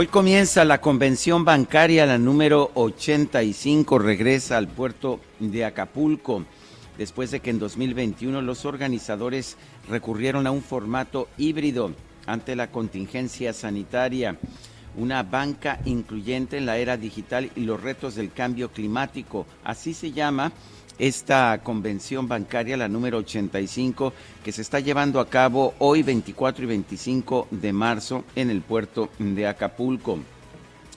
Hoy comienza la convención bancaria, la número 85, regresa al puerto de Acapulco, después de que en 2021 los organizadores recurrieron a un formato híbrido ante la contingencia sanitaria, una banca incluyente en la era digital y los retos del cambio climático, así se llama esta convención bancaria, la número 85, que se está llevando a cabo hoy 24 y 25 de marzo en el puerto de Acapulco.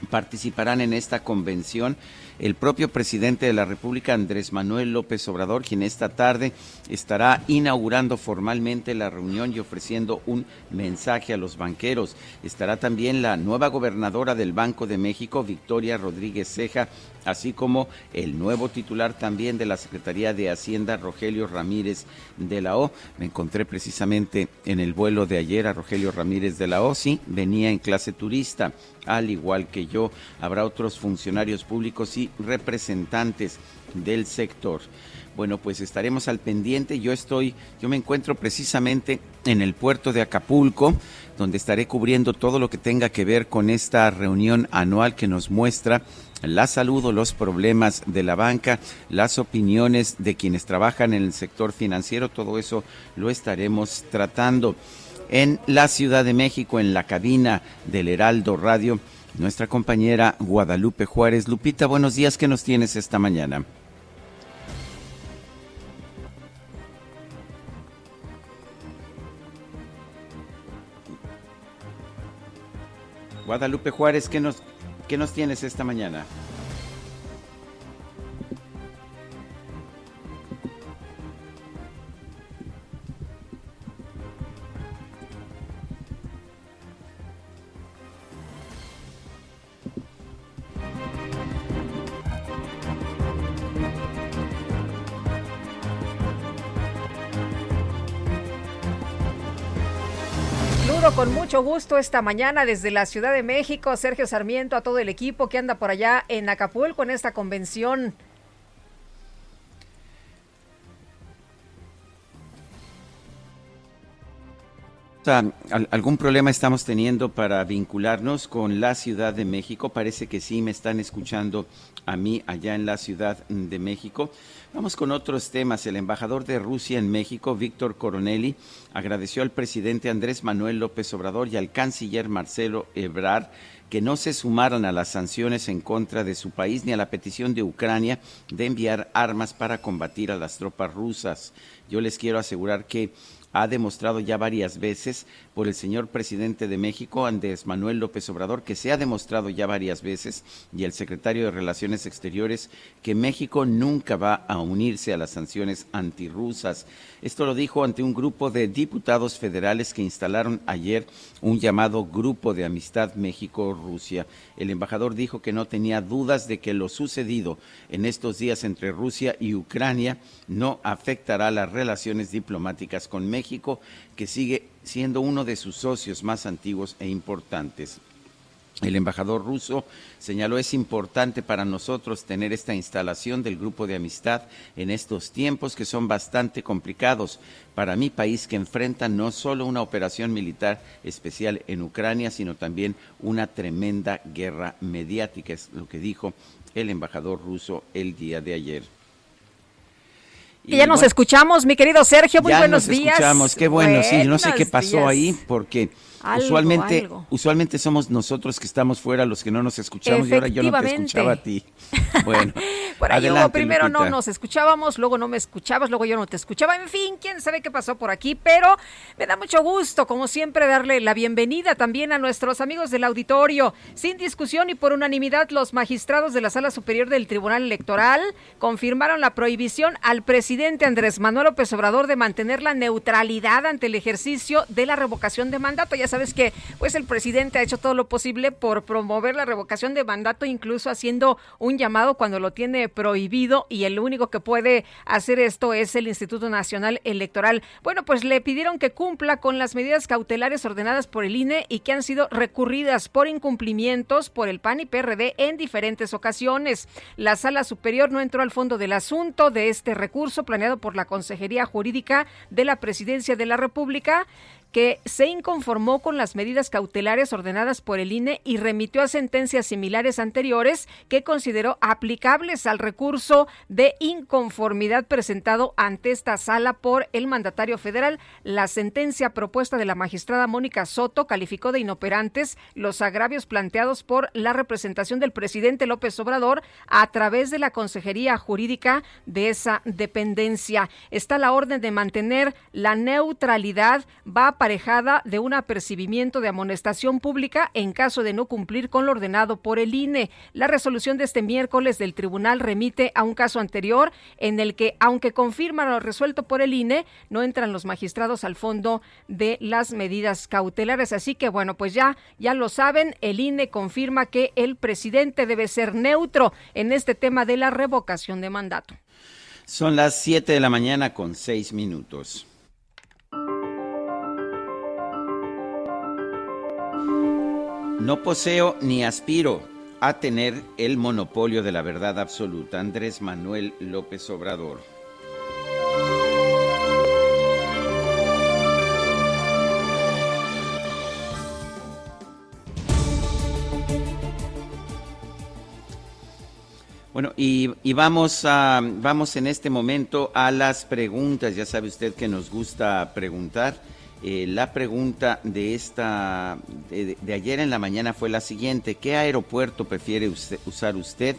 Participarán en esta convención el propio presidente de la República, Andrés Manuel López Obrador, quien esta tarde estará inaugurando formalmente la reunión y ofreciendo un mensaje a los banqueros. Estará también la nueva gobernadora del Banco de México, Victoria Rodríguez Ceja, así como el nuevo titular también de la Secretaría de Hacienda, Rogelio Ramírez de la O. Me encontré precisamente en el vuelo de ayer a Rogelio Ramírez de la O, sí, venía en clase turista, al igual que yo. Habrá otros funcionarios públicos y representantes del sector. Bueno, pues estaremos al pendiente. Yo estoy, yo me encuentro precisamente en el puerto de Acapulco, donde estaré cubriendo todo lo que tenga que ver con esta reunión anual que nos muestra la salud los problemas de la banca, las opiniones de quienes trabajan en el sector financiero, todo eso lo estaremos tratando en la Ciudad de México, en la cabina del Heraldo Radio. Nuestra compañera Guadalupe Juárez. Lupita, buenos días, ¿qué nos tienes esta mañana? Guadalupe Juárez, ¿qué nos, qué nos tienes esta mañana? Con mucho gusto esta mañana desde la Ciudad de México. Sergio Sarmiento, a todo el equipo que anda por allá en Acapulco en esta convención. ¿Algún problema estamos teniendo para vincularnos con la Ciudad de México? Parece que sí, me están escuchando a mí allá en la Ciudad de México. Vamos con otros temas. El embajador de Rusia en México, Víctor Coronelli, agradeció al presidente Andrés Manuel López Obrador y al canciller Marcelo Ebrard que no se sumaran a las sanciones en contra de su país ni a la petición de Ucrania de enviar armas para combatir a las tropas rusas. Yo les quiero asegurar que ha demostrado ya varias veces por el señor presidente de México, Andrés Manuel López Obrador, que se ha demostrado ya varias veces, y el secretario de Relaciones Exteriores, que México nunca va a unirse a las sanciones antirrusas. Esto lo dijo ante un grupo de diputados federales que instalaron ayer un llamado Grupo de Amistad México-Rusia. El embajador dijo que no tenía dudas de que lo sucedido en estos días entre Rusia y Ucrania no afectará las relaciones diplomáticas con México, que sigue siendo uno de sus socios más antiguos e importantes. El embajador ruso señaló es importante para nosotros tener esta instalación del grupo de amistad en estos tiempos que son bastante complicados para mi país que enfrenta no solo una operación militar especial en Ucrania, sino también una tremenda guerra mediática, es lo que dijo el embajador ruso el día de ayer. Y ya nos escuchamos, mi querido Sergio. Muy ya buenos nos días. Escuchamos, qué bueno, sí. No sé qué pasó ahí, porque usualmente, usualmente somos nosotros que estamos fuera los que no nos escuchamos y ahora yo no te escuchaba a ti. Bueno, por ahí primero no nos escuchábamos, luego no me escuchabas, luego yo no te escuchaba. En fin, quién sabe qué pasó por aquí, pero me da mucho gusto, como siempre, darle la bienvenida también a nuestros amigos del auditorio. Sin discusión y por unanimidad, los magistrados de la Sala Superior del Tribunal Electoral confirmaron la prohibición al presidente Andrés Manuel López Obrador de mantener la neutralidad ante el ejercicio de la revocación de mandato. Ya sabes que pues el presidente ha hecho todo lo posible por promover la revocación de mandato, incluso haciendo un llamado cuando lo tiene prohibido y el único que puede hacer esto es el Instituto Nacional Electoral. Bueno, pues le pidieron que cumpla con las medidas cautelares ordenadas por el INE y que han sido recurridas por incumplimientos por el PAN y PRD en diferentes ocasiones. La Sala Superior no entró al fondo del asunto de este recurso planeado por la Consejería Jurídica de la Presidencia de la República que se inconformó con las medidas cautelares ordenadas por el INE y remitió a sentencias similares anteriores que consideró aplicables al recurso de inconformidad presentado ante esta sala por el mandatario federal. La sentencia propuesta de la magistrada Mónica Soto calificó de inoperantes los agravios planteados por la representación del presidente López Obrador a través de la Consejería Jurídica de esa dependencia. Está la orden de mantener la neutralidad, va de un apercibimiento de amonestación pública en caso de no cumplir con lo ordenado por el INE. La resolución de este miércoles del tribunal remite a un caso anterior en el que, aunque confirma lo resuelto por el INE, no entran los magistrados al fondo de las medidas cautelares. Así que, bueno, pues ya, ya lo saben, el INE confirma que el presidente debe ser neutro en este tema de la revocación de mandato. Son las 7 de la mañana con 6 minutos. No poseo ni aspiro a tener el monopolio de la verdad absoluta. Andrés Manuel López Obrador. Bueno, y, vamos, a, vamos en este momento a las preguntas. Ya sabe usted que nos gusta preguntar. Eh, la pregunta de esta de, ayer en la mañana fue la siguiente: ¿Qué aeropuerto prefiere usar usted?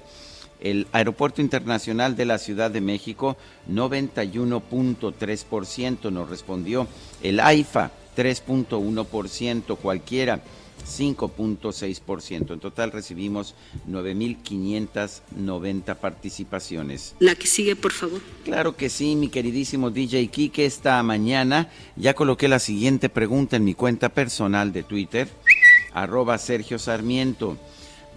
El Aeropuerto Internacional de la Ciudad de México, 91.3% nos respondió. El AIFA, 3.1%, cualquiera. 5.6%. En total recibimos 9.590 participaciones. La que sigue, por favor. Claro que sí, mi queridísimo DJ Kike. Esta mañana ya coloqué la siguiente pregunta en mi cuenta personal de Twitter, arroba Sergio Sarmiento.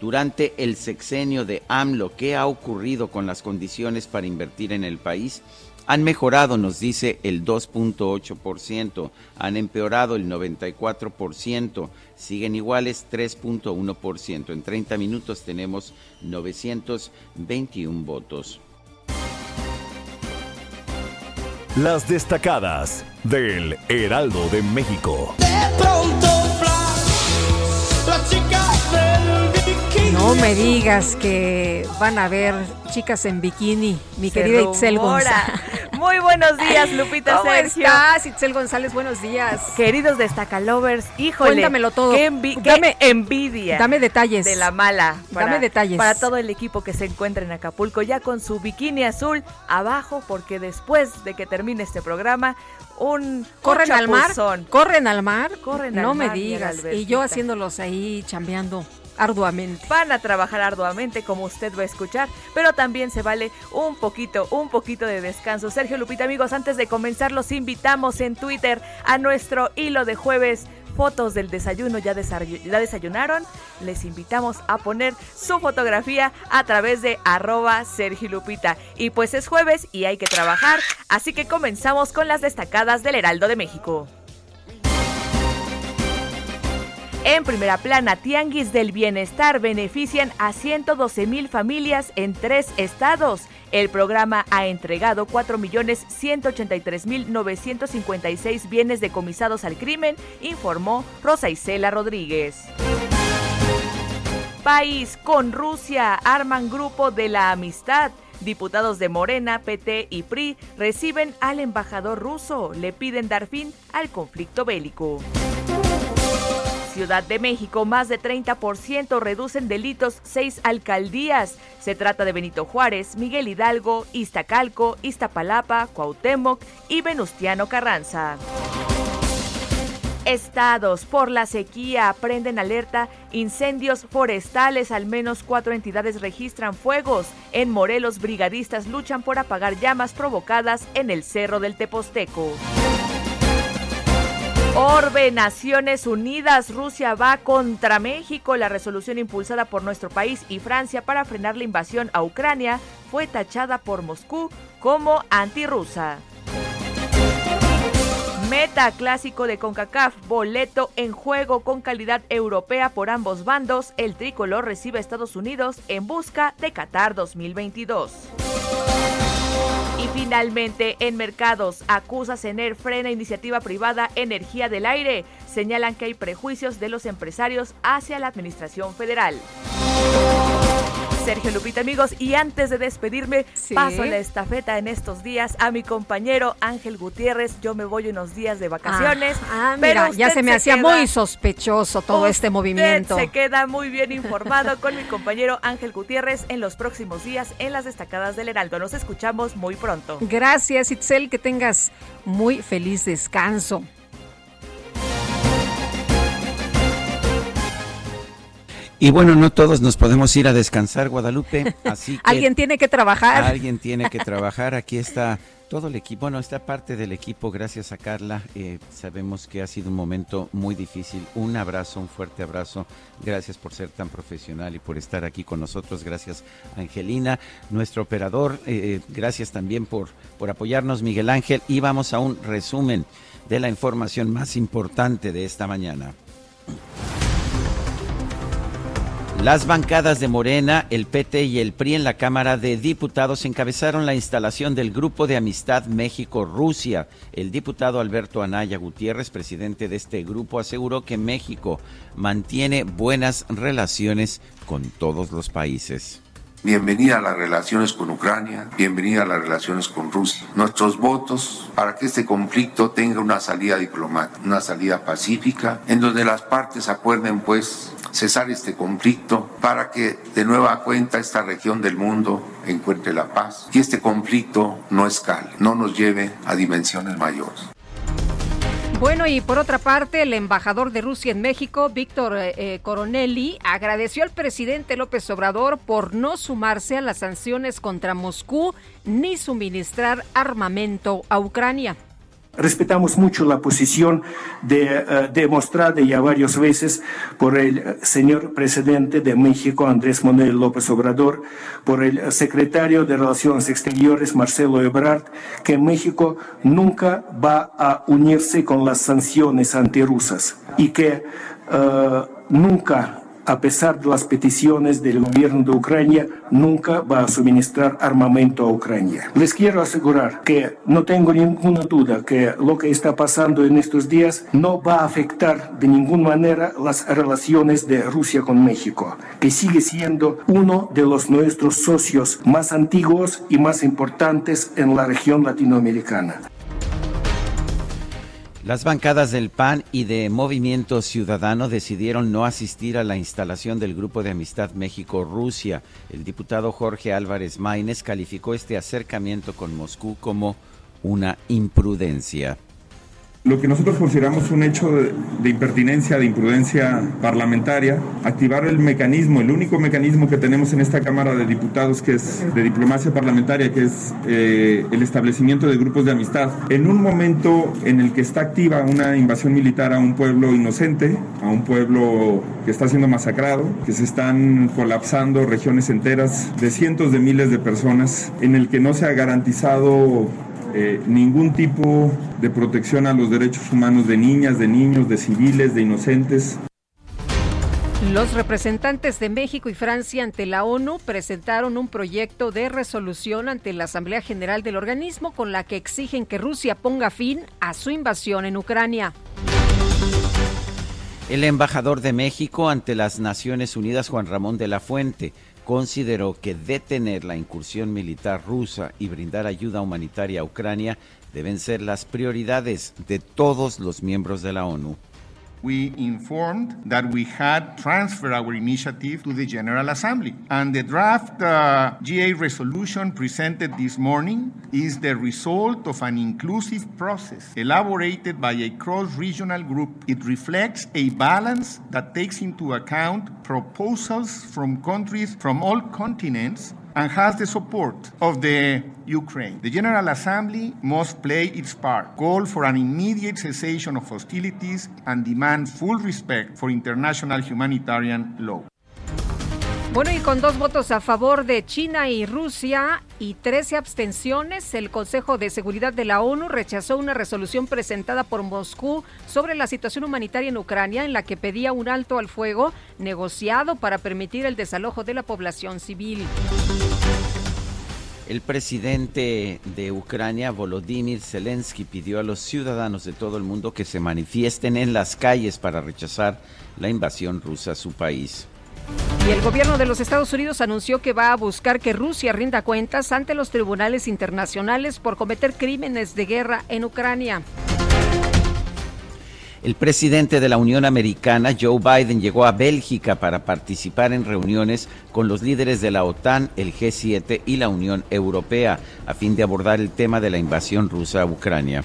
Durante el sexenio de AMLO, ¿qué ha ocurrido con las condiciones para invertir en el país? Han mejorado, nos dice el 2.8%, han empeorado el 94%, siguen iguales 3.1%. En 30 minutos tenemos 921 votos. Las destacadas del Heraldo de México. No me digas que van a ver chicas en bikini, mi querida Itzel González. Muy buenos días, Lupita ¿Cómo Sergio. estás, Itzel González? Buenos días. Queridos Destacalovers, híjole. Cuéntamelo todo. Qué, dame, envidia. Dame detalles. De la mala. dame detalles. Para todo el equipo que se encuentra en Acapulco ya con su bikini azul abajo, porque después de que termine este programa, un corren al mar, corren al mar, corren no al mar. me digas. Y yo haciéndolos ahí chambeando arduamente. Van a trabajar arduamente como usted va a escuchar, pero también se vale un poquito, un poquito de descanso. Sergio Lupita, amigos, antes de comenzar los invitamos en Twitter a nuestro hilo de jueves fotos del desayuno, ya, desayunaron, les invitamos a poner su fotografía a través de arroba Sergio Lupita. Y pues es jueves y hay que trabajar, así que comenzamos con las destacadas del Heraldo de México. En primera plana, Tianguis del Bienestar benefician a 112 mil familias en tres estados. El programa ha entregado 4.183.956 bienes decomisados al crimen, informó Rosa Isela Rodríguez. País con Rusia arman grupo de la amistad. Diputados de Morena, PT y PRI reciben al embajador ruso. Le piden dar fin al conflicto bélico. Ciudad de México, más de 30% reducen delitos seis alcaldías. Se trata de Benito Juárez, Miguel Hidalgo, Iztacalco, Iztapalapa, Cuauhtémoc y Venustiano Carranza. Estados por la sequía prenden alerta incendios forestales. Al menos cuatro entidades registran fuegos. En Morelos, brigadistas luchan por apagar llamas provocadas en el Cerro del Teposteco. Orbe, Naciones Unidas, Rusia va contra México. La resolución impulsada por nuestro país y Francia para frenar la invasión a Ucrania fue tachada por Moscú como antirrusa. Meta clásico de CONCACAF, boleto en juego con calidad europea por ambos bandos. El tricolor recibe a Estados Unidos en busca de Qatar 2022. Y finalmente, en mercados, acusa CENER frena iniciativa privada Energía del Aire. Señalan que hay prejuicios de los empresarios hacia la administración federal. Sergio Lupita, amigos. Y antes de despedirme, paso la estafeta en estos días a mi compañero Ángel Gutiérrez. Yo me voy unos días de vacaciones. Ah, ah pero ya se me hacía muy sospechoso todo este movimiento. Se queda muy bien informado con mi compañero Ángel Gutiérrez en los próximos días en las destacadas del Heraldo. Nos escuchamos muy pronto. Gracias, Itzel. Que tengas muy feliz descanso. Y bueno, no todos nos podemos ir a descansar, Guadalupe, así que... alguien tiene que trabajar. Alguien tiene que trabajar. Aquí está todo el equipo, bueno, esta parte del equipo, gracias a Carla. Eh, sabemos que ha sido un momento muy difícil. Un abrazo, un fuerte abrazo. Gracias por ser tan profesional y por estar aquí con nosotros. Gracias, Angelina, nuestro operador. Eh, gracias también por, por apoyarnos, Miguel Ángel. Y vamos a un resumen de la información más importante de esta mañana. Las bancadas de Morena, el PT y el PRI en la Cámara de Diputados encabezaron la instalación del Grupo de Amistad México-Rusia. El diputado Alberto Anaya Gutiérrez, presidente de este grupo, aseguró que México mantiene buenas relaciones con todos los países. Bienvenida a las relaciones con Ucrania, bienvenida a las relaciones con Rusia. Nuestros votos para que este conflicto tenga una salida diplomática, una salida pacífica, en donde las partes acuerden pues cesar este conflicto para que de nueva cuenta esta región del mundo encuentre la paz y este conflicto no escale, no nos lleve a dimensiones mayores. Bueno, y por otra parte, el embajador de Rusia en México, Víctor eh, eh, Coronelli, agradeció al presidente López Obrador por no sumarse a las sanciones contra Moscú ni suministrar armamento a Ucrania. Respetamos mucho la posición de, uh, demostrada ya varias veces por el señor presidente de México, Andrés Manuel López Obrador, por el secretario de Relaciones Exteriores, Marcelo Ebrard, que México nunca va a unirse con las sanciones antirrusas y que uh, nunca a pesar de las peticiones del gobierno de Ucrania, nunca va a suministrar armamento a Ucrania. Les quiero asegurar que no tengo ninguna duda que lo que está pasando en estos días no va a afectar de ninguna manera las relaciones de Rusia con México, que sigue siendo uno de los nuestros socios más antiguos y más importantes en la región latinoamericana. Las bancadas del PAN y de Movimiento Ciudadano decidieron no asistir a la instalación del Grupo de Amistad México-Rusia. El diputado Jorge Álvarez Maínez calificó este acercamiento con Moscú como una imprudencia lo que nosotros consideramos un hecho de, impertinencia, de imprudencia parlamentaria, activar el mecanismo, el único mecanismo que tenemos en esta Cámara de Diputados, que es de diplomacia parlamentaria, que es eh, el establecimiento de grupos de amistad, en un momento en el que está activa una invasión militar a un pueblo inocente, a un pueblo que está siendo masacrado, que se están colapsando regiones enteras de cientos de miles de personas, en el que no se ha garantizado eh, ningún tipo de protección a los derechos humanos de niñas, de niños, de civiles, de inocentes. Los representantes de México y Francia ante la ONU presentaron un proyecto de resolución ante la Asamblea General del organismo con la que exigen que Rusia ponga fin a su invasión en Ucrania. El embajador de México ante las Naciones Unidas, Juan Ramón de la Fuente, consideró que detener la incursión militar rusa y brindar ayuda humanitaria a Ucrania deben ser las prioridades de todos los miembros de la ONU. We informed that we had transferred our initiative to the General Assembly. And the draft uh, GA resolution presented this morning is the result of an inclusive process elaborated by a cross regional group. It reflects a balance that takes into account proposals from countries from all continents and has the support of the Ukraine. The General Assembly must play its part, call for an immediate cessation of hostilities, and demand full respect for international humanitarian law. Bueno, y con dos votos a favor de China y Rusia y 13 abstenciones, el Consejo de Seguridad de la ONU rechazó una resolución presentada por Moscú sobre la situación humanitaria en Ucrania en la que pedía un alto al fuego negociado para permitir el desalojo de la población civil. El presidente de Ucrania, Volodymyr Zelensky, pidió a los ciudadanos de todo el mundo que se manifiesten en las calles para rechazar la invasión rusa a su país. Y el gobierno de los Estados Unidos anunció que va a buscar que Rusia rinda cuentas ante los tribunales internacionales por cometer crímenes de guerra en Ucrania. El presidente de la Unión Americana, Joe Biden, llegó a Bélgica para participar en reuniones con los líderes de la OTAN, el G7 y la Unión Europea, a fin de abordar el tema de la invasión rusa a Ucrania.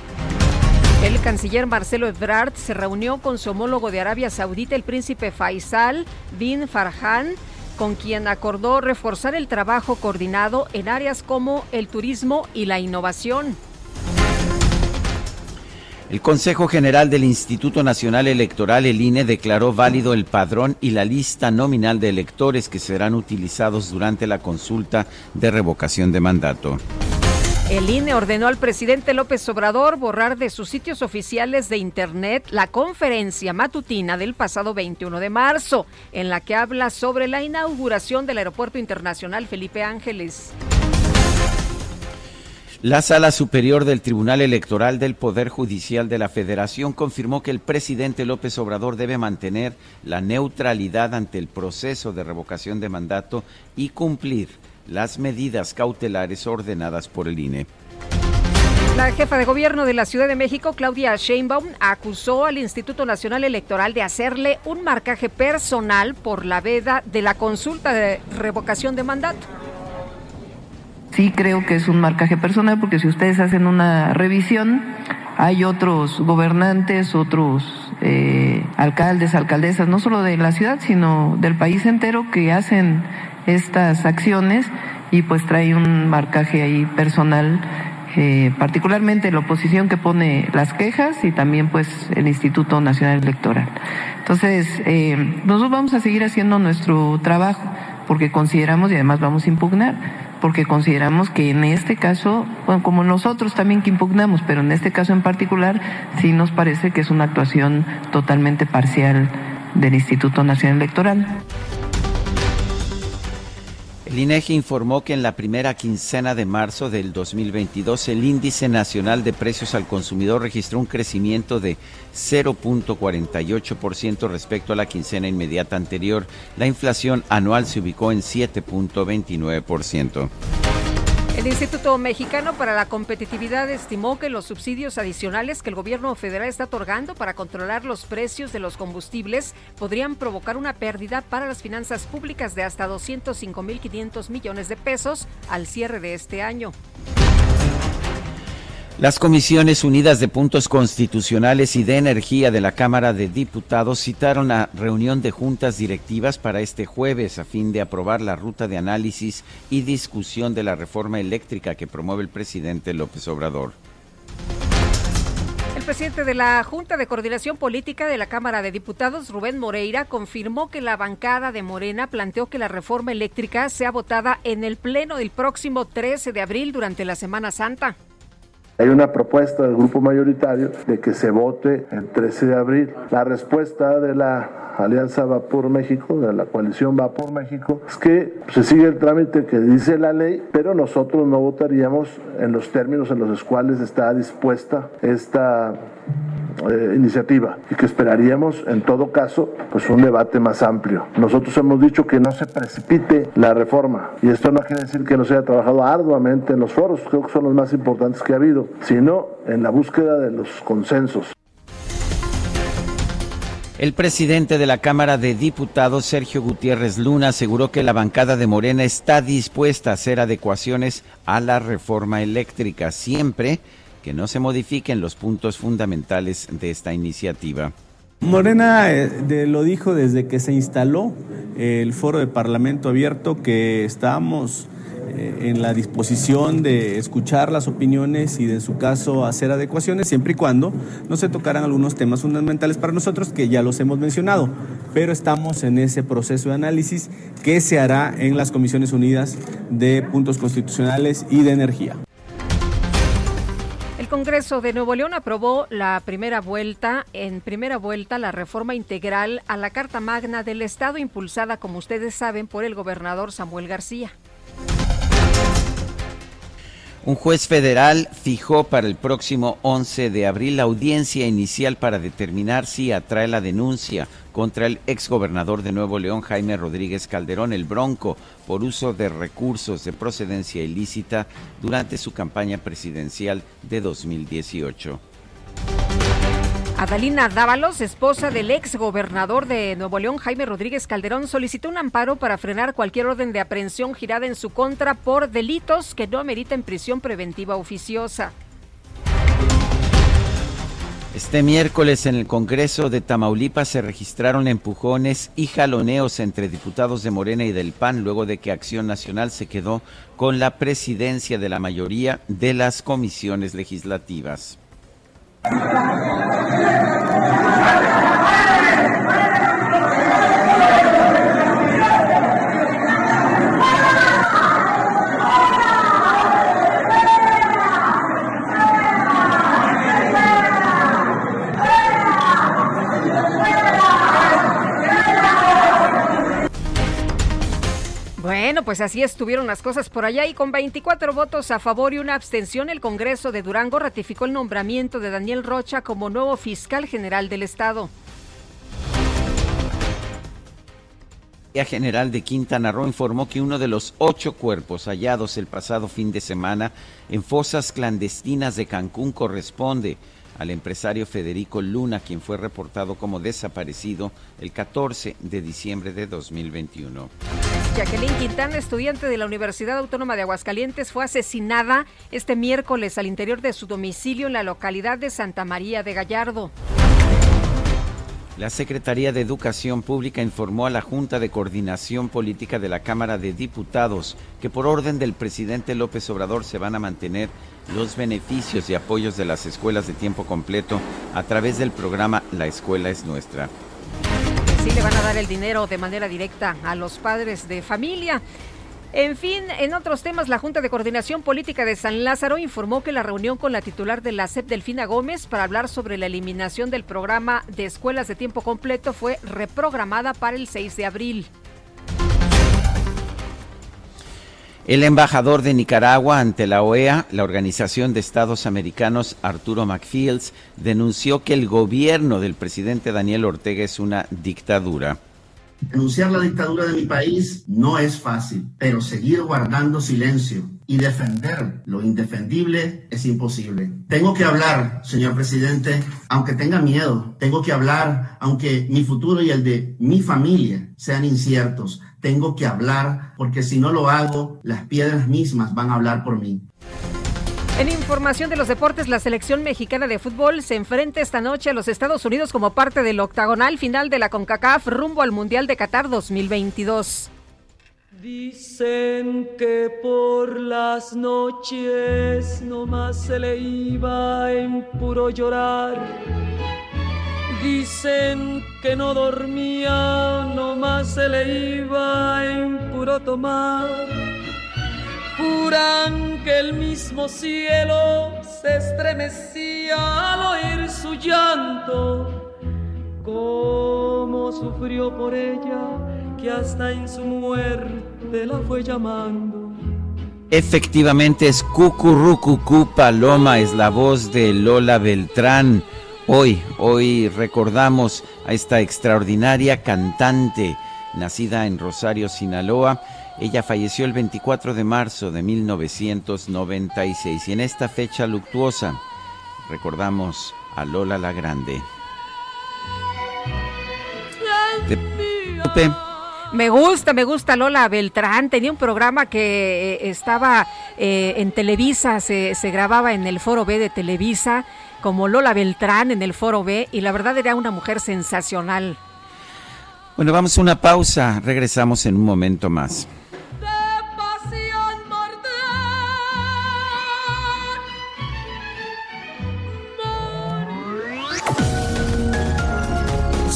El canciller Marcelo Ebrard se reunió con su homólogo de Arabia Saudita, el príncipe Faisal bin Farhan, con quien acordó reforzar el trabajo coordinado en áreas como el turismo y la innovación. El Consejo General del Instituto Nacional Electoral, el INE, declaró válido el padrón y la lista nominal de electores que serán utilizados durante la consulta de revocación de mandato. El INE ordenó al presidente López Obrador borrar de sus sitios oficiales de Internet la conferencia matutina del pasado 21 de marzo, en la que habla sobre la inauguración del Aeropuerto Internacional Felipe Ángeles. La Sala Superior del Tribunal Electoral del Poder Judicial de la Federación confirmó que el presidente López Obrador debe mantener la neutralidad ante el proceso de revocación de mandato y cumplir las medidas cautelares ordenadas por el INE. La jefa de gobierno de la Ciudad de México, Claudia Sheinbaum, acusó al Instituto Nacional Electoral de hacerle un marcaje personal por la veda de la consulta de revocación de mandato. Sí creo que es un marcaje personal porque si ustedes hacen una revisión, hay otros gobernantes, otros eh, alcaldes, alcaldesas, no solo de la ciudad, sino del país entero que hacen estas acciones y pues trae un marcaje ahí personal, eh, particularmente la oposición que pone las quejas y también pues el Instituto Nacional Electoral. Entonces, eh, nosotros vamos a seguir haciendo nuestro trabajo porque consideramos y además vamos a impugnar, porque consideramos que en este caso, bueno, como nosotros también que impugnamos, pero en este caso en particular sí nos parece que es una actuación totalmente parcial del Instituto Nacional Electoral. El INEGI informó que en la primera quincena de marzo del 2022 el índice nacional de precios al consumidor registró un crecimiento de 0.48% respecto a la quincena inmediata anterior. La inflación anual se ubicó en 7.29%. El Instituto Mexicano para la Competitividad estimó que los subsidios adicionales que el gobierno federal está otorgando para controlar los precios de los combustibles podrían provocar una pérdida para las finanzas públicas de hasta 205.500 millones de pesos al cierre de este año. Las Comisiones Unidas de Puntos Constitucionales y de Energía de la Cámara de Diputados citaron la reunión de juntas directivas para este jueves a fin de aprobar la ruta de análisis y discusión de la reforma eléctrica que promueve el presidente López Obrador. El presidente de la Junta de Coordinación Política de la Cámara de Diputados, Rubén Moreira, confirmó que la bancada de Morena planteó que la reforma eléctrica sea votada en el Pleno del próximo 13 de abril durante la Semana Santa. Hay una propuesta del grupo mayoritario de que se vote el 13 de abril. La respuesta de la Alianza Va por México, de la coalición Va por México, es que se sigue el trámite que dice la ley, pero nosotros no votaríamos en los términos en los cuales está dispuesta esta eh, iniciativa y que esperaríamos en todo caso pues un debate más amplio. Nosotros hemos dicho que no se precipite la reforma y esto no quiere decir que no se haya trabajado arduamente en los foros, creo que son los más importantes que ha habido, sino en la búsqueda de los consensos. El presidente de la Cámara de Diputados, Sergio Gutiérrez Luna, aseguró que la bancada de Morena está dispuesta a hacer adecuaciones a la reforma eléctrica, siempre que no se modifiquen los puntos fundamentales de esta iniciativa. Morena eh, lo dijo desde que se instaló el foro de Parlamento abierto que estábamos eh, en la disposición de escuchar las opiniones y de en su caso hacer adecuaciones siempre y cuando no se tocaran algunos temas fundamentales para nosotros que ya los hemos mencionado, pero estamos en ese proceso de análisis que se hará en las Comisiones Unidas de Puntos Constitucionales y de Energía. Congreso de Nuevo León aprobó la primera vuelta, en primera vuelta, la reforma integral a la Carta Magna del Estado impulsada, como ustedes saben, por el gobernador Samuel García. Un juez federal fijó para el próximo 11 de abril la audiencia inicial para determinar si atrae la denuncia contra el exgobernador de Nuevo León, Jaime Rodríguez Calderón, el Bronco, por uso de recursos de procedencia ilícita durante su campaña presidencial de 2018. Adalina Dávalos, esposa del ex gobernador de Nuevo León, Jaime Rodríguez Calderón, solicitó un amparo para frenar cualquier orden de aprehensión girada en su contra por delitos que no ameriten prisión preventiva oficiosa. Este miércoles en el Congreso de Tamaulipas se registraron empujones y jaloneos entre diputados de Morena y del PAN luego de que Acción Nacional se quedó con la presidencia de la mayoría de las comisiones legislativas. Thank you. Pues así estuvieron las cosas por allá y con 24 votos a favor y una abstención, el Congreso de Durango ratificó el nombramiento de Daniel Rocha como nuevo fiscal general del Estado. La General de Quintana Roo informó que uno de los ocho cuerpos hallados el pasado fin de semana en fosas clandestinas de Cancún corresponde al empresario Federico Luna, quien fue reportado como desaparecido el 14 de diciembre de 2021. Jacqueline Quintana, estudiante de la Universidad Autónoma de Aguascalientes, fue asesinada este miércoles al interior de su domicilio en la localidad de Santa María de Gallardo. La Secretaría de Educación Pública informó a la Junta de Coordinación Política de la Cámara de Diputados que por orden del presidente López Obrador se van a mantener los beneficios y apoyos de las escuelas de tiempo completo a través del programa La Escuela es Nuestra. Sí, le van a dar el dinero de manera directa a los padres de familia. En fin, en otros temas, la Junta de Coordinación Política de San Lázaro informó que la reunión con la titular de la SEP, Delfina Gómez, para hablar sobre la eliminación del programa de escuelas de tiempo completo fue reprogramada para el 6 de abril. El embajador de Nicaragua ante la OEA, la Organización de Estados Americanos, Arturo McFields, denunció que el gobierno del presidente Daniel Ortega es una dictadura. Denunciar la dictadura de mi país no es fácil, pero seguir guardando silencio y defender lo indefendible es imposible. Tengo que hablar, señor presidente, aunque tenga miedo. Tengo que hablar, aunque mi futuro y el de mi familia sean inciertos tengo que hablar, porque si no lo hago, las piedras mismas van a hablar por mí. En información de los deportes, la selección mexicana de fútbol se enfrenta esta noche a los Estados Unidos como parte del octagonal final de la CONCACAF rumbo al Mundial de Qatar 2022. Dicen que por las noches nomás se le iba en puro llorar Dicen que no dormía, nomás se le iba en puro tomar. Que el mismo cielo se estremecía al oír su llanto. Cómo sufrió por ella, que hasta en su muerte la fue llamando. Efectivamente es Cucurrucucú Paloma, es la voz de Lola Beltrán Hoy, hoy recordamos a esta extraordinaria cantante nacida en Rosario, Sinaloa. Ella falleció el 24 de marzo de 1996 y en esta fecha luctuosa recordamos a Lola la Grande. Me gusta, me gusta Lola Beltrán. Tenía un programa que eh, estaba eh, en Televisa, se, se grababa en el Foro B de Televisa, como Lola Beltrán en el Foro B, y la verdad era una mujer sensacional. Bueno, vamos a una pausa. Regresamos en un momento más.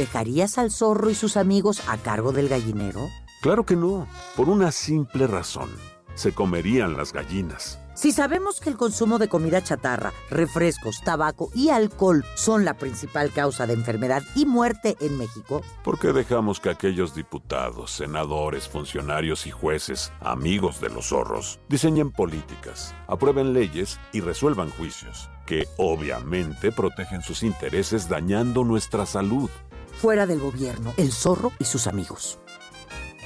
¿Dejarías al zorro y sus amigos a cargo del gallinero? Claro que no, por una simple razón. Se comerían las gallinas. Si sabemos que el consumo de comida chatarra, refrescos, tabaco y alcohol son la principal causa de enfermedad y muerte en México, ¿por qué dejamos que aquellos diputados, senadores, funcionarios y jueces, amigos de los zorros, diseñen políticas, aprueben leyes y resuelvan juicios que obviamente protegen sus intereses dañando nuestra salud? Fuera del gobierno, el zorro y sus amigos.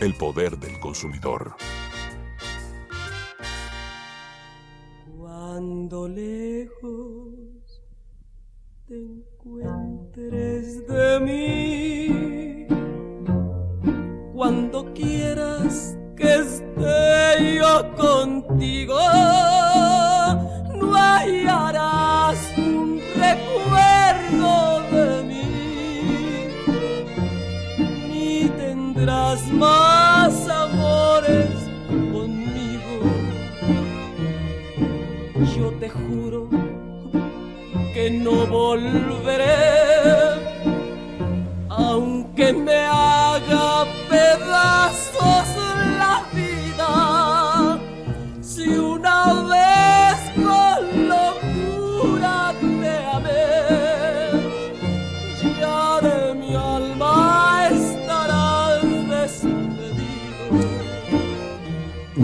El poder del consumidor. Cuando lejos te encuentres de mí, cuando quieras que esté yo contigo, no hallarás un recuerdo tendrás más amores conmigo. Yo te juro que no volveré, aunque me haga pedazos la vida. Si una vez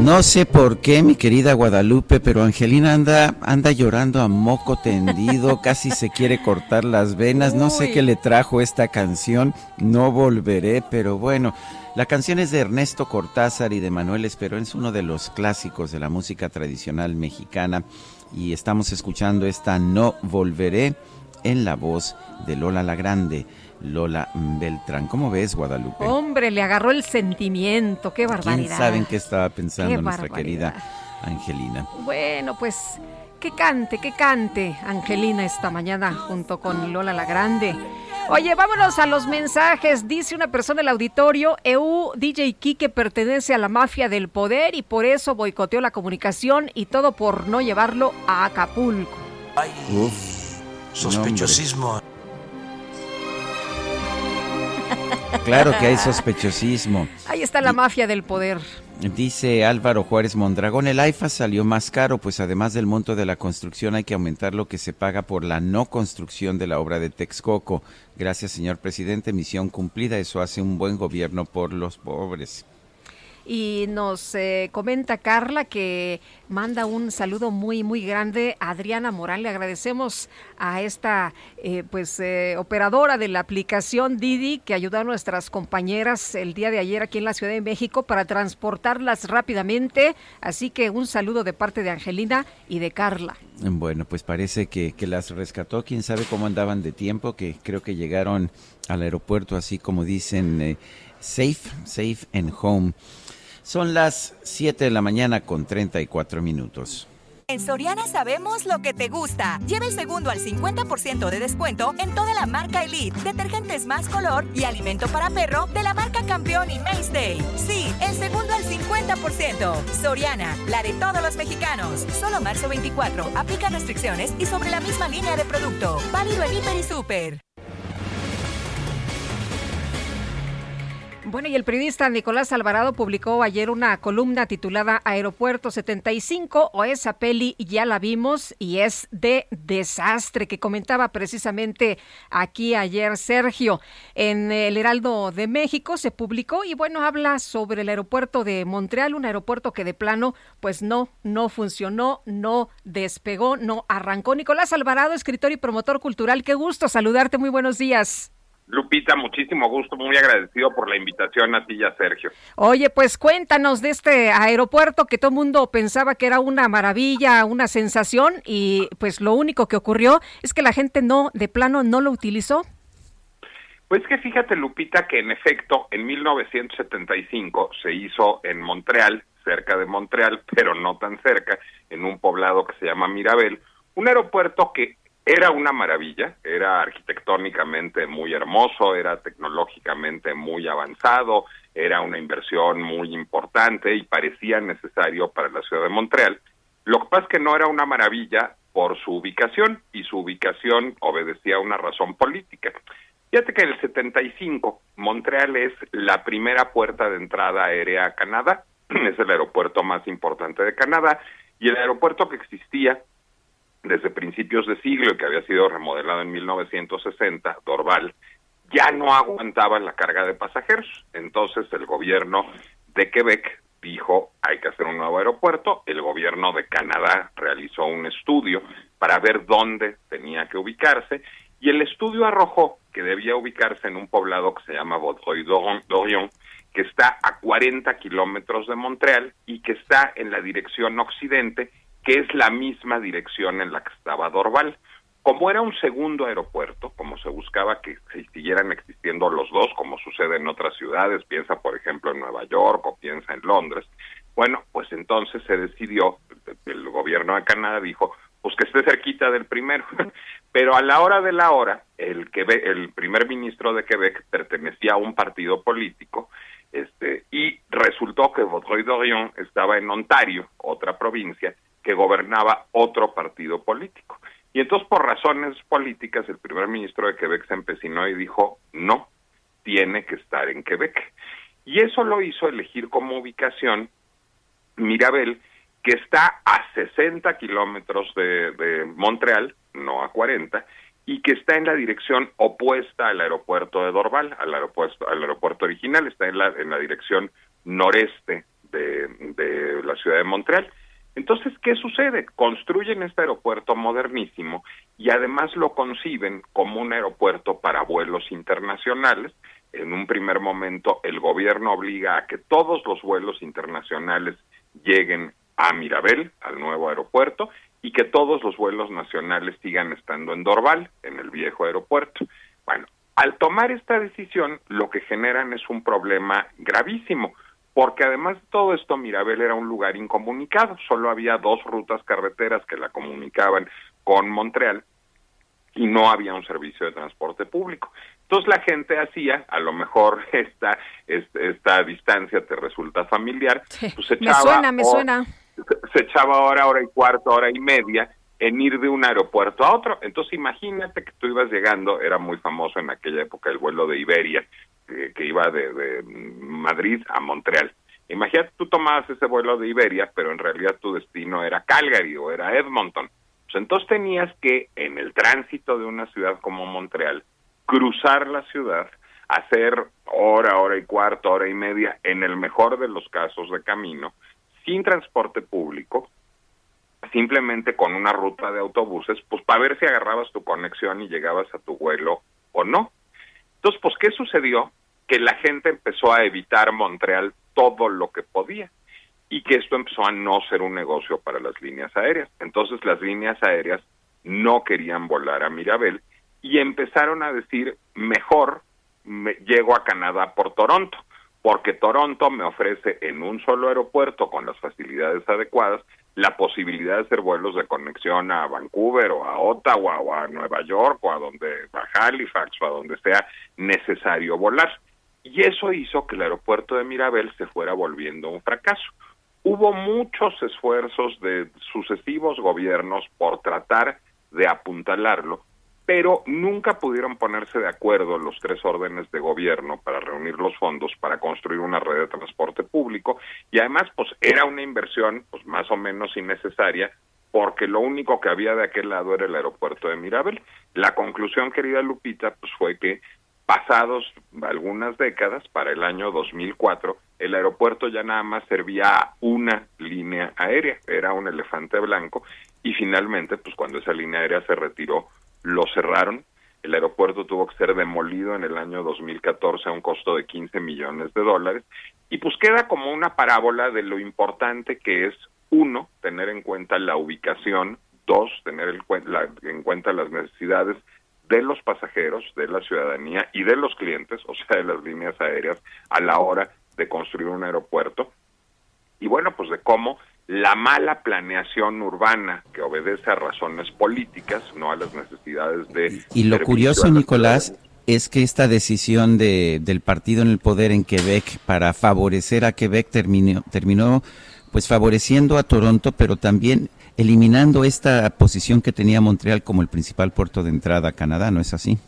No sé por qué, mi querida Guadalupe, pero Angelina anda, anda llorando a moco tendido, casi se quiere cortar las venas. No sé qué le trajo esta canción, no volveré, pero bueno. La canción es de Ernesto Cortázar y de Manuel Esperón, es uno de los clásicos de la música tradicional mexicana y estamos escuchando esta No Volveré en la voz de Lola la Grande. Lola Beltrán. ¿Cómo ves, Guadalupe? Hombre, le agarró el sentimiento, qué barbaridad. ¿Quién saben qué estaba pensando nuestra querida Angelina? Bueno, pues que cante, que cante Angelina esta mañana junto con Lola la Grande. Oye, vámonos a los mensajes. Dice una persona del auditorio, EU DJ Kike pertenece a la mafia del poder y por eso boicoteó la comunicación y todo por no llevarlo a Acapulco. Ay, sospechosismo. Claro que hay sospechosismo. Ahí está la mafia del poder. Dice Álvaro Juárez Mondragón, el AIFA salió más caro, pues además del monto de la construcción hay que aumentar lo que se paga por la no construcción de la obra de Texcoco. Gracias, señor presidente, misión cumplida, eso hace un buen gobierno por los pobres. Y nos eh, comenta Carla que manda un saludo muy, muy grande a Adriana Moral. Le agradecemos a esta eh, pues eh, operadora de la aplicación Didi que ayudó a nuestras compañeras el día de ayer aquí en la Ciudad de México para transportarlas rápidamente. Así que un saludo de parte de Angelina y de Carla. Bueno, pues parece que, que las rescató. Quién sabe cómo andaban de tiempo, que creo que llegaron al aeropuerto así como dicen, safe, safe and home. Son las 7 de la mañana con 34 minutos. En Soriana sabemos lo que te gusta. Lleva el segundo al 50% de descuento en toda la marca Elite, detergentes más color y alimento para perro de la marca Campeón y Mainstay. Sí, el segundo al 50%. Soriana, la de todos los mexicanos. Solo marzo 24. Aplica restricciones y sobre la misma línea de producto. Válido en Hiper y Super. Bueno, y el periodista Nicolás Alvarado publicó ayer una columna titulada Aeropuerto 75 o esa peli ya la vimos y es de desastre que comentaba precisamente aquí ayer Sergio en el Heraldo de México se publicó y bueno, habla sobre el aeropuerto de Montreal, un aeropuerto que de plano pues no no funcionó, no despegó, no arrancó. Nicolás Alvarado, escritor y promotor cultural, qué gusto saludarte, muy buenos días. Lupita, muchísimo gusto, muy agradecido por la invitación a ti y a Sergio. Oye, pues cuéntanos de este aeropuerto que todo el mundo pensaba que era una maravilla, una sensación y pues lo único que ocurrió es que la gente no, de plano, no lo utilizó. Pues que fíjate, Lupita, que en efecto en 1975 se hizo en Montreal, cerca de Montreal, pero no tan cerca, en un poblado que se llama Mirabel, un aeropuerto que era una maravilla, era arquitectónicamente muy hermoso, era tecnológicamente muy avanzado, era una inversión muy importante y parecía necesario para la ciudad de Montreal. Lo que pasa es que no era una maravilla por su ubicación y su ubicación obedecía a una razón política. Fíjate que en el 75 Montreal es la primera puerta de entrada aérea a Canadá, es el aeropuerto más importante de Canadá y el aeropuerto que existía desde principios de siglo y que había sido remodelado en 1960, Dorval, ya no aguantaba la carga de pasajeros. Entonces el gobierno de Quebec dijo hay que hacer un nuevo aeropuerto. El gobierno de Canadá realizó un estudio para ver dónde tenía que ubicarse y el estudio arrojó que debía ubicarse en un poblado que se llama Vaudreuil-Dorion, que está a 40 kilómetros de Montreal y que está en la dirección occidente que es la misma dirección en la que estaba Dorval. Como era un segundo aeropuerto, como se buscaba que siguieran existiendo los dos, como sucede en otras ciudades, piensa por ejemplo en Nueva York o piensa en Londres, bueno, pues entonces se decidió, el gobierno de Canadá dijo, pues que esté cerquita del primero. Pero a la hora de la hora, el, que el primer ministro de Quebec pertenecía a un partido político este, y resultó que Vaudreuil-Dorion estaba en Ontario, otra provincia, que gobernaba otro partido político. Y entonces, por razones políticas, el primer ministro de Quebec se empecinó y dijo, no, tiene que estar en Quebec. Y eso lo hizo elegir como ubicación Mirabel, que está a 60 kilómetros de, de Montreal, no a 40, y que está en la dirección opuesta al aeropuerto de Dorval, al aeropuerto, al aeropuerto original, está en la, en la dirección noreste de, de la ciudad de Montreal. Entonces, ¿qué sucede? Construyen este aeropuerto modernísimo y además lo conciben como un aeropuerto para vuelos internacionales. En un primer momento, el gobierno obliga a que todos los vuelos internacionales lleguen a Mirabel, al nuevo aeropuerto, y que todos los vuelos nacionales sigan estando en Dorval, en el viejo aeropuerto. Bueno, al tomar esta decisión, lo que generan es un problema gravísimo, porque además de todo esto, Mirabel era un lugar incomunicado, solo había dos rutas carreteras que la comunicaban con Montreal y no había un servicio de transporte público. Entonces la gente hacía, a lo mejor esta, esta, distancia te resulta familiar, pues echaba, me suena, me suena. Se echaba hora, hora y cuarto, hora y media en ir de un aeropuerto a otro. Entonces imagínate que tú ibas llegando, era muy famoso en aquella época el vuelo de Iberia, que, iba de, Madrid a Montreal. Imagínate, tú tomabas ese vuelo de Iberia, pero en realidad tu destino era Calgary o era Edmonton. Pues entonces tenías que, en el tránsito de una ciudad como Montreal, cruzar la ciudad, hacer hora, hora y cuarto, hora y media, en el mejor de los casos de camino, sin transporte público, simplemente con una ruta de autobuses, pues para ver si agarrabas tu conexión y llegabas a tu vuelo o no. Entonces, pues, ¿qué sucedió? Que la gente empezó a evitar Montreal todo lo que podía y que esto empezó a no ser un negocio para las líneas aéreas. Entonces las líneas aéreas no querían volar a Mirabel y empezaron a decir, mejor me, llego a Canadá por Toronto, porque Toronto me ofrece en un solo aeropuerto con las facilidades adecuadas la posibilidad de hacer vuelos de conexión a Vancouver o a Ottawa o a Nueva York o a donde a Halifax o a donde sea necesario volar. Y eso hizo que el aeropuerto de Mirabel se fuera volviendo un fracaso. Hubo muchos esfuerzos de sucesivos gobiernos por tratar de apuntalarlo, pero nunca pudieron ponerse de acuerdo los tres órdenes de gobierno para reunir los fondos para construir una red de transporte público y además pues era una inversión pues más o menos innecesaria porque lo único que había de aquel lado era el aeropuerto de Mirabel. La conclusión, querida Lupita, pues fue que pasados algunas décadas, para el año 2004, el aeropuerto ya nada más servía a una línea aérea, era un elefante blanco, y finalmente, pues cuando esa línea aérea se retiró, lo cerraron. El aeropuerto tuvo que ser demolido en el año 2014 a un costo de 15 millones de dólares. Y pues queda como una parábola de lo importante que es, uno, tener en cuenta la ubicación, dos, tener en cuenta las necesidades de los pasajeros, de la ciudadanía y de los clientes, o sea, de las líneas aéreas, a la hora de construir un aeropuerto. Y bueno, pues de cómo la mala planeación urbana que obedece a razones políticas, no a las necesidades de... Y lo curioso, Nicolás, es que esta decisión de, del partido en el poder en Quebec para favorecer a Quebec terminó, terminó pues favoreciendo a Toronto, pero también eliminando esta posición que tenía Montreal como el principal puerto de entrada a Canadá, ¿no es así?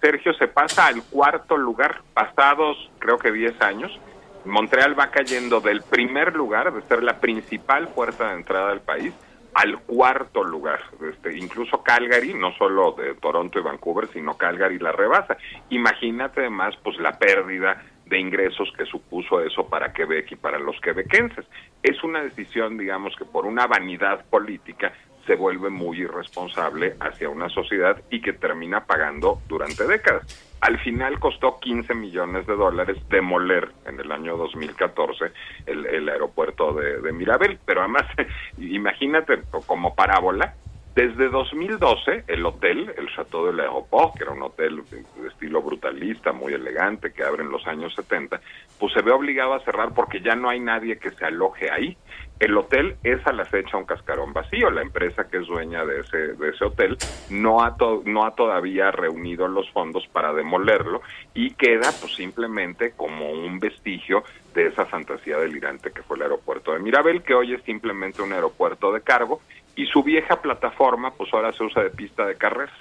Sergio se pasa al cuarto lugar, pasados creo que 10 años, Montreal va cayendo del primer lugar, de ser la principal puerta de entrada del país, al cuarto lugar. Este, incluso Calgary, no solo de Toronto y Vancouver, sino Calgary la rebasa. Imagínate además pues la pérdida de ingresos que supuso eso para Quebec y para los quebequenses. Es una decisión, digamos, que por una vanidad política se vuelve muy irresponsable hacia una sociedad y que termina pagando durante décadas. Al final costó 15 millones de dólares demoler en el año 2014 el, el aeropuerto de, de Mirabel, pero además imagínate como parábola, desde 2012, el hotel, el Chateau de l'Aéroport, que era un hotel de estilo brutalista, muy elegante, que abre en los años 70, pues se ve obligado a cerrar porque ya no hay nadie que se aloje ahí. El hotel es a la fecha un cascarón vacío. La empresa que es dueña de ese, de ese hotel no ha, no ha todavía reunido los fondos para demolerlo y queda pues simplemente como un vestigio de esa fantasía delirante que fue el aeropuerto de Mirabel, que hoy es simplemente un aeropuerto de cargo y su vieja plataforma pues ahora se usa de pista de carreras.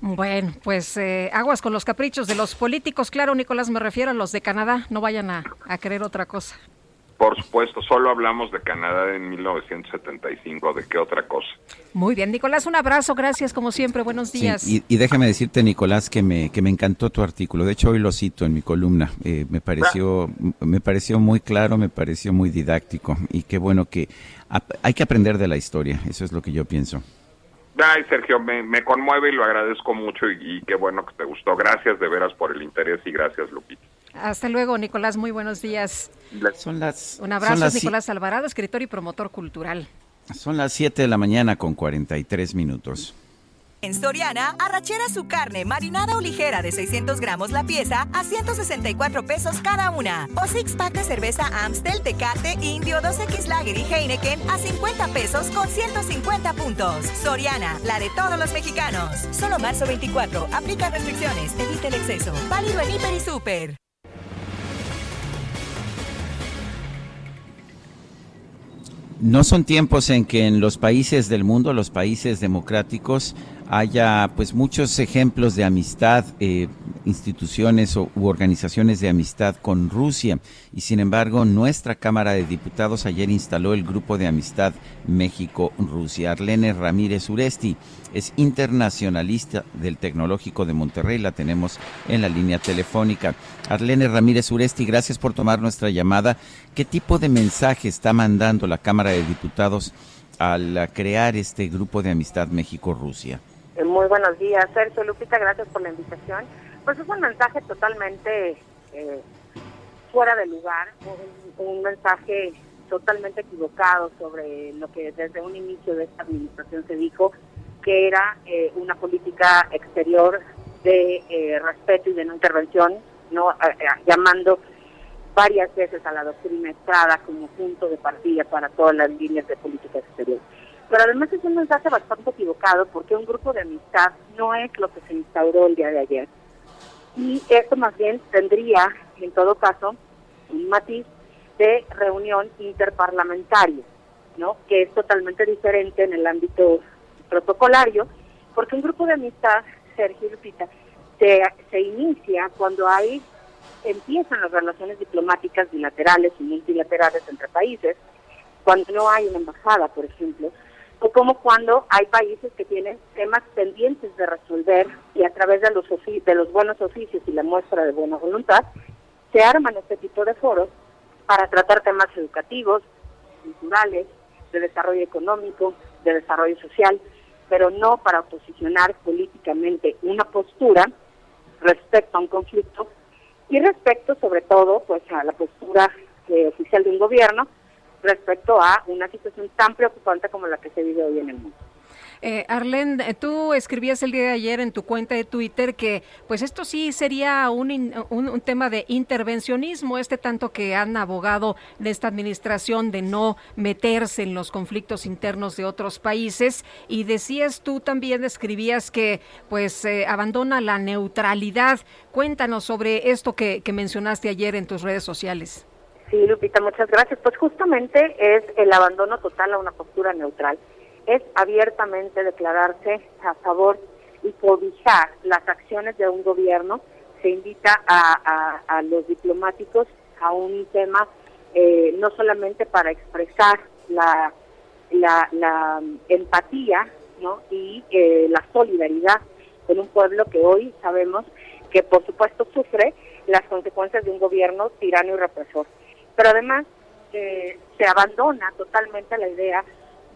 Bueno, pues eh, aguas con los caprichos de los políticos, claro, Nicolás, me refiero a los de Canadá, no vayan a, a querer otra cosa. Por supuesto, solo hablamos de Canadá en 1975, ¿de qué otra cosa? Muy bien, Nicolás, un abrazo, gracias como siempre, buenos días. y, déjame decirte, Nicolás, que me, que me encantó tu artículo, de hecho hoy lo cito en mi columna, eh, me, pareció, me pareció muy claro, me pareció muy didáctico y qué bueno que hay que aprender de la historia, eso es lo que yo pienso. Ay, Sergio, me, conmueve y lo agradezco mucho y, y, qué bueno que te gustó. Gracias de veras por el interés y gracias, Lupita. Hasta luego, Nicolás. Muy buenos días. Son las, Un abrazo, Nicolás Alvarado, escritor y promotor cultural. Son las 7 de la mañana con 43 minutos. En Soriana, arrachera su carne marinada o ligera de 600 gramos la pieza a 164 pesos cada una. O six pack de cerveza Amstel, Tecate, Indio, 2X Lager y Heineken a 50 pesos con 150 puntos. Soriana, la de todos los mexicanos. Solo marzo 24. Aplica restricciones. Evite el exceso. Válido en Hiper y Super. No son tiempos en que en los países del mundo, los países democráticos, haya pues muchos ejemplos de amistad, eh, instituciones u organizaciones de amistad con Rusia. Y sin embargo, nuestra Cámara de Diputados ayer instaló el grupo de amistad México-Rusia. Arlene Ramírez Uresti es internacionalista del Tecnológico de Monterrey. La tenemos en la línea telefónica. Arlene Ramírez Uresti, gracias por tomar nuestra llamada. ¿Qué tipo de mensaje está mandando la Cámara de Diputados al crear este grupo de amistad México-Rusia? Eh, muy buenos días, Sergio Lupita, gracias por la invitación. Pues es un mensaje totalmente eh, fuera de lugar, un, mensaje totalmente equivocado sobre lo que desde un inicio de esta administración se dijo, que era eh, una política exterior de respeto y de no intervención, no llamando varias veces a la doctrina Estrada como punto de partida para todas las líneas de política exterior. Pero además es un mensaje bastante equivocado porque un grupo de amistad no es lo que se instauró el día de ayer. Y esto más bien tendría, en todo caso, un matiz de reunión interparlamentaria, ¿no? que es totalmente diferente en el ámbito protocolario, porque un grupo de amistad, Sergio Lupita, se, se inicia cuando hay empiezan las relaciones diplomáticas bilaterales y multilaterales entre países, cuando no hay una embajada, por ejemplo, o como cuando hay países que tienen temas pendientes de resolver y a través de los, de los buenos oficios y la muestra de buena voluntad, se arman este tipo de foros para tratar temas educativos, culturales, de desarrollo económico, de desarrollo social, pero no para posicionar políticamente una postura respecto a un conflicto y respecto sobre todo pues a la postura eh, oficial de un gobierno respecto a una situación tan preocupante como la que se vive hoy en el mundo. Eh, Arlen, eh, tú escribías el día de ayer en tu cuenta de Twitter que pues esto sí sería un, un, tema de intervencionismo, este tanto que han abogado de esta administración de no meterse en los conflictos internos de otros países y decías tú también, escribías que pues eh, abandona la neutralidad. Cuéntanos sobre esto que, que mencionaste ayer en tus redes sociales. Sí, Lupita, muchas gracias. Pues justamente es el abandono total a una postura neutral es abiertamente declararse a favor y cobijar las acciones de un gobierno. Se invita a, los diplomáticos a un tema eh, no solamente para expresar la, empatía ¿no? y eh, la solidaridad con un pueblo que hoy sabemos que por supuesto sufre las consecuencias de un gobierno tirano y represor. Pero además eh, se abandona totalmente la idea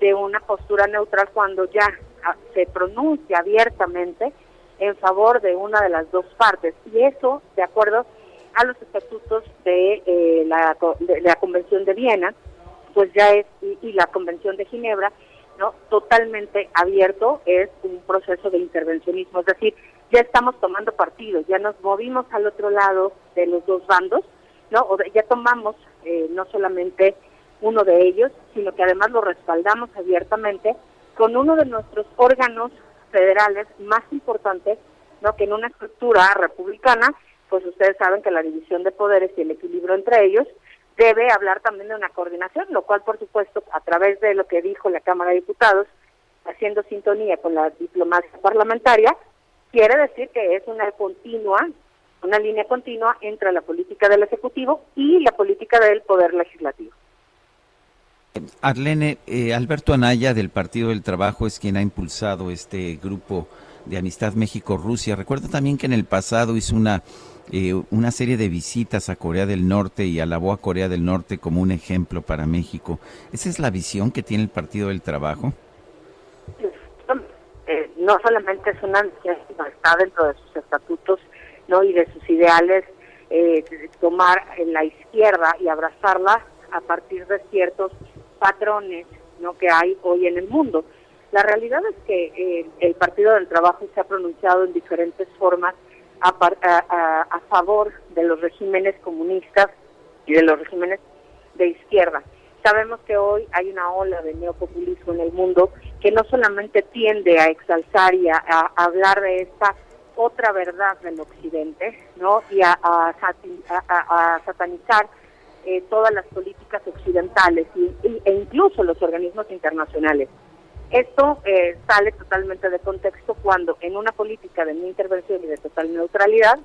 de una postura neutral cuando ya ah, se pronuncia abiertamente en favor de una de las dos partes. Y eso, de acuerdo a los estatutos de, eh, la, de, la Convención de Viena, pues ya es, y, la Convención de Ginebra, ¿no? Totalmente abierto, es un proceso de intervencionismo. Es decir, ya estamos tomando partido, ya nos movimos al otro lado de los dos bandos, ¿no? O ya tomamos eh, no solamente uno de ellos, sino que además lo respaldamos abiertamente con uno de nuestros órganos federales más importantes, ¿no? que en una estructura republicana, pues ustedes saben que la división de poderes y el equilibrio entre ellos debe hablar también de una coordinación, lo cual por supuesto a través de lo que dijo la Cámara de Diputados, haciendo sintonía con la diplomacia parlamentaria, quiere decir que es una continua, una línea continua entre la política del Ejecutivo y la política del Poder Legislativo. Arlene, eh, Alberto Anaya del Partido del Trabajo es quien ha impulsado este grupo de Amistad México-Rusia. Recuerdo también que en el pasado hizo una, eh, una serie de visitas a Corea del Norte y alabó a Corea del Norte como un ejemplo para México. ¿Esa es la visión que tiene el Partido del Trabajo? Eh, no solamente es una visión, está dentro de sus estatutos no y de sus ideales tomar la izquierda y abrazarla a partir de ciertos patrones ¿no? que hay hoy en el mundo. La realidad es que eh, el Partido del Trabajo se ha pronunciado en diferentes formas a, a, favor de los regímenes comunistas y de los regímenes de izquierda. Sabemos que hoy hay una ola de neopopulismo en el mundo que no solamente tiende a exalzar y a, hablar de esta otra verdad del occidente, ¿no? Y a, a satanizar eh, todas las políticas occidentales y, e incluso los organismos internacionales. Esto eh, sale totalmente de contexto cuando en una política de no intervención y de total neutralidad,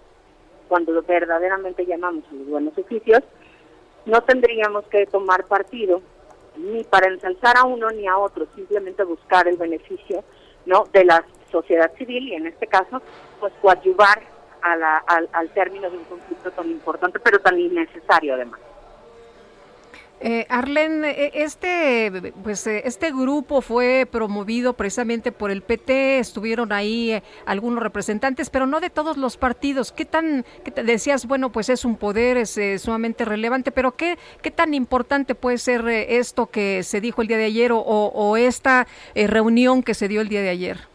cuando verdaderamente llamamos a los buenos oficios, no tendríamos que tomar partido ni para ensalzar a uno ni a otro, simplemente buscar el beneficio no de la sociedad civil y en este caso, pues coadyuvar a la, al, al término de un conflicto tan importante, pero tan innecesario además. Eh, Arlen, eh, este, pues, eh, este grupo fue promovido precisamente por el PT, estuvieron ahí eh, algunos representantes, pero no de todos los partidos. ¿Qué tan, qué decías, bueno, pues es un poder, es sumamente relevante, pero qué, qué tan importante puede ser esto que se dijo el día de ayer o, o esta reunión que se dio el día de ayer?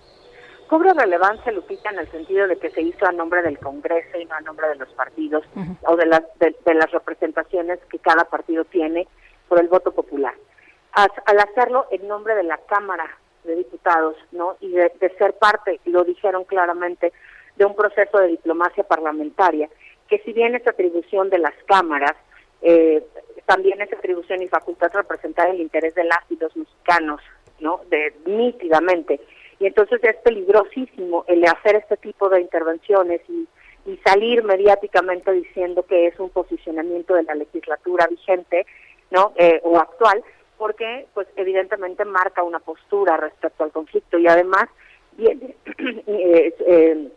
Cobra relevancia, Lupita, en el sentido de que se hizo a nombre del Congreso y no a nombre de los partidos o de las, de, las representaciones que cada partido tiene por el voto popular. Al, hacerlo en nombre de la Cámara de Diputados, ¿no? Y de, ser parte, lo dijeron claramente, de un proceso de diplomacia parlamentaria, que si bien es atribución de las cámaras, eh, también es atribución y facultad representar el interés de las y los mexicanos, ¿no? De nítidamente y entonces es peligrosísimo el hacer este tipo de intervenciones y, salir mediáticamente diciendo que es un posicionamiento de la legislatura vigente no eh, o actual porque pues evidentemente marca una postura respecto al conflicto. Y además viene eh,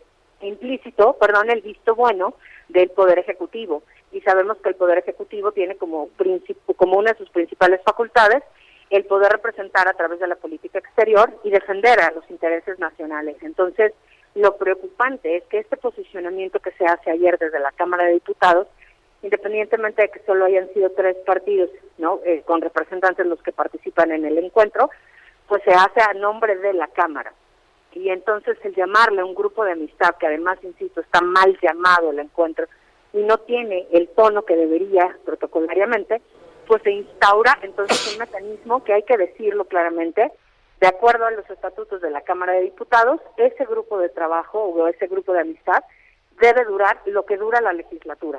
implícito perdón el visto bueno del poder ejecutivo. Y sabemos que el poder ejecutivo tiene como como una de sus principales facultades el poder representar a través de la política exterior y defender a los intereses nacionales. Entonces, lo preocupante es que este posicionamiento que se hace ayer desde la Cámara de Diputados, independientemente de que solo hayan sido tres partidos, ¿no? Eh, con representantes los que participan en el encuentro, pues se hace a nombre de la Cámara. Y entonces el llamarle un grupo de amistad, que además, insisto, está mal llamado el encuentro y no tiene el tono que debería protocolariamente, pues se instaura entonces un mecanismo que hay que decirlo claramente, de acuerdo a los estatutos de la Cámara de Diputados, ese grupo de trabajo o ese grupo de amistad debe durar lo que dura la legislatura.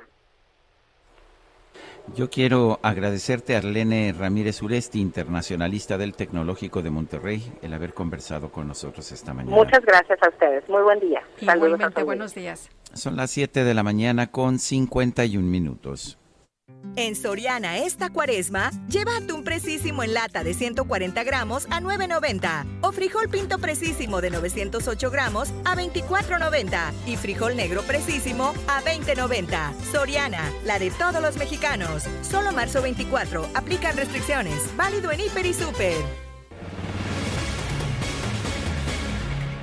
Yo quiero agradecerte, Arlene Ramírez Uresti, internacionalista del Tecnológico de Monterrey, el haber conversado con nosotros esta mañana. Muchas gracias a ustedes. Muy buen día. Igualmente, buenos días. Son las 7 de la mañana con 51 minutos. En Soriana esta cuaresma, lleva atún precisísimo en lata de 140 gramos a 9.90 o frijol pinto precisísimo de 908 gramos a 24.90 y frijol negro precisísimo a 20.90. Soriana, la de todos los mexicanos. Solo marzo 24. Aplican restricciones. Válido en Hiper y Super.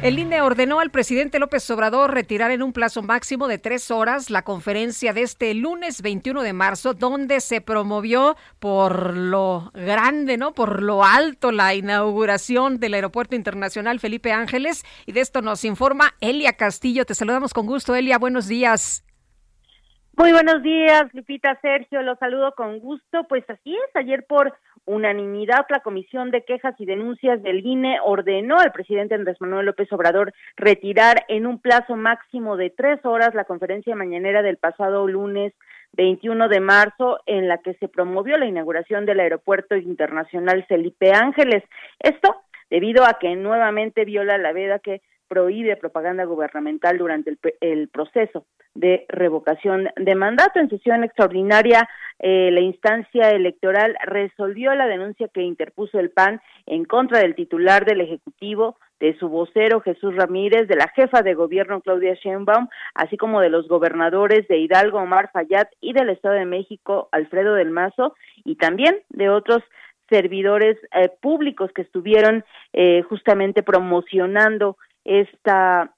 El INE ordenó al presidente López Obrador retirar en un plazo máximo de tres horas la conferencia de este lunes 21 de marzo, donde se promovió por lo grande, ¿no? Por lo alto la inauguración del Aeropuerto Internacional Felipe Ángeles. Y de esto nos informa Elia Castillo. Te saludamos con gusto, Elia. Buenos días. Muy buenos días, Lupita, Sergio, los saludo con gusto. Pues así es, ayer por unanimidad, la Comisión de Quejas y Denuncias del INE ordenó al presidente Andrés Manuel López Obrador retirar en un plazo máximo de tres horas la conferencia mañanera del pasado lunes 21 de marzo en la que se promovió la inauguración del Aeropuerto Internacional Felipe Ángeles. Esto debido a que nuevamente viola la veda que prohíbe propaganda gubernamental durante el, el proceso de revocación de mandato. En sesión extraordinaria, eh, la instancia electoral resolvió la denuncia que interpuso el PAN en contra del titular del Ejecutivo, de su vocero Jesús Ramírez, de la jefa de gobierno Claudia Sheinbaum, así como de los gobernadores de Hidalgo Omar Fayad y del Estado de México Alfredo del Mazo y también de otros servidores eh, públicos que estuvieron eh, justamente promocionando esta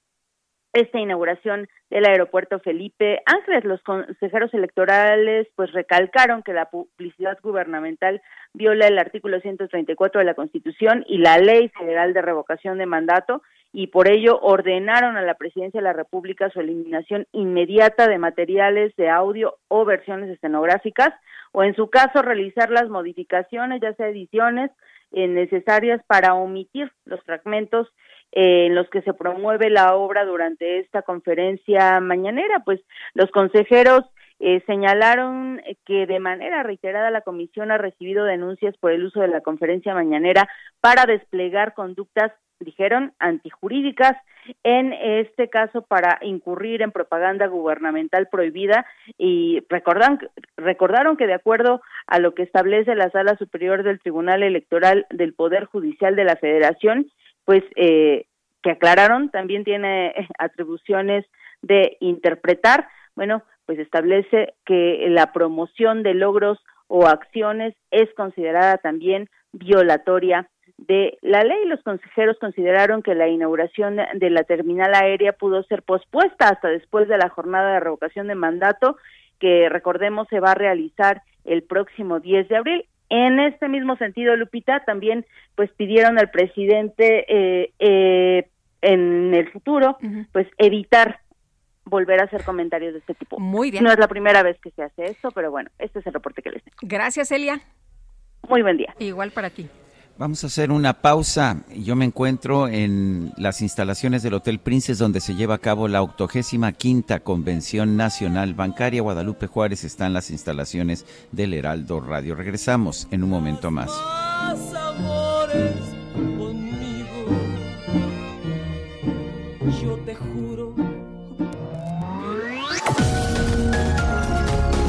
esta inauguración del aeropuerto Felipe Ángeles. Los consejeros electorales pues recalcaron que la publicidad gubernamental viola el artículo 134 de la Constitución y la Ley Federal de Revocación de Mandato y por ello ordenaron a la Presidencia de la República su eliminación inmediata de materiales de audio o versiones escenográficas o en su caso realizar las modificaciones, ya sea ediciones eh, necesarias para omitir los fragmentos en los que se promueve la obra durante esta conferencia mañanera. Pues los consejeros eh, señalaron que de manera reiterada la comisión ha recibido denuncias por el uso de la conferencia mañanera para desplegar conductas dijeron antijurídicas en este caso para incurrir en propaganda gubernamental prohibida y recordan, recordaron que de acuerdo a lo que establece la Sala Superior del Tribunal Electoral del Poder Judicial de la Federación, pues eh, que aclararon, también tiene atribuciones de interpretar, bueno, pues establece que la promoción de logros o acciones es considerada también violatoria de la ley. Los consejeros consideraron que la inauguración de la terminal aérea pudo ser pospuesta hasta después de la jornada de revocación de mandato que recordemos se va a realizar el próximo 10 de abril. En este mismo sentido, Lupita, también pues pidieron al presidente eh, eh, en el futuro, pues evitar volver a hacer comentarios de este tipo. Muy bien. No es la primera vez que se hace esto, pero bueno, este es el reporte que les tengo. Gracias, Elia. Muy buen día. Igual para ti. Vamos a hacer una pausa. Yo me encuentro en las instalaciones del Hotel Princes donde se lleva a cabo la octogésima quinta Convención Nacional Bancaria. Guadalupe Juárez está en las instalaciones del Heraldo Radio. Regresamos en un momento más.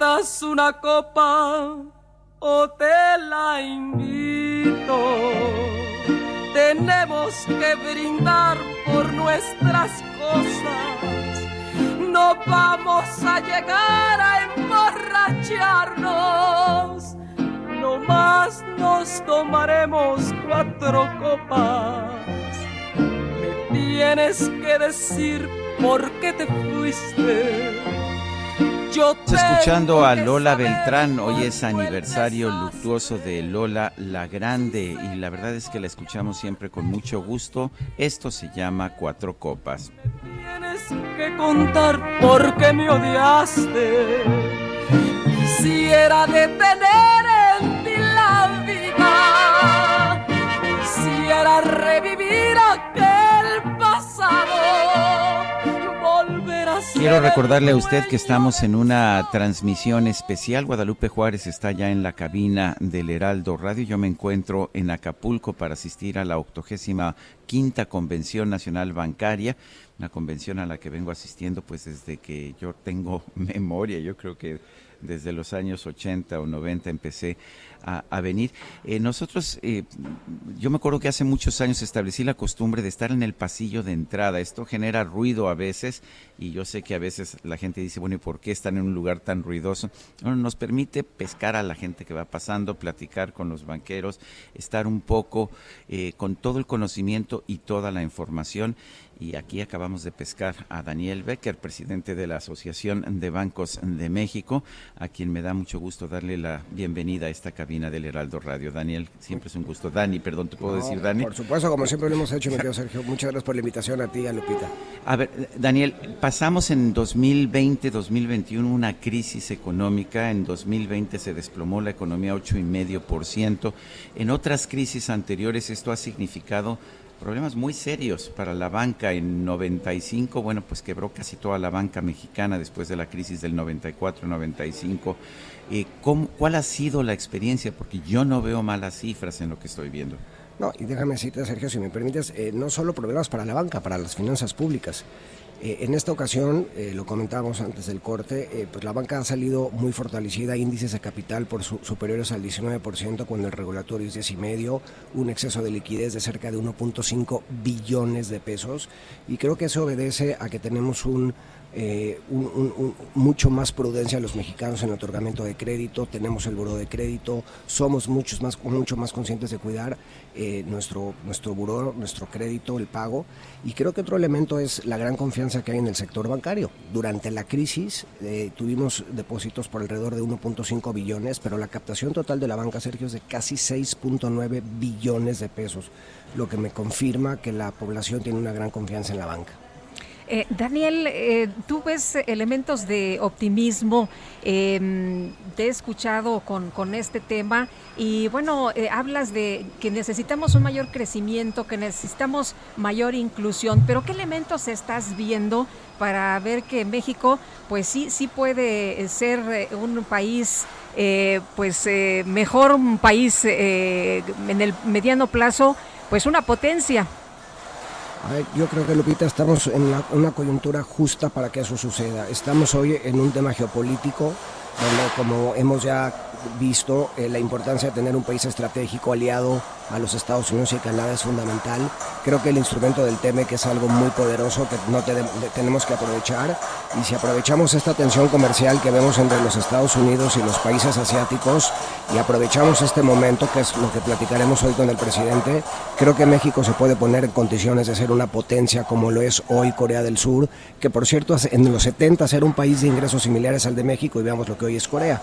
Una copa o te la invito. Tenemos que brindar por nuestras cosas. No vamos a llegar a emborracharnos. No más nos tomaremos cuatro copas. Me tienes que decir por qué te fuiste escuchando a Lola Beltrán, hoy es aniversario luctuoso de Lola la Grande y la verdad es que la escuchamos siempre con mucho gusto. Esto se llama Cuatro Copas. Tienes que contar por qué me odiaste. Quisiera detener en ti la vida. Quisiera revivir aquel pasado Quiero recordarle a usted que estamos en una transmisión especial. Guadalupe Juárez está ya en la cabina del Heraldo Radio. Yo me encuentro en Acapulco para asistir a la octogésima quinta Convención Nacional Bancaria, una convención a la que vengo asistiendo pues desde que yo tengo memoria. Yo creo que desde los años 80 o 90 empecé a, venir. Eh, nosotros, eh, yo me acuerdo que hace muchos años establecí la costumbre de estar en el pasillo de entrada. Esto genera ruido a veces y yo sé que a veces la gente dice, bueno, ¿y por qué están en un lugar tan ruidoso? nos permite pescar a la gente que va pasando, platicar con los banqueros, estar un poco eh, con todo el conocimiento y toda la información y aquí acabamos de pescar a Daniel Becker, presidente de la Asociación de Bancos de México, a quien me da mucho gusto darle la bienvenida a esta cabina del Heraldo Radio. Daniel, siempre es un gusto. Dani, perdón, ¿te puedo decir Dani? Por supuesto, como siempre lo hemos hecho, mi querido Sergio. Muchas gracias por la invitación a ti y a Lupita. A ver, Daniel, pasamos en 2020, 2021 una crisis económica. En 2020 se desplomó la economía 8,5%. En otras crisis anteriores esto ha significado problemas muy serios para la banca. En 95, bueno, pues quebró casi toda la banca mexicana después de la crisis del 94-95. Eh, ¿Cuál ha sido la experiencia? Porque yo no veo malas cifras en lo que estoy viendo. No, y déjame decirte, Sergio, si me permites, eh, no solo problemas para la banca, para las finanzas públicas. Eh, en esta ocasión, eh, lo comentábamos antes del corte, eh, pues la banca ha salido muy fortalecida, índices de capital por superiores al 19%, cuando el regulatorio es 10,5%, un exceso de liquidez de cerca de 1.5 billones de pesos, y creo que eso obedece a que tenemos un eh, mucho más prudencia los mexicanos en el otorgamiento de crédito, tenemos el buró de crédito, somos muchos más, mucho más conscientes de cuidar eh, nuestro, nuestro buró, nuestro crédito, el pago. Y creo que otro elemento es la gran confianza que hay en el sector bancario. Durante la crisis eh, tuvimos depósitos por alrededor de 1.5 billones, pero la captación total de la banca, Sergio, es de casi 6.9 billones de pesos, lo que me confirma que la población tiene una gran confianza en la banca. Eh, Daniel, eh, tú ves elementos de optimismo, em, te he escuchado con, con, este tema y bueno, eh, hablas de que necesitamos un mayor crecimiento, que necesitamos mayor inclusión, pero ¿qué elementos estás viendo para ver que México pues sí, sí puede ser un país pues mejor, un país en el mediano plazo, pues una potencia? Yo creo que Lupita estamos en una coyuntura justa para que eso suceda. Estamos hoy en un tema geopolítico donde como hemos ya visto, eh, la importancia de tener un país estratégico aliado a los Estados Unidos y Canadá es fundamental. Creo que el instrumento del TEMEC es algo muy poderoso que no tenemos que aprovechar y si aprovechamos esta tensión comercial que vemos entre los Estados Unidos y los países asiáticos y aprovechamos este momento, que es lo que platicaremos hoy con el presidente, creo que México se puede poner en condiciones de ser una potencia como lo es hoy Corea del Sur, que por cierto en los 70 era un país de ingresos similares al de México y veamos lo que hoy es Corea.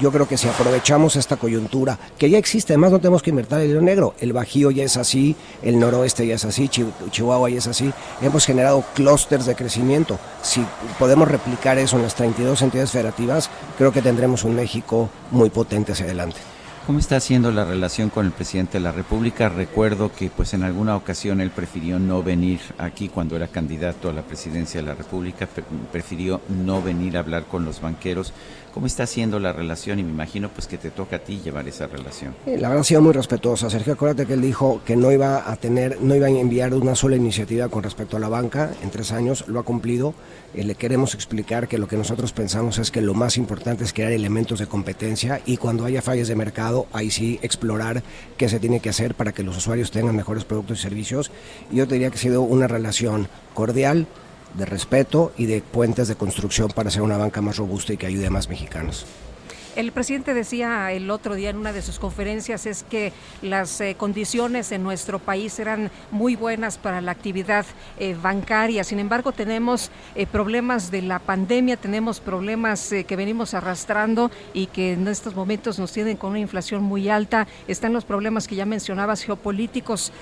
Yo creo que si aprovechamos esta coyuntura, que ya existe, además no tenemos que invertir el hilo negro, el Bajío ya es así, el noroeste ya es así, Chihuahua ya es así, hemos generado clústeres de crecimiento. Si podemos replicar eso en las 32 entidades federativas, creo que tendremos un México muy potente hacia adelante. ¿Cómo está haciendo la relación con el presidente de la República? Recuerdo que pues en alguna ocasión él prefirió no venir aquí cuando era candidato a la presidencia de la República, prefirió no venir a hablar con los banqueros. ¿Cómo está haciendo la relación? Y me imagino pues que te toca a ti llevar esa relación. La verdad ha sido muy respetuosa. Sergio, acuérdate que él dijo que no iba a tener, no iba a enviar una sola iniciativa con respecto a la banca en tres años, lo ha cumplido. Eh, le queremos explicar que lo que nosotros pensamos es que lo más importante es crear elementos de competencia y cuando haya fallas de mercado, ahí sí explorar qué se tiene que hacer para que los usuarios tengan mejores productos y servicios. Yo te diría que ha sido una relación cordial, de respeto y de puentes de construcción para ser una banca más robusta y que ayude a más mexicanos. El presidente decía el otro día en una de sus conferencias es que las eh, condiciones en nuestro país eran muy buenas para la actividad eh, bancaria. Sin embargo, tenemos eh, problemas de la pandemia, tenemos problemas que venimos arrastrando y que en estos momentos nos tienen con una inflación muy alta. Están los problemas que ya mencionabas geopolíticos.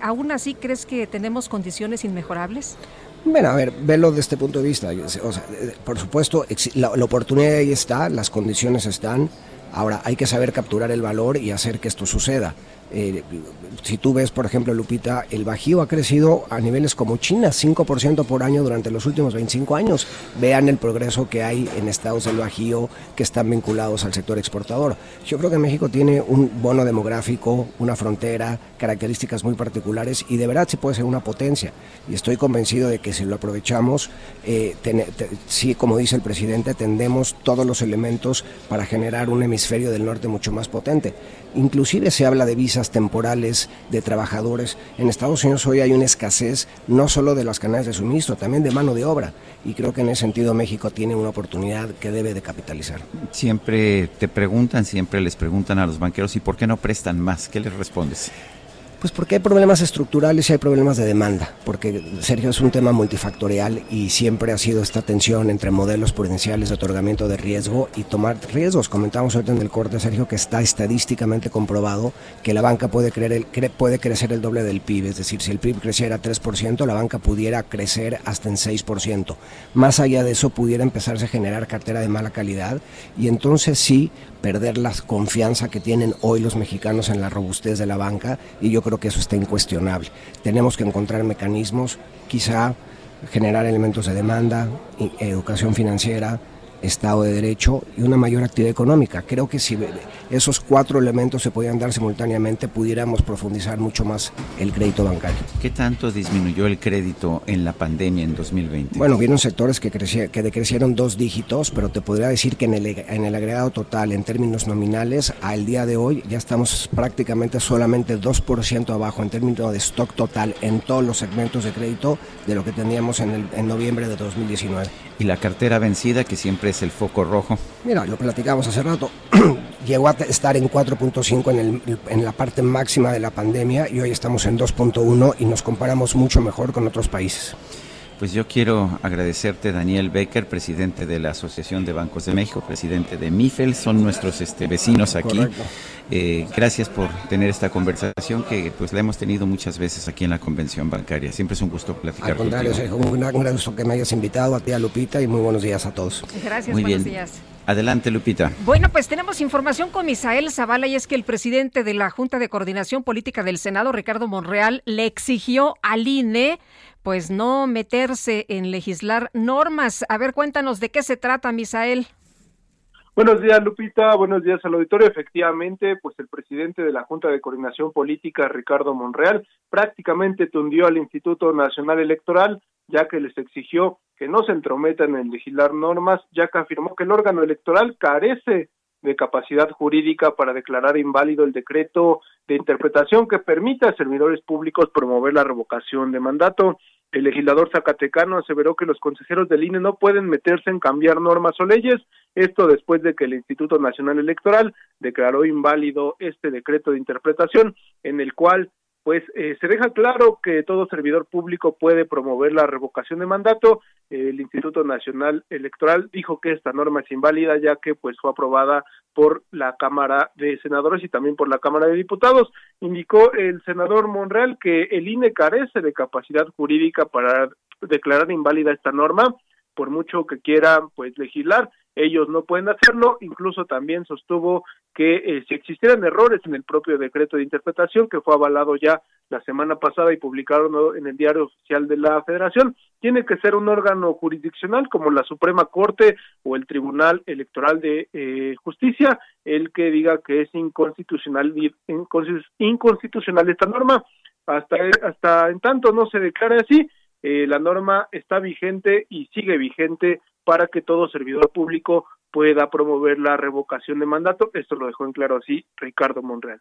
¿Aún así crees que tenemos condiciones inmejorables? Bueno, a ver, velo desde este punto de vista. por supuesto, la oportunidad ahí está, las condiciones están. Ahora hay que saber capturar el valor y hacer que esto suceda. Eh, si tú ves, por ejemplo, Lupita, el Bajío ha crecido a niveles como China, 5% por año durante los últimos 25 años. Vean el progreso que hay en estados del Bajío que están vinculados al sector exportador. Yo creo que México tiene un bono demográfico, una frontera, características muy particulares y de verdad se puede ser una potencia. Y estoy convencido de que si lo aprovechamos, eh, sí, como dice el presidente, tendemos todos los elementos para generar un hemisferio del norte mucho más potente. Inclusive se habla de visas temporales de trabajadores. En Estados Unidos hoy hay una escasez no solo de las canales de suministro, también de mano de obra. Y creo que en ese sentido México tiene una oportunidad que debe de capitalizar. Siempre te preguntan, siempre les preguntan a los banqueros, ¿y por qué no prestan más? ¿Qué les respondes? Pues porque hay problemas estructurales y hay problemas de demanda, porque Sergio es un tema multifactorial y siempre ha sido esta tensión entre modelos prudenciales de otorgamiento de riesgo y tomar riesgos. Comentamos ahorita en el corte, Sergio, que está estadísticamente comprobado que la banca puede, creer el, puede crecer el doble del PIB, es decir, si el PIB creciera 3%, la banca pudiera crecer hasta en 6%. Más allá de eso, pudiera empezarse a generar cartera de mala calidad y entonces sí perder la confianza que tienen hoy los mexicanos en la robustez de la banca y yo creo que eso está incuestionable. Tenemos que encontrar mecanismos, quizá generar elementos de demanda, educación financiera, Estado de Derecho y una mayor actividad económica. Creo que si esos cuatro elementos se podían dar simultáneamente, pudiéramos profundizar mucho más el crédito bancario. ¿Qué tanto disminuyó el crédito en la pandemia en 2020? Bueno, vieron sectores que, que decrecieron dos dígitos, pero te podría decir que en el, en el agregado total, en términos nominales, al día de hoy ya estamos prácticamente solamente 2% abajo en términos de stock total en todos los segmentos de crédito de lo que teníamos en, el, en noviembre de 2019. ¿Y la cartera vencida, que siempre es el foco rojo? Mira, lo platicamos hace rato. Llegó a estar en 4.5 en, en la parte máxima de la pandemia y hoy estamos en 2.1 y nos comparamos mucho mejor con otros países. Pues yo quiero agradecerte, Daniel Becker, presidente de la Asociación de Bancos de México, presidente de MIFEL, son nuestros este, vecinos aquí. Eh, gracias por tener esta conversación que pues la hemos tenido muchas veces aquí en la convención bancaria. Siempre es un gusto platicar Al contrario, contigo. un, gran gusto que me hayas invitado a ti, a Lupita, y muy buenos días a todos. Gracias, muy buenos bien. días. Adelante, Lupita. Bueno, pues tenemos información con Misael Zavala y es que el presidente de la Junta de Coordinación Política del Senado, Ricardo Monreal, le exigió al INE pues no meterse en legislar normas. A ver, cuéntanos de qué se trata, Misael. Buenos días, Lupita. Buenos días al auditorio. Efectivamente, pues el presidente de la Junta de Coordinación Política, Ricardo Monreal, prácticamente tundió al Instituto Nacional Electoral, ya que les exigió que no se entrometan en legislar normas, ya que afirmó que el órgano electoral carece de capacidad jurídica para declarar inválido el decreto de interpretación que permite a servidores públicos promover la revocación de mandato. El legislador zacatecano aseveró que los consejeros del INE no pueden meterse en cambiar normas o leyes, esto después de que el Instituto Nacional Electoral declaró inválido este decreto de interpretación en el cual pues eh, se deja claro que todo servidor público puede promover la revocación de mandato. El Instituto Nacional Electoral dijo que esta norma es inválida ya que pues fue aprobada por la Cámara de Senadores y también por la Cámara de Diputados. Indicó el senador Monreal que el INE carece de capacidad jurídica para declarar inválida esta norma por mucho que quieran pues legislar, ellos no pueden hacerlo, incluso también sostuvo que eh, si existieran errores en el propio decreto de interpretación que fue avalado ya la semana pasada y publicaron en el diario oficial de la Federación, tiene que ser un órgano jurisdiccional como la Suprema Corte o el Tribunal Electoral de eh, Justicia el que diga que es inconstitucional inconstitucional esta norma. Hasta hasta en tanto no se declare así eh, la norma está vigente y sigue vigente para que todo servidor público pueda promover la revocación de mandato. Esto lo dejó en claro así Ricardo Monreal.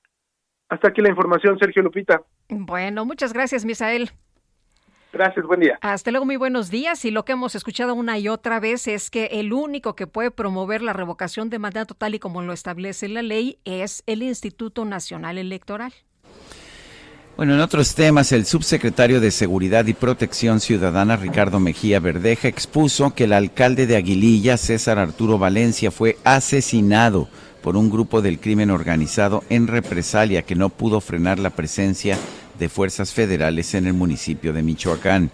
Hasta aquí la información, Sergio Lupita. Bueno, muchas gracias, Misael. Gracias, buen día. Hasta luego, muy buenos días. Y lo que hemos escuchado una y otra vez es que el único que puede promover la revocación de mandato tal y como lo establece la ley es el Instituto Nacional Electoral. Bueno, en otros temas, el subsecretario de Seguridad y Protección Ciudadana, Ricardo Mejía Verdeja, expuso que el alcalde de Aguililla, César Arturo Valencia, fue asesinado por un grupo del crimen organizado en represalia que no pudo frenar la presencia de fuerzas federales en el municipio de Michoacán.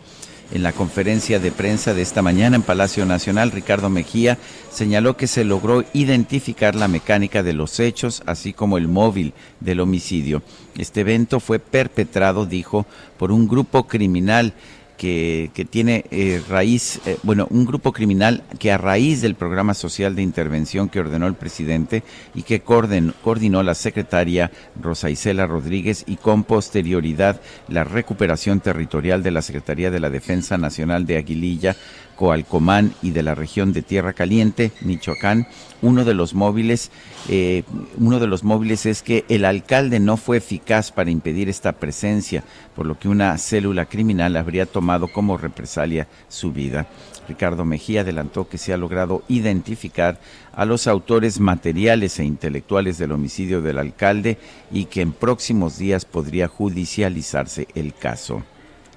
En la conferencia de prensa de esta mañana en Palacio Nacional, Ricardo Mejía señaló que se logró identificar la mecánica de los hechos, así como el móvil del homicidio. Este evento fue perpetrado, dijo, por un grupo criminal que, tiene eh, raíz, eh, bueno, un grupo criminal que a raíz del programa social de intervención que ordenó el presidente y que coordinó la secretaria Rosa Isela Rodríguez y con posterioridad la recuperación territorial de la Secretaría de la Defensa Nacional de Aguililla, Coalcomán y de la región de Tierra Caliente, Michoacán, uno de los móviles, eh, uno de los móviles es que el alcalde no fue eficaz para impedir esta presencia, por lo que una célula criminal habría tomado como represalia su vida. Ricardo Mejía adelantó que se ha logrado identificar a los autores materiales e intelectuales del homicidio del alcalde y que en próximos días podría judicializarse el caso.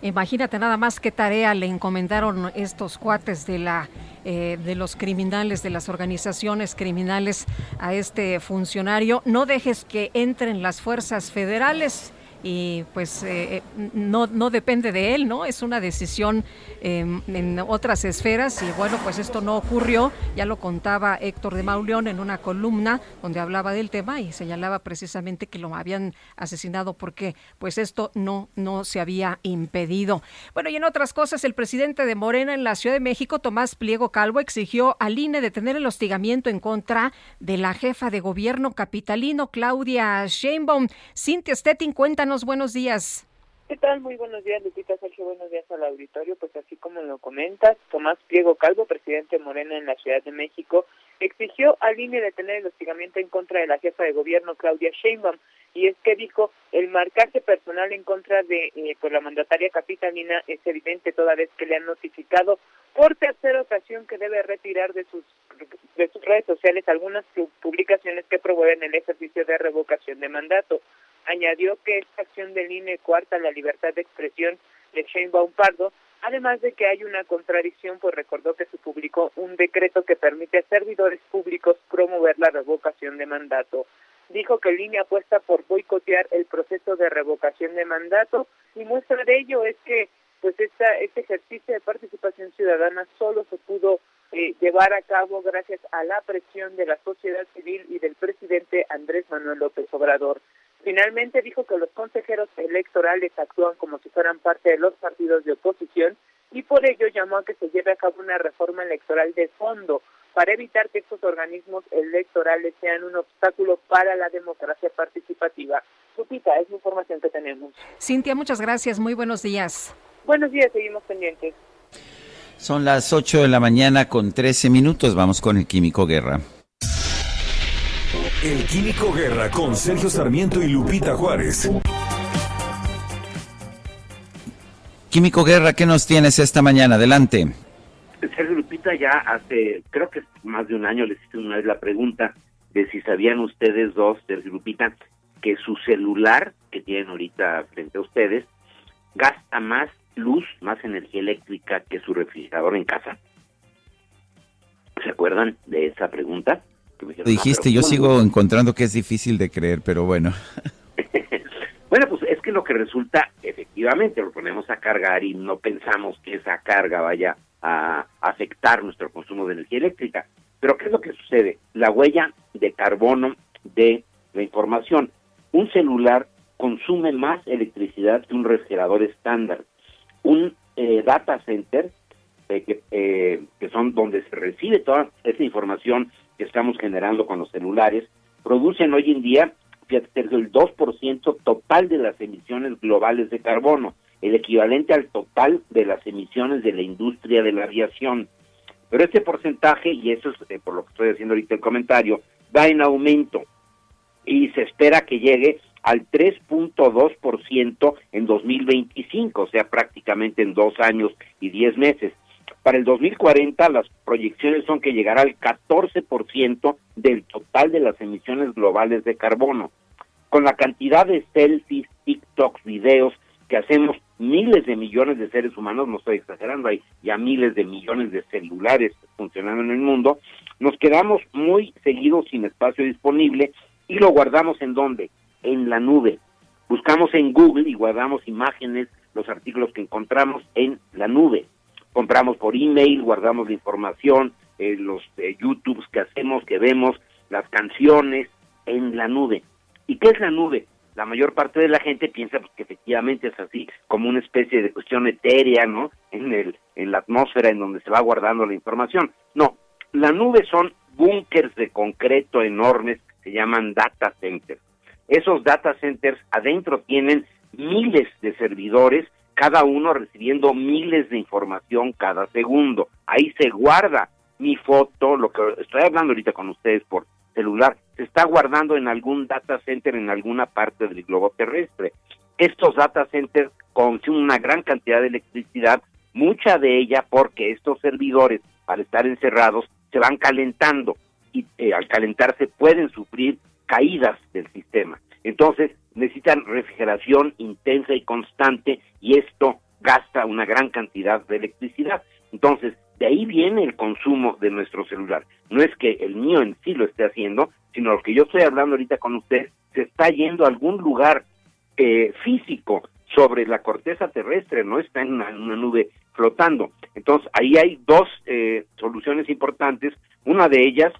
Imagínate nada más qué tarea le encomendaron estos cuates de la eh, de los criminales, de las organizaciones criminales a este funcionario. No dejes que entren las fuerzas federales y pues eh, eh, no, no depende de él, ¿no? Es una decisión em, en otras esferas y bueno, pues esto no ocurrió, ya lo contaba Héctor de Mauleón en una columna donde hablaba del tema y señalaba precisamente que lo habían asesinado porque pues esto no, no se había impedido. Bueno, y en otras cosas, el presidente de Morena en la Ciudad de México, Tomás Pliego Calvo, exigió al INE detener el hostigamiento en contra de la jefa de gobierno capitalino, Claudia Sheinbaum. Cintia Stettin, cuéntanos buenos días. ¿Qué tal? Muy buenos días, Lupita Sergio. Buenos días al auditorio. Pues así como lo comentas, Tomás Pliego Calvo, presidente Morena en la Ciudad de México, exigió al INE detener el hostigamiento en contra de la jefa de gobierno, Claudia Sheinbaum. Y es que dijo, el marcaje personal en contra de eh, pues, la mandataria capitalina es evidente toda vez que le han notificado por tercera ocasión que debe retirar de sus, de sus redes sociales algunas publicaciones que promueven el ejercicio de revocación de mandato. Añadió que esta acción del INE cuarta la libertad de expresión de Sheinbaum Pardo, además de que hay una contradicción, pues recordó que se publicó un decreto que permite a servidores públicos promover la revocación de mandato. Dijo que el INE apuesta por boicotear el proceso de revocación de mandato y muestra de ello es que pues esta, este ejercicio de participación ciudadana solo se pudo eh, llevar a cabo gracias a la presión de la sociedad civil y del presidente Andrés Manuel López Obrador. Finalmente dijo que los consejeros electorales actúan como si fueran parte de los partidos de oposición y por ello llamó a que se lleve a cabo una reforma electoral de fondo para evitar que estos organismos electorales sean un obstáculo para la democracia participativa. Supita, es la información que tenemos. Cintia, muchas gracias. Muy buenos días. Buenos días, seguimos pendientes. Son las 8 de la mañana con 13 minutos. Vamos con el Químico Guerra. El Químico Guerra con Sergio Sarmiento y Lupita Juárez. Químico Guerra, ¿qué nos tienes esta mañana? Adelante. Sergio Lupita, ya hace, creo que más de un año les hice una vez la pregunta de si sabían ustedes dos, Sergio Lupita, que su celular que tienen ahorita frente a ustedes gasta más luz, más energía eléctrica que su refrigerador en casa. ¿Se acuerdan de esa pregunta? Dijiste, yo sigo encontrando que es difícil de creer, pero bueno. bueno, pues es que lo que resulta, efectivamente, lo ponemos a cargar y no pensamos que esa carga vaya a afectar nuestro consumo de energía eléctrica. Pero ¿qué es lo que sucede? La huella de carbono de la información. Un celular consume más electricidad que un refrigerador estándar. Un eh, data center, eh, que, eh, que son donde se recibe toda esa información que estamos generando con los celulares, producen hoy en día fíjate, el 2% total de las emisiones globales de carbono, el equivalente al total de las emisiones de la industria de la aviación. Pero este porcentaje, y eso es eh, por lo que estoy haciendo ahorita el comentario, va en aumento y se espera que llegue al 3.2% en 2025, o sea, prácticamente en dos años y diez meses. Para el 2040 las proyecciones son que llegará al 14% del total de las emisiones globales de carbono. Con la cantidad de selfies, TikToks, videos que hacemos miles de millones de seres humanos, no estoy exagerando, hay ya miles de millones de celulares funcionando en el mundo, nos quedamos muy seguidos sin espacio disponible y lo guardamos en dónde? En la nube. Buscamos en Google y guardamos imágenes, los artículos que encontramos en la nube compramos por email, guardamos la información, eh, los eh, YouTubes que hacemos, que vemos, las canciones en la nube. ¿Y qué es la nube? La mayor parte de la gente piensa pues, que efectivamente es así, como una especie de cuestión etérea, ¿no? En, el, en la atmósfera en donde se va guardando la información. No, la nube son búnkers de concreto enormes, se llaman data centers. Esos data centers adentro tienen miles de servidores cada uno recibiendo miles de información cada segundo. Ahí se guarda mi foto, lo que estoy hablando ahorita con ustedes por celular, se está guardando en algún data center en alguna parte del globo terrestre. Estos data centers consumen una gran cantidad de electricidad, mucha de ella porque estos servidores, al estar encerrados, se van calentando y eh, al calentarse pueden sufrir caídas del sistema. Entonces, necesitan refrigeración intensa y constante y esto gasta una gran cantidad de electricidad. Entonces, de ahí viene el consumo de nuestro celular. No es que el mío en sí lo esté haciendo, sino lo que yo estoy hablando ahorita con usted se está yendo a algún lugar eh, físico sobre la corteza terrestre, no está en una, nube flotando. Entonces, ahí hay dos eh, soluciones importantes. Una de ellas,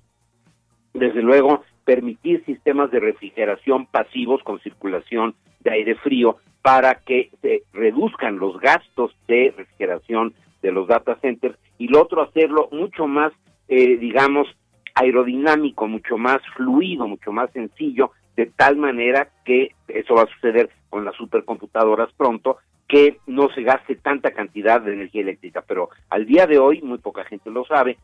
desde luego, permitir sistemas de refrigeración pasivos con circulación de aire frío para que se reduzcan los gastos de refrigeración de los data centers y lo otro hacerlo mucho más, eh, digamos, aerodinámico, mucho más fluido, mucho más sencillo, de tal manera que eso va a suceder con las supercomputadoras pronto, que no se gaste tanta cantidad de energía eléctrica. Pero al día de hoy, muy poca gente lo sabe,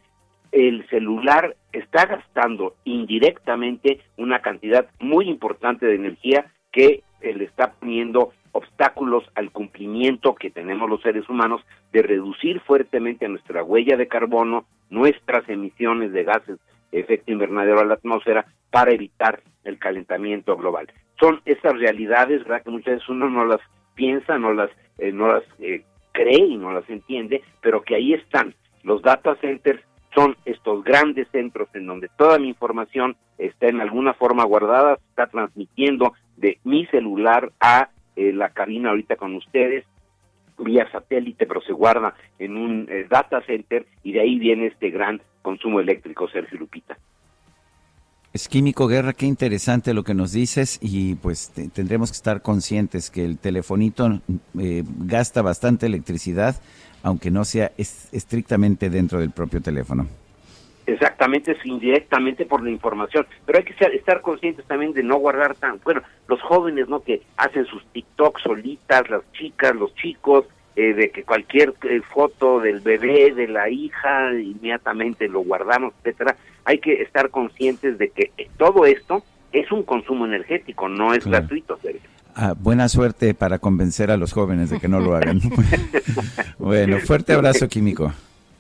el celular está gastando indirectamente una cantidad muy importante de energía que le está poniendo obstáculos al cumplimiento que tenemos los seres humanos de reducir fuertemente nuestra huella de carbono, nuestras emisiones de gases de efecto invernadero a la atmósfera para evitar el calentamiento global. Son esas realidades, ¿verdad? Que muchas veces uno no las piensa, no las, eh, no las eh, cree y no las entiende, pero que ahí están. Los data centers son estos grandes centros en donde toda mi información está en alguna forma guardada, está transmitiendo de mi celular a eh, la cabina ahorita con ustedes vía satélite, pero se guarda en un eh, data center y de ahí viene este gran consumo eléctrico, Sergio Lupita. Es Químico Guerra, qué interesante lo que nos dices y pues tendremos que estar conscientes que el telefonito eh, gasta bastante electricidad aunque no sea estrictamente dentro del propio teléfono. Exactamente, es indirectamente por la información, pero hay que estar conscientes también de no guardar tan, bueno, los jóvenes, ¿no? Que hacen sus TikToks solitas, las chicas, los chicos, eh, de que cualquier eh, foto del bebé, de la hija, inmediatamente lo guardamos, etcétera. Hay que estar conscientes de que todo esto es un consumo energético, no es gratuito. Ah, buena suerte para convencer a los jóvenes de que no lo hagan. bueno, fuerte abrazo químico.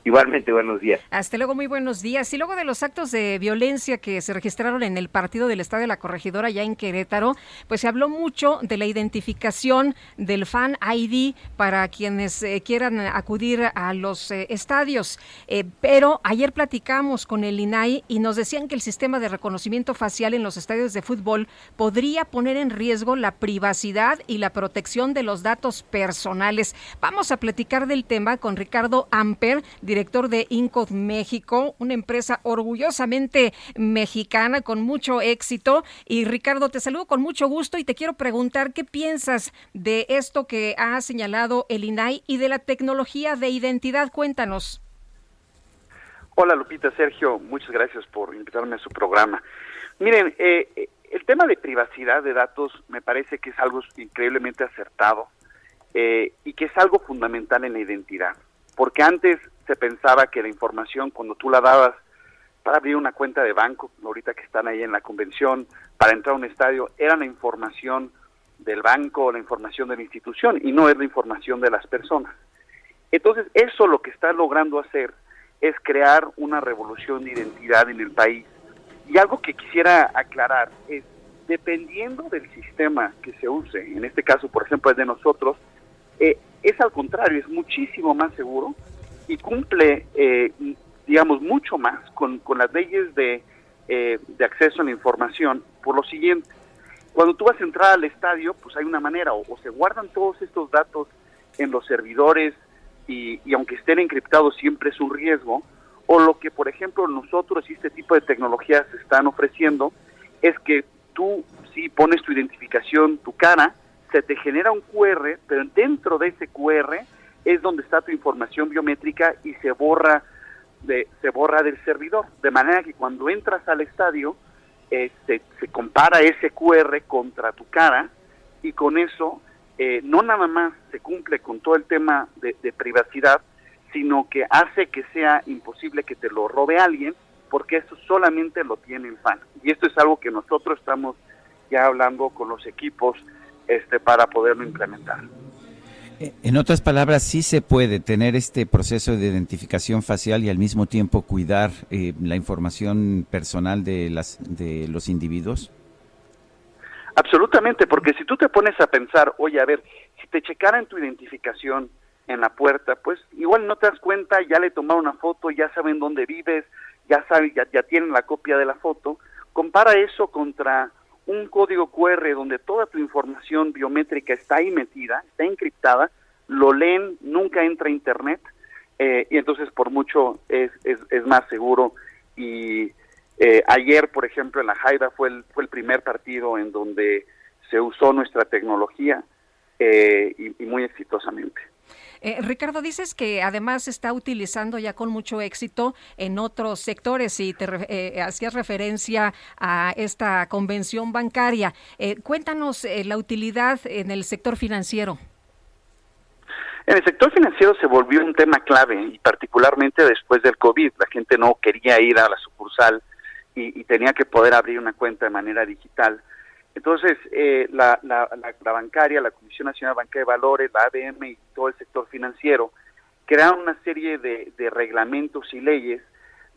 Igualmente, buenos días. Hasta luego, muy buenos días. Y luego de los actos de violencia que se registraron en el partido del Estado de la Corregidora ya en Querétaro, pues se habló mucho de la identificación del Fan ID para quienes eh, quieran acudir a los eh, estadios. Eh, pero ayer platicamos con el INAI y nos decían que el sistema de reconocimiento facial en los estadios de fútbol podría poner en riesgo la privacidad y la protección de los datos personales. Vamos a platicar del tema con Ricardo Amper, director de Incod México, una empresa orgullosamente mexicana con mucho éxito. Y Ricardo, te saludo con mucho gusto y te quiero preguntar qué piensas de esto que ha señalado el INAI y de la tecnología de identidad. Cuéntanos. Hola Lupita, Sergio, muchas gracias por invitarme a su programa. Miren, eh, el tema de privacidad de datos me parece que es algo increíblemente acertado eh, y que es algo fundamental en la identidad, porque antes se pensaba que la información cuando tú la dabas para abrir una cuenta de banco, ahorita que están ahí en la convención, para entrar a un estadio, era la información del banco la información de la institución y no es la información de las personas. Entonces, eso lo que está logrando hacer es crear una revolución de identidad en el país. Y algo que quisiera aclarar es, dependiendo del sistema que se use, en este caso, por ejemplo, el de nosotros, eh, es al contrario, es muchísimo más seguro y cumple, eh, digamos, mucho más con, las leyes de, eh, de acceso a la información por lo siguiente. Cuando tú vas a entrar al estadio, pues hay una manera, o, se guardan todos estos datos en los servidores y, y, aunque estén encriptados siempre es un riesgo, o lo que por ejemplo nosotros y este tipo de tecnologías están ofreciendo es que tú si pones tu identificación, tu cara, se te genera un QR, pero dentro de ese QR es donde está tu información biométrica y se borra de, se borra del servidor. De manera que cuando entras al estadio, eh, se, compara ese QR contra tu cara y con eso eh, no nada más se cumple con todo el tema de, privacidad, sino que hace que sea imposible que te lo robe alguien, porque eso solamente lo tiene el fan. Y esto es algo que nosotros estamos ya hablando con los equipos este, para poderlo implementar. En otras palabras, sí se puede tener este proceso de identificación facial y al mismo tiempo cuidar eh, la información personal de, las, de los individuos. Absolutamente, porque si tú te pones a pensar, oye, a ver, si te checaran tu identificación en la puerta, pues igual no te das cuenta, ya le tomaron una foto, ya saben dónde vives, ya saben, ya, ya tienen la copia de la foto. Compara eso contra un código QR donde toda tu información biométrica está ahí metida, está encriptada, lo leen, nunca entra a Internet eh, y entonces por mucho es, es, más seguro. Y eh, ayer, por ejemplo, en la Jaiba fue el, fue el primer partido en donde se usó nuestra tecnología eh, y muy exitosamente. Eh, Ricardo, dices que además se está utilizando ya con mucho éxito en otros sectores y te eh, hacías referencia a esta convención bancaria. Eh, cuéntanos la utilidad en el sector financiero. En el sector financiero se volvió un tema clave y particularmente después del COVID. La gente no quería ir a la sucursal y tenía que poder abrir una cuenta de manera digital. Entonces, eh, la, la, la, bancaria, la Comisión Nacional Bancaria de Valores, la ABM y todo el sector financiero crearon una serie de, de reglamentos y leyes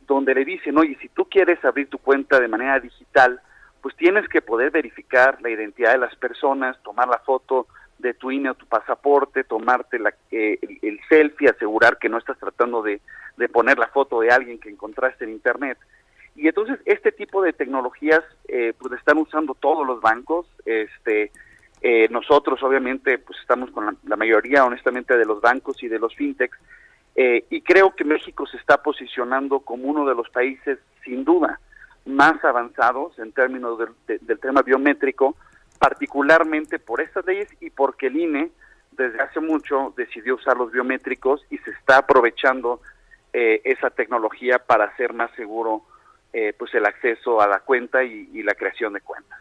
donde le dicen, oye, si tú quieres abrir tu cuenta de manera digital, pues tienes que poder verificar la identidad de las personas, tomar la foto de tu INE o tu pasaporte, tomarte la, eh, el, selfie, asegurar que no estás tratando de, de poner la foto de alguien que encontraste en Internet. Y entonces este tipo de tecnologías eh, pues están usando todos los bancos. Este, eh, nosotros obviamente pues estamos con la, mayoría honestamente de los bancos y de los fintechs eh, y creo que México se está posicionando como uno de los países sin duda más avanzados en términos del tema biométrico, particularmente por estas leyes y porque el INE desde hace mucho decidió usar los biométricos y se está aprovechando esa tecnología para hacer más seguro eh, pues el acceso a la cuenta y, la creación de cuentas.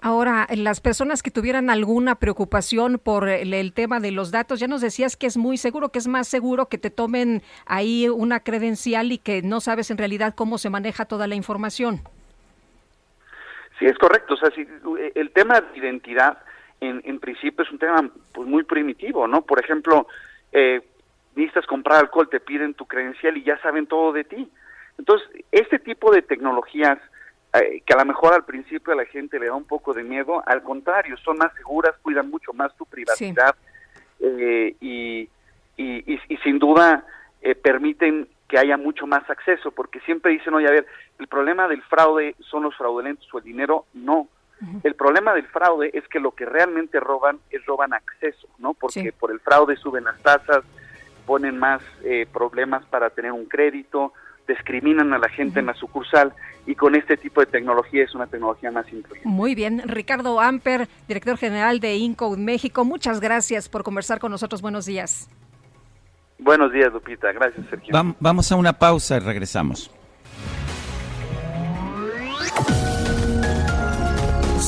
Ahora, las personas que tuvieran alguna preocupación por el, tema de los datos, ya nos decías que es muy seguro, que es más seguro que te tomen ahí una credencial y que no sabes en realidad cómo se maneja toda la información. Sí, es correcto. O sea, si, el tema de identidad, en, en principio, es un tema pues, muy primitivo, ¿no? Por ejemplo, eh, necesitas comprar alcohol, te piden tu credencial y ya saben todo de ti. Entonces, este tipo de tecnologías eh, que a lo mejor al principio a la gente le da un poco de miedo, al contrario, son más seguras, cuidan mucho más tu privacidad eh, y, y, y, sin duda eh, permiten que haya mucho más acceso, porque siempre dicen, oye, a ver, el problema del fraude son los fraudulentos o el dinero, no. El problema del fraude es que lo que realmente roban es roban acceso, ¿no? Porque por el fraude suben las tasas, ponen más problemas para tener un crédito, discriminan a la gente en la sucursal y con este tipo de tecnología es una tecnología más incluyente. Muy bien, Ricardo Amper, director general de Incode México, muchas gracias por conversar con nosotros. Buenos días. Buenos días, Lupita. Gracias, Sergio. Vamos a una pausa y regresamos.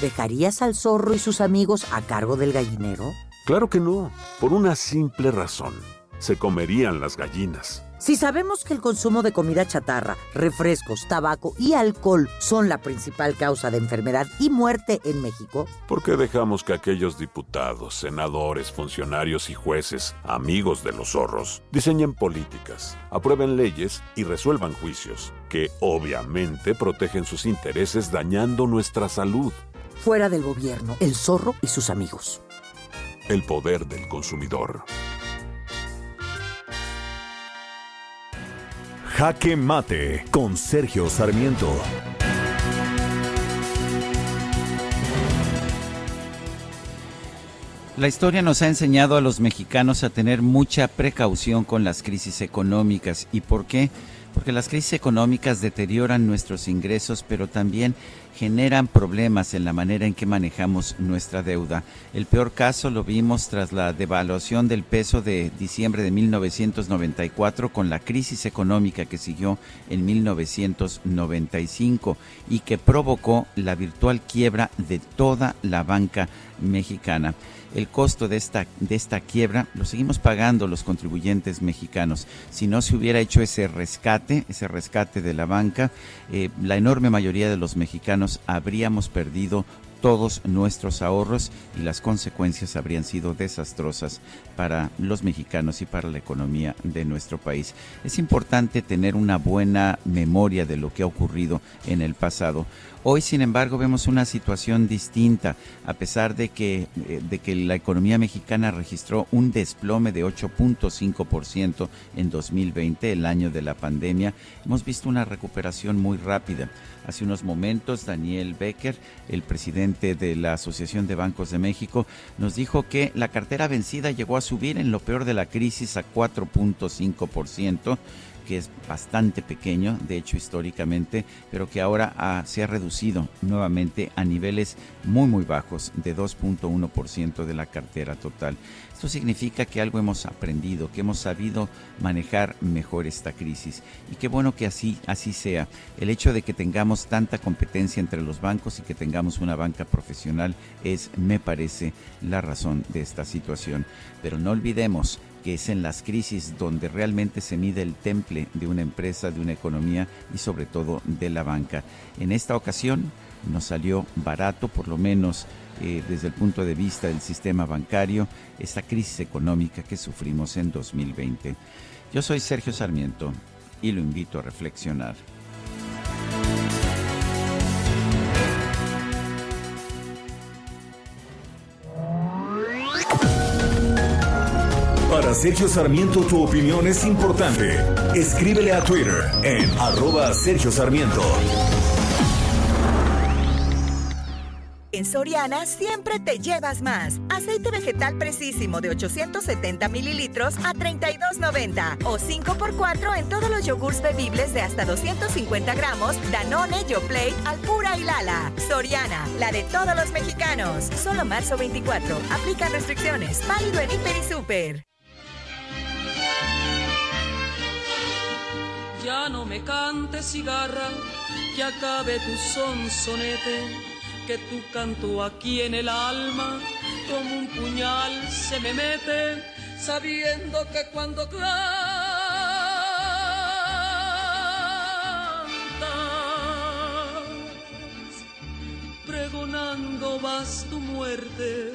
¿Dejarías al zorro y sus amigos a cargo del gallinero? Claro que no, por una simple razón. Se comerían las gallinas. Si sabemos que el consumo de comida chatarra, refrescos, tabaco y alcohol son la principal causa de enfermedad y muerte en México, ¿por qué dejamos que aquellos diputados, senadores, funcionarios y jueces, amigos de los zorros, diseñen políticas, aprueben leyes y resuelvan juicios que obviamente protegen sus intereses dañando nuestra salud? Fuera del gobierno, el zorro y sus amigos. El poder del consumidor. Jaque Mate con Sergio Sarmiento. La historia nos ha enseñado a los mexicanos a tener mucha precaución con las crisis económicas. ¿Y por qué? Porque las crisis económicas deterioran nuestros ingresos, pero también generan problemas en la manera en que manejamos nuestra deuda. El peor caso lo vimos tras la devaluación del peso de diciembre de 1994 con la crisis económica que siguió en 1995 y que provocó la virtual quiebra de toda la banca mexicana el costo de esta, de esta quiebra lo seguimos pagando los contribuyentes mexicanos. Si no se hubiera hecho ese rescate, ese rescate de la banca, eh, la enorme mayoría de los mexicanos habríamos perdido todos nuestros ahorros y las consecuencias habrían sido desastrosas para los mexicanos y para la economía de nuestro país. Es importante tener una buena memoria de lo que ha ocurrido en el pasado. Hoy, sin embargo, vemos una situación distinta, a pesar de que, eh, de que la economía mexicana registró un desplome de 8.5% en 2020, el año de la pandemia. Hemos visto una recuperación muy rápida. Hace unos momentos, Daniel Becker, el presidente de la Asociación de Bancos de México, nos dijo que la cartera vencida llegó a subir en lo peor de la crisis a 4.5% que es bastante pequeño, de hecho históricamente, pero que ahora se ha reducido nuevamente a niveles muy muy bajos de 2.1% de la cartera total. Esto significa que algo hemos aprendido, que hemos sabido manejar mejor esta crisis y qué bueno que así así sea. El hecho de que tengamos tanta competencia entre los bancos y que tengamos una banca profesional es me parece la razón de esta situación, pero no olvidemos que es en las crisis donde realmente se mide el temple de una empresa, de una economía y sobre todo de la banca. En esta ocasión nos salió barato, por lo menos eh, desde el punto de vista del sistema bancario esta crisis económica que sufrimos en 2020. Yo soy Sergio Sarmiento y lo invito a reflexionar. Para Sergio Sarmiento tu opinión es importante. Escríbele a Twitter en arroba Sergio Sarmiento. En Soriana siempre te llevas más. Aceite vegetal precisísimo de 870 mililitros a 32.90 o 5x4 en todos los yogurts bebibles de hasta 250 gramos, Danone, Yoplait, Alpura y Lala. Soriana, la de todos los mexicanos. Solo marzo 24. Aplican restricciones. Válido en Hiper y Super. Ya no me cantes cigarra, que acabe tu sonsonete, que tu canto aquí en el alma como un puñal se me mete, sabiendo que cuando cantas, pregonando vas tu muerte.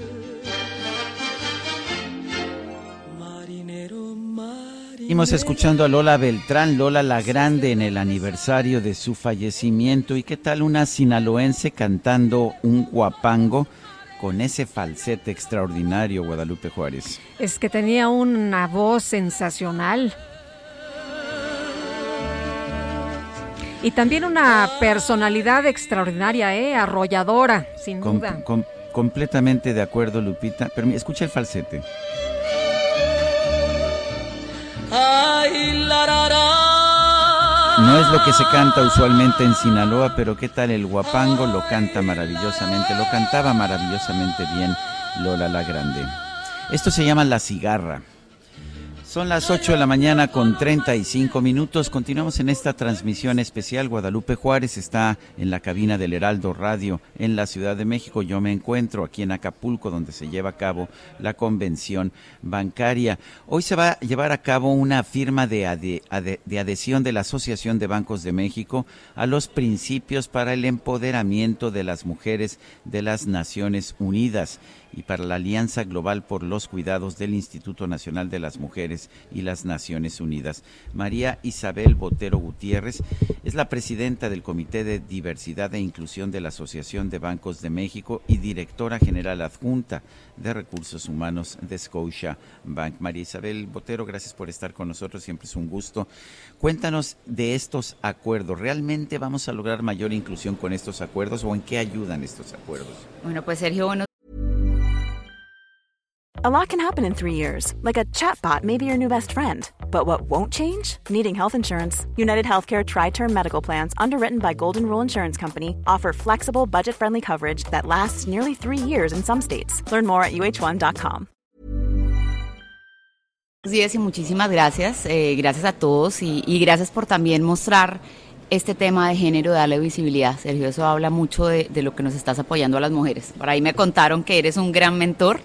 Marinero, marinero. Seguimos escuchando a Lola Beltrán, Lola la Grande, en el aniversario de su fallecimiento. ¿Y qué tal una sinaloense cantando un guapango con ese falsete extraordinario, Guadalupe Juárez? Es que tenía una voz sensacional. Y también una personalidad extraordinaria, ¿eh? arrolladora, sin Com- duda. com- completamente de acuerdo, Lupita. Pero escucha el falsete. No es lo que se canta usualmente en Sinaloa, pero qué tal el guapango lo canta maravillosamente, lo cantaba maravillosamente bien Lola la Grande. Esto se llama La Cigarra. Son las 8 de la mañana con 35 minutos. Continuamos en esta transmisión especial. Guadalupe Juárez está en la cabina del Heraldo Radio en la Ciudad de México. Yo me encuentro aquí en Acapulco, donde se lleva a cabo la convención bancaria. Hoy se va a llevar a cabo una firma de, adhesión de la Asociación de Bancos de México a los principios para el empoderamiento de las mujeres de las Naciones Unidas y para la Alianza Global por los Cuidados del Instituto Nacional de las Mujeres y las Naciones Unidas. María Isabel Botero Gutiérrez es la presidenta del Comité de Diversidad e Inclusión de la Asociación de Bancos de México y directora general adjunta de Recursos Humanos de Scotia Bank. María Isabel Botero, gracias por estar con nosotros, siempre es un gusto. Cuéntanos de estos acuerdos. ¿Realmente vamos a lograr mayor inclusión con estos acuerdos o en qué ayudan estos acuerdos? Bueno, pues Sergio, bueno. A lot can happen in three years, like a chatbot may be your new best friend. But what won't change? Needing health insurance. United Healthcare Tri Term Medical Plans, underwritten by Golden Rule Insurance Company, offer flexible, budget friendly coverage that lasts nearly three years in some states. Learn more at uh1.com. Buenos días y muchísimas gracias. Eh, gracias a todos y, y gracias por también mostrar este tema de género, darle visibilidad. Sergio, eso habla mucho de, de lo que nos estás apoyando a las mujeres. Por ahí me contaron que eres un gran mentor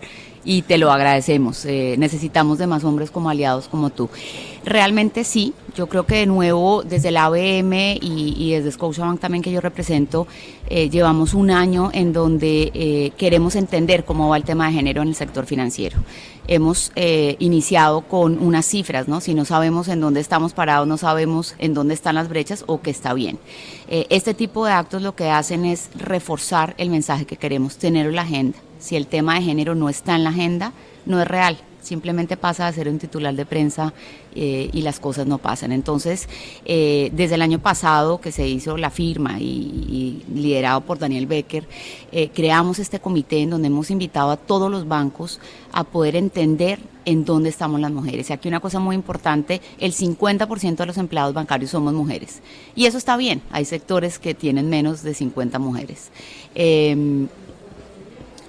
y te lo agradecemos. Eh, necesitamos de más hombres como aliados como tú. Realmente sí, yo creo que de nuevo desde la ABM y, y desde Scotiabank también que yo represento, eh, llevamos un año en donde eh, queremos entender cómo va el tema de género en el sector financiero. Hemos iniciado con unas cifras, ¿no? Si no sabemos en dónde estamos parados, no sabemos en dónde están las brechas o qué está bien. Este tipo de actos lo que hacen es reforzar el mensaje que queremos tener en la agenda. Si el tema de género no está en la agenda, no es real simplemente pasa a ser un titular de prensa eh, y las cosas no pasan. Entonces, eh, desde el año pasado que se hizo la firma y, liderado por Daniel Becker, eh, creamos este comité en donde hemos invitado a todos los bancos a poder entender en dónde estamos las mujeres. Y aquí una cosa muy importante, el 50% de los empleados bancarios somos mujeres. Y eso está bien, hay sectores que tienen menos de 50 mujeres.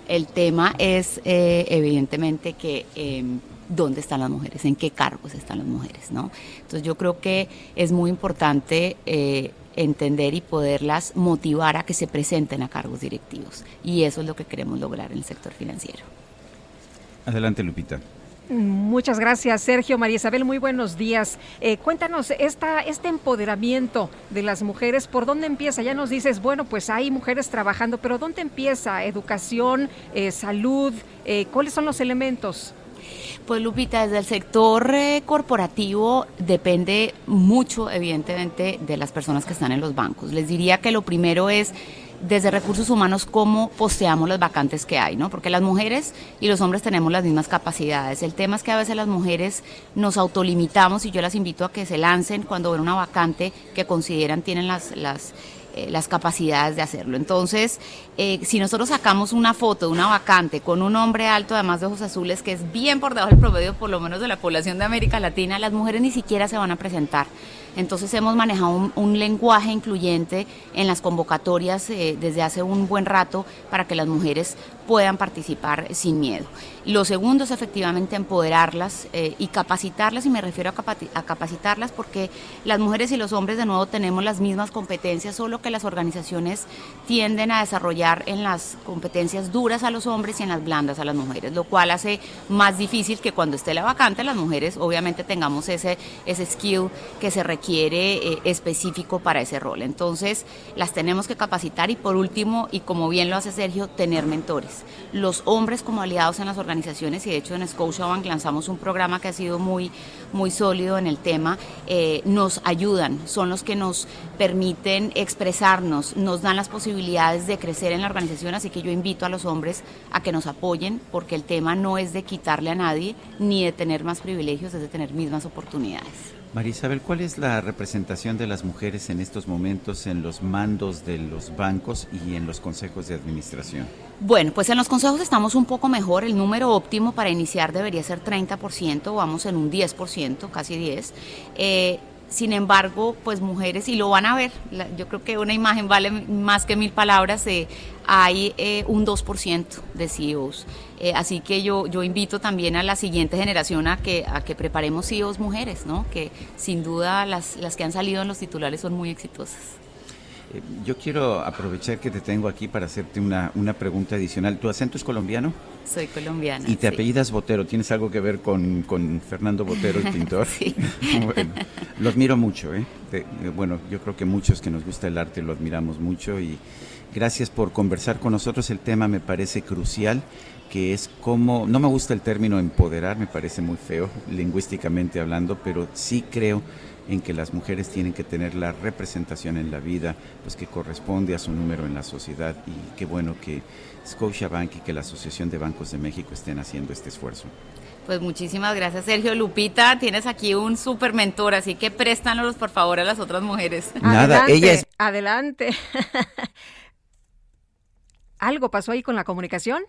El tema es eh, evidentemente que eh, dónde están las mujeres, en qué cargos están las mujeres, ¿no? Entonces yo creo que es muy importante eh, entender y poderlas motivar a que se presenten a cargos directivos. Y eso es lo que queremos lograr en el sector financiero. Adelante, Lupita. Muchas gracias, Sergio. María Isabel, muy buenos días. Eh, cuéntanos, esta, este empoderamiento de las mujeres, ¿por dónde empieza? Ya nos dices, bueno, pues hay mujeres trabajando, pero ¿dónde empieza? ¿Educación, eh, salud? Eh, ¿Cuáles son los elementos? Pues Lupita, desde el sector corporativo depende mucho, evidentemente, de las personas que están en los bancos. Les diría que lo primero es desde recursos humanos cómo posteamos las vacantes que hay, ¿no? Porque las mujeres y los hombres tenemos las mismas capacidades. El tema es que a veces las mujeres nos autolimitamos y yo las invito a que se lancen cuando ven una vacante que consideran tienen las, las eh, las capacidades de hacerlo. Entonces, eh, si nosotros sacamos una foto de una vacante con un hombre alto, además de ojos azules, que es bien por debajo del promedio, por lo menos de la población de América Latina, las mujeres ni siquiera se van a presentar. Entonces hemos manejado un, lenguaje incluyente en las convocatorias eh, desde hace un buen rato para que las mujeres puedan participar sin miedo. Lo segundo es efectivamente empoderarlas eh, y capacitarlas, y me refiero a, capacitarlas porque las mujeres y los hombres de nuevo tenemos las mismas competencias, solo que las organizaciones tienden a desarrollar en las competencias duras a los hombres y en las blandas a las mujeres, lo cual hace más difícil que cuando esté la vacante las mujeres obviamente tengamos ese, ese skill que se requiere eh, específico para ese rol. Entonces las tenemos que capacitar y por último, y como bien lo hace Sergio, tener mentores los hombres como aliados en las organizaciones y de hecho en Scotiabank lanzamos un programa que ha sido muy, muy sólido en el tema, eh, nos ayudan, son los que nos permiten expresarnos, nos dan las posibilidades de crecer en la organización, así que yo invito a los hombres a que nos apoyen porque el tema no es de quitarle a nadie ni de tener más privilegios, es de tener mismas oportunidades. María Isabel, ¿cuál es la representación de las mujeres en estos momentos en los mandos de los bancos y en los consejos de administración? Bueno, pues en los consejos estamos un poco mejor. El número óptimo para iniciar debería ser 30%, vamos en un 10%, casi 10%. Eh, sin embargo, pues mujeres, y lo van a ver, yo creo que una imagen vale más que mil palabras, eh, hay eh, un 2% de CEOs. Eh, así que yo, yo invito también a la siguiente generación a que, a que preparemos CEOs mujeres, ¿no? que sin duda las, las que han salido en los titulares son muy exitosas. Eh, yo quiero aprovechar que te tengo aquí para hacerte una, una pregunta adicional. ¿Tu acento es colombiano? Soy colombiana. ¿Y te apellidas Botero? ¿Tienes algo que ver con, con Fernando Botero, el pintor? sí. bueno, lo admiro mucho. ¿eh? ¿eh? bueno, yo creo que muchos que nos gusta el arte lo admiramos mucho y gracias por conversar con nosotros. El tema me parece crucial que es como, no me gusta el término empoderar, me parece muy feo lingüísticamente hablando, pero sí creo en que las mujeres tienen que tener la representación en la vida pues que corresponde a su número en la sociedad y qué bueno que Scotiabank y que la Asociación de Bancos de México estén haciendo este esfuerzo. Pues muchísimas gracias, Sergio. Lupita, tienes aquí un súper mentor, así que préstanos por favor a las otras mujeres. Nada, adelante, ella es... Adelante. ¿Algo pasó ahí con la comunicación?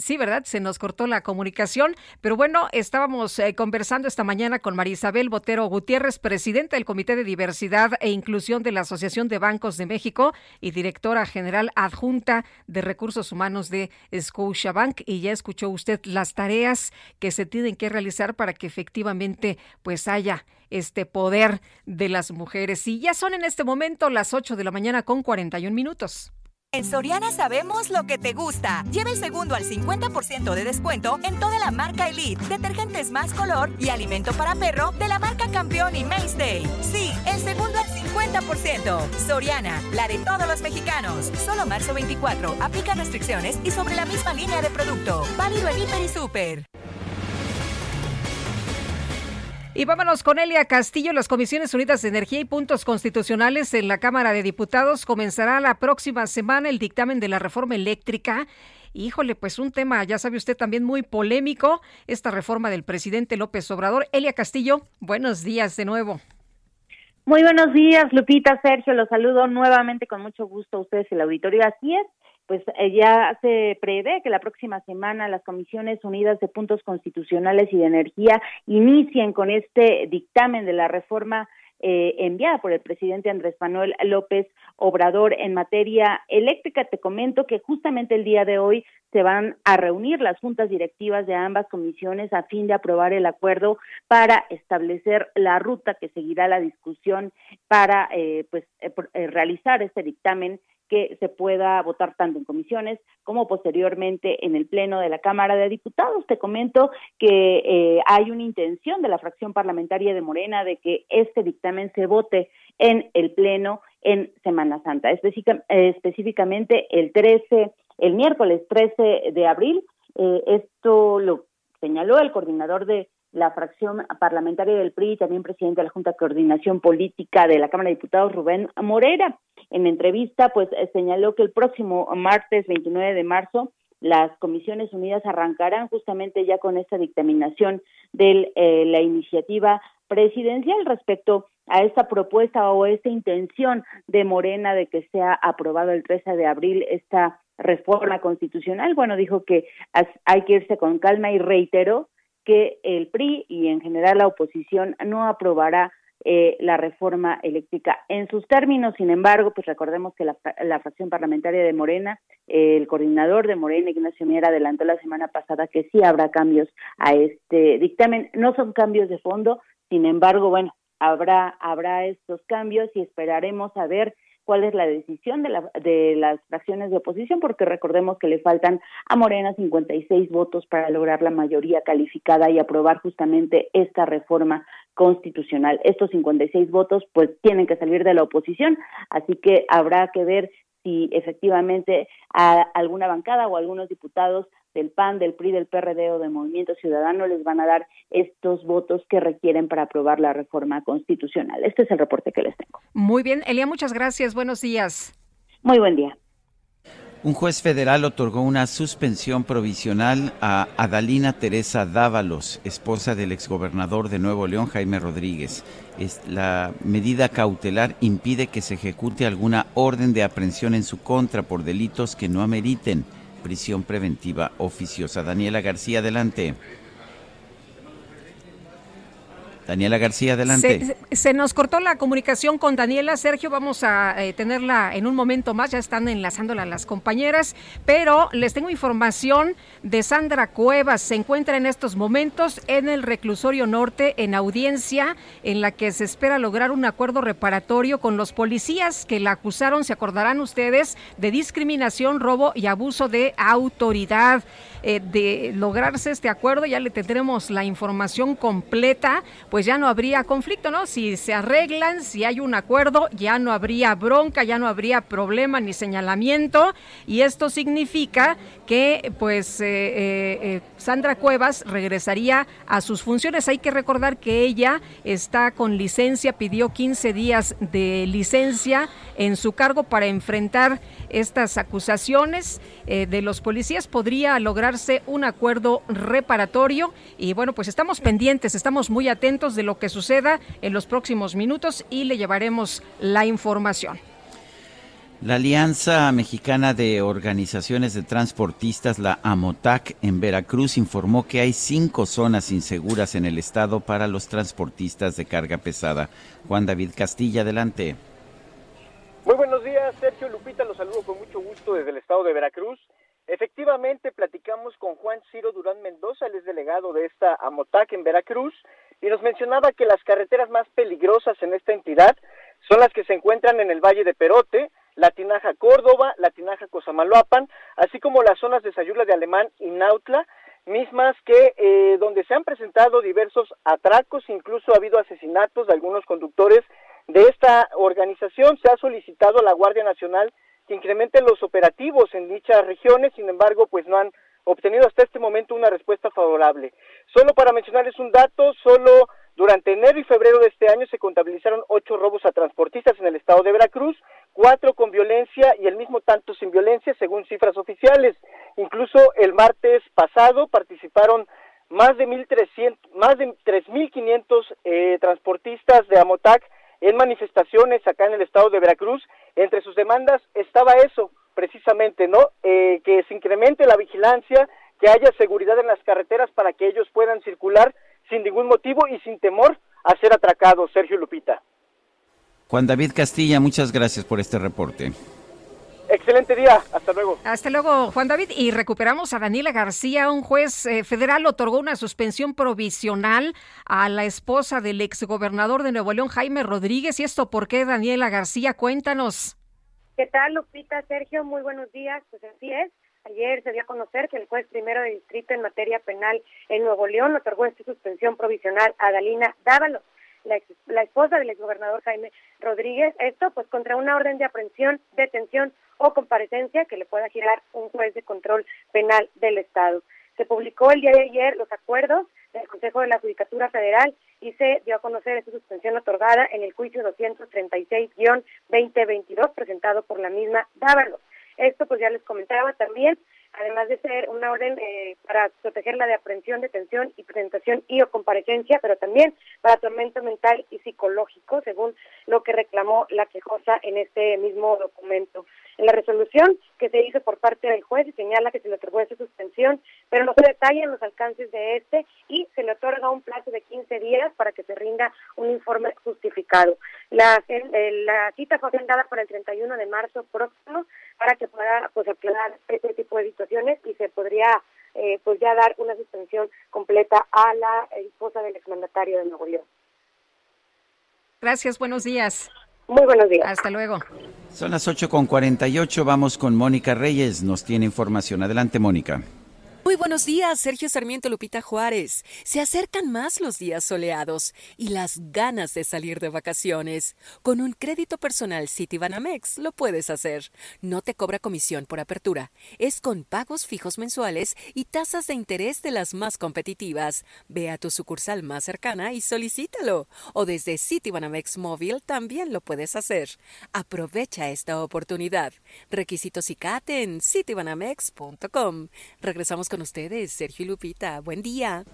Sí, ¿verdad? Se nos cortó la comunicación, pero bueno, estábamos eh, conversando esta mañana con María Isabel Botero Gutiérrez, presidenta del Comité de Diversidad e Inclusión de la Asociación de Bancos de México y directora general adjunta de Recursos Humanos de Scotiabank. Y ya escuchó usted las tareas que se tienen que realizar para que efectivamente pues haya este poder de las mujeres. Y ya son en este momento las 8 de la mañana con 41 minutos. En Soriana sabemos lo que te gusta. Lleva el segundo al 50% de descuento en toda la marca Elite, detergentes más color y alimento para perro de la marca Campeón y Mainstay. Sí, el segundo al 50%. Soriana, la de todos los mexicanos. Solo marzo 24. Aplica restricciones y sobre la misma línea de producto. Válido en Hiper y Super. Y vámonos con Elia Castillo. Las Comisiones Unidas de Energía y Puntos Constitucionales en la Cámara de Diputados comenzará la próxima semana el dictamen de la reforma eléctrica. Híjole, pues un tema, ya sabe usted, también muy polémico, esta reforma del presidente López Obrador. Elia Castillo, buenos días de nuevo. Muy buenos días, Lupita, Sergio, los saludo nuevamente con mucho gusto a ustedes el auditorio. Así es, pues eh, ya se prevé que la próxima semana las Comisiones Unidas de Puntos Constitucionales y de Energía inicien con este dictamen de la reforma eh, enviada por el presidente Andrés Manuel López Obrador en materia eléctrica. Te comento que justamente el día de hoy se van a reunir las juntas directivas de ambas comisiones a fin de aprobar el acuerdo para establecer la ruta que seguirá la discusión para eh, pues realizar este dictamen que se pueda votar tanto en comisiones como posteriormente en el Pleno de la Cámara de Diputados. Te comento que eh, hay una intención de la fracción parlamentaria de Morena de que este dictamen se vote en el Pleno en Semana Santa, específicamente el 13, el miércoles 13 de abril. Eh, esto lo señaló el coordinador de la fracción parlamentaria del PRI y también presidente de la Junta de Coordinación Política de la Cámara de Diputados, Rubén Morera. En entrevista, pues eh, señaló que el próximo martes 29 de marzo las Comisiones Unidas arrancarán justamente ya con esta dictaminación de eh, la iniciativa presidencial respecto a esta propuesta o esta intención de Morena de que sea aprobado el 13 de abril esta reforma constitucional. Bueno, dijo que hay que irse con calma y reiteró que el PRI y en general la oposición no aprobará eh, la reforma eléctrica en sus términos. Sin embargo, pues recordemos que la, la fracción parlamentaria de Morena, el coordinador de Morena, Ignacio Miera, adelantó la semana pasada que sí habrá cambios a este dictamen. No son cambios de fondo, sin embargo, bueno, habrá, habrá estos cambios y esperaremos a ver cuál es la decisión de, la, de las fracciones de oposición, porque recordemos que le faltan a Morena 56 votos para lograr la mayoría calificada y aprobar justamente esta reforma constitucional. Estos 56 votos pues tienen que salir de la oposición, así que habrá que ver si efectivamente a alguna bancada o algunos diputados del PAN, del PRI, del PRD o del Movimiento Ciudadano les van a dar estos votos que requieren para aprobar la reforma constitucional. Este es el reporte que les tengo. Muy bien, Elia, muchas gracias. Buenos días. Muy buen día. Un juez federal otorgó una suspensión provisional a Adalina Teresa Dávalos, esposa del exgobernador de Nuevo León, Jaime Rodríguez. la medida cautelar impide que se ejecute alguna orden de aprehensión en su contra por delitos que no ameriten prisión preventiva oficiosa. Daniela García, adelante. Daniela García, adelante. Se, nos cortó la comunicación con Daniela. Sergio, vamos a eh, tenerla en un momento más. Ya están enlazándola las compañeras. Pero les tengo información de Sandra Cuevas. Se encuentra en estos momentos en el reclusorio norte en audiencia en la que se espera lograr un acuerdo reparatorio con los policías que la acusaron, se acordarán ustedes, de discriminación, robo y abuso de autoridad. Eh, de lograrse este acuerdo, ya le tendremos la información completa, pues ya no habría conflicto, ¿no? Si se arreglan, si hay un acuerdo, ya no habría bronca, ya no habría problema ni señalamiento, y esto significa que, pues, eh, eh, Sandra Cuevas regresaría a sus funciones. Hay que recordar que ella está con licencia, pidió 15 días de licencia en su cargo para enfrentar estas acusaciones de los policías. Podría lograr un acuerdo reparatorio y bueno, pues estamos pendientes, estamos muy atentos de lo que suceda en los próximos minutos y le llevaremos la información. La Alianza Mexicana de Organizaciones de Transportistas, la AMOTAC, en Veracruz informó que hay cinco zonas inseguras en el estado para los transportistas de carga pesada. Juan David Castilla, adelante. Muy buenos días, Sergio Lupita, los saludo con mucho gusto desde el estado de Veracruz. Efectivamente, platicamos con Juan Ciro Durán Mendoza, él es delegado de esta AMOTAC en Veracruz, y nos mencionaba que las carreteras más peligrosas en esta entidad son las que se encuentran en el Valle de Perote, la Tinaja Córdoba, la Tinaja Cosamaloapan, así como las zonas de Sayula de Alemán y Nautla, mismas que eh, donde se han presentado diversos atracos, incluso ha habido asesinatos de algunos conductores de esta organización. Se ha solicitado a la Guardia Nacional que incrementen los operativos en dichas regiones, sin embargo, pues no han obtenido hasta este momento una respuesta favorable. Solo para mencionarles un dato, solo durante enero y febrero de este año se contabilizaron ocho robos a transportistas en el estado de Veracruz, cuatro con violencia y el mismo tanto sin violencia, según cifras oficiales. Incluso el martes pasado participaron más de 1.300, más de 3.500 eh, transportistas de Amotac en manifestaciones acá en el estado de Veracruz. Entre sus demandas estaba eso, precisamente, ¿no? Eh, que se incremente la vigilancia, que haya seguridad en las carreteras para que ellos puedan circular sin ningún motivo y sin temor a ser atracados. Sergio Lupita. Juan David Castilla, muchas gracias por este reporte. Excelente día, hasta luego. Hasta luego, Juan David. Y recuperamos a Daniela García. Un juez eh, federal otorgó una suspensión provisional a la esposa del exgobernador de Nuevo León, Jaime Rodríguez. ¿Y esto por qué, Daniela García? Cuéntanos. ¿Qué tal, Lupita? Sergio, muy buenos días. Pues así es. Ayer se dio a conocer que el juez primero de distrito en materia penal en Nuevo León otorgó esta suspensión provisional a Dalina Dávalos la, esposa del exgobernador Jaime Rodríguez, esto pues contra una orden de aprehensión, detención o comparecencia que le pueda girar un juez de control penal del Estado. Se publicó el día de ayer los acuerdos del Consejo de la Judicatura Federal y se dio a conocer esta suspensión otorgada en el juicio 236-2022 presentado por la misma Dávalos. Esto pues ya les comentaba también además de ser una orden eh, para protegerla de aprehensión, detención y presentación y o comparecencia, pero también para tormento mental y psicológico, según lo que reclamó la quejosa en este mismo documento. En la resolución que se hizo por parte del juez señala que se le otorgó esa suspensión, pero no se detallan los alcances de este y se le otorga un plazo de 15 días para que se rinda un informe justificado. La, la cita fue agendada para el 31 de marzo próximo para que pueda pues aclarar este tipo de situaciones y se podría eh, pues ya dar una suspensión completa a la esposa del exmandatario de Nuevo León. Gracias, buenos días. Muy buenos días. Hasta luego. Son las 8.48, vamos con Mónica Reyes, nos tiene información. Adelante, Mónica. Muy buenos días, Sergio Sarmiento Lupita Juárez. Se acercan más los días soleados y las ganas de salir de vacaciones. Con un crédito personal Citibanamex lo puedes hacer. No te cobra comisión por apertura. Es con pagos fijos mensuales y tasas de interés de las más competitivas. Ve a tu sucursal más cercana y solicítalo. O desde Citibanamex Móvil también lo puedes hacer. Aprovecha esta oportunidad. Requisitos y CAT en citibanamex.com. Regresamos con ustedes, Sergio y Lupita. Buen día.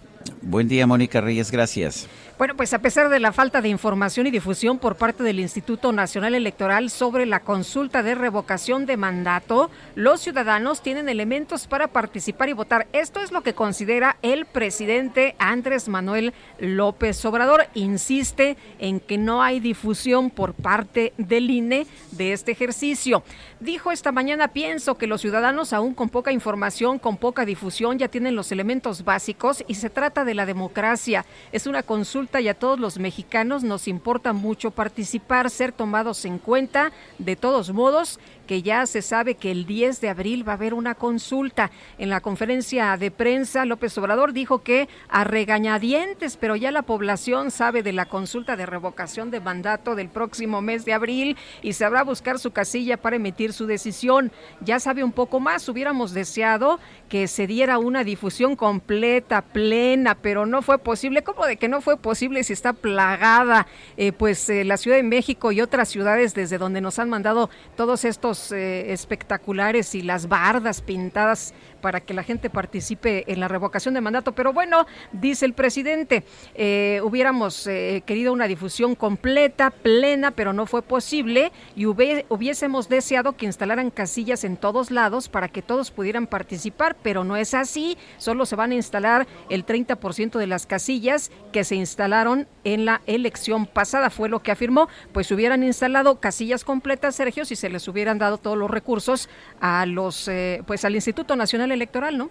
Buen día, Mónica Reyes, gracias. Bueno, pues a pesar de la falta de información y difusión por parte del Instituto Nacional Electoral sobre la consulta de revocación de mandato, los ciudadanos tienen elementos para participar y votar. Esto es lo que considera el presidente Andrés Manuel López Obrador. Insiste en que no hay difusión por parte del INE de este ejercicio. Dijo esta mañana, pienso que los ciudadanos aún con poca información, con poca difusión, ya tienen los elementos básicos y se trata de la democracia. Es una consulta y a todos los mexicanos nos importa mucho participar, ser tomados en cuenta. De todos modos, que ya se sabe que el 10 de abril va a haber una consulta. En la conferencia de prensa, López Obrador dijo que a regañadientes, pero ya la población sabe de la consulta de revocación de mandato del próximo mes de abril y sabrá buscar su casilla para emitir su decisión. Ya sabe un poco más, hubiéramos deseado que se diera una difusión completa, plena, pero no fue posible. ¿Cómo de que no fue posible si está plagada? Eh, pues eh, la Ciudad de México y otras ciudades desde donde nos han mandado todos estos espectaculares y las bardas pintadas para que la gente participe en la revocación de mandato. Pero bueno, dice el presidente, eh, hubiéramos eh, querido una difusión completa, plena, pero no fue posible y hubiésemos deseado que instalaran casillas en todos lados para que todos pudieran participar, pero no es así. Solo se van a instalar el 30% de las casillas que se instalaron en la elección pasada, fue lo que afirmó. Pues hubieran instalado casillas completas, Sergio, si se les hubieran dado todos los recursos a los, eh, pues al Instituto Nacional electoral, ¿no?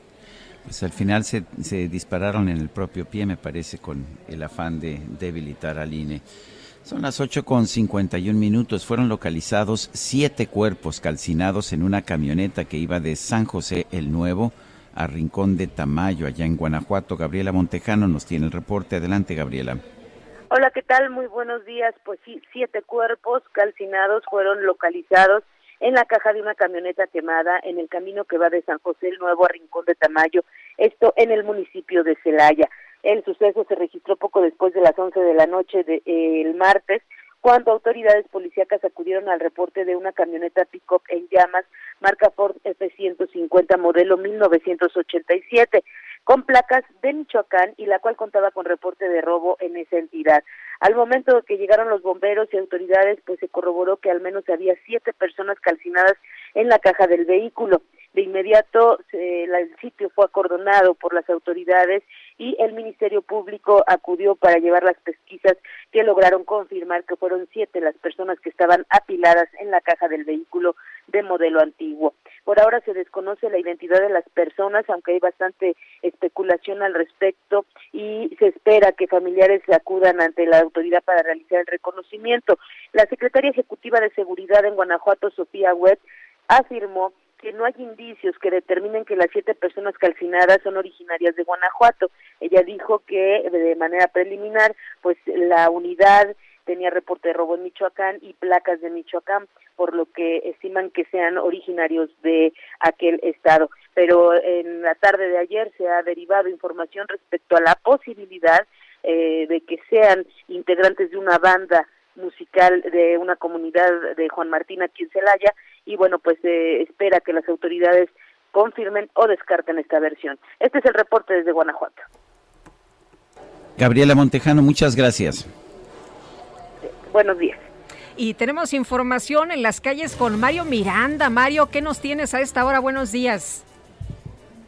Pues al final se, se, dispararon en el propio pie, me parece, con el afán de debilitar al INE. Son las 8 con 51 minutos. Fueron localizados siete cuerpos calcinados en una camioneta que iba de San José el Nuevo a Rincón de Tamayo, allá en Guanajuato. Gabriela Montejano nos tiene el reporte. Adelante, Gabriela. Hola, ¿qué tal? Muy buenos días. Pues sí, siete cuerpos calcinados fueron localizados en la caja de una camioneta quemada en el camino que va de San José el Nuevo a Rincón de Tamayo, esto en el municipio de Celaya. El suceso se registró poco después de las 11 de la noche del de, martes, cuando autoridades policíacas acudieron al reporte de una camioneta pick-up en llamas, marca Ford F-150 modelo 1987 con placas de Michoacán y la cual contaba con reporte de robo en esa entidad. Al momento que llegaron los bomberos y autoridades, pues se corroboró que al menos había siete personas calcinadas en la caja del vehículo. De inmediato el sitio fue acordonado por las autoridades y el Ministerio Público acudió para llevar las pesquisas que lograron confirmar que fueron siete las personas que estaban apiladas en la caja del vehículo de modelo antiguo. Por ahora se desconoce la identidad de las personas, aunque hay bastante especulación al respecto y se espera que familiares acudan ante la autoridad para realizar el reconocimiento. La secretaria ejecutiva de Seguridad en Guanajuato, Sofía Webb, afirmó que no hay indicios que determinen que las siete personas calcinadas son originarias de Guanajuato. Ella dijo que de manera preliminar, pues la unidad tenía reporte de robo en Michoacán y placas de Michoacán, por lo que estiman que sean originarios de aquel estado. Pero en la tarde de ayer se ha derivado información respecto a la posibilidad eh, de que sean integrantes de una banda musical de una comunidad de Juan Martín aquí en Celaya y bueno pues se espera que las autoridades confirmen o descarten esta versión. Este es el reporte desde Guanajuato. Gabriela Montejano, muchas gracias. Buenos días. Y tenemos información en las calles con Mario Miranda. Mario, ¿qué nos tienes a esta hora? Buenos días.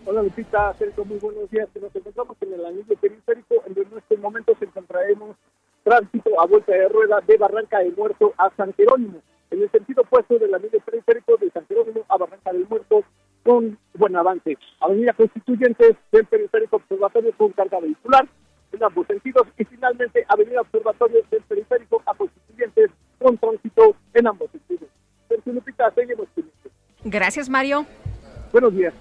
Hola Lupita, Sergio, muy buenos días. Nos encontramos en el anillo periférico, en donde en este momento se encontraremos tránsito a vuelta de rueda de Barranca del Muerto a San Jerónimo. En el sentido opuesto del anillo periférico de San Jerónimo a Barranca del Muerto con buen avance. Avenida Constituyentes del periférico observatorio con carga vehicular en ambos sentidos y finalmente Avenida Observatorio del periférico a Constituyentes con tránsito en ambos sentidos. Gracias, Mario. Buenos días.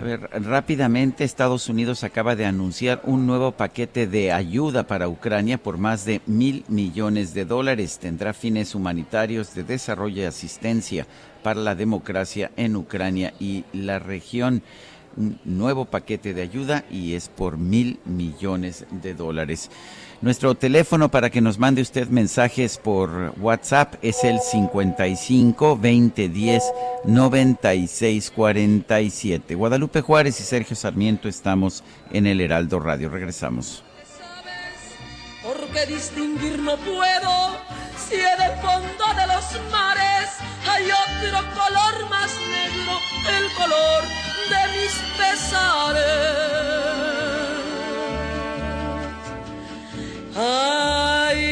A ver, rápidamente Estados Unidos acaba de anunciar un nuevo paquete de ayuda para Ucrania por más de mil millones de dólares. Tendrá fines humanitarios de desarrollo y asistencia para la democracia en Ucrania y la región un nuevo paquete de ayuda y es por mil millones de dólares. Nuestro teléfono para que nos mande usted mensajes por WhatsApp es el 55 2010 9647. Guadalupe Juárez y Sergio Sarmiento estamos en el Heraldo Radio. Regresamos. Distinguir no puedo si en el fondo de los mares hay otro color más negro, el color de mis pesares. Ay,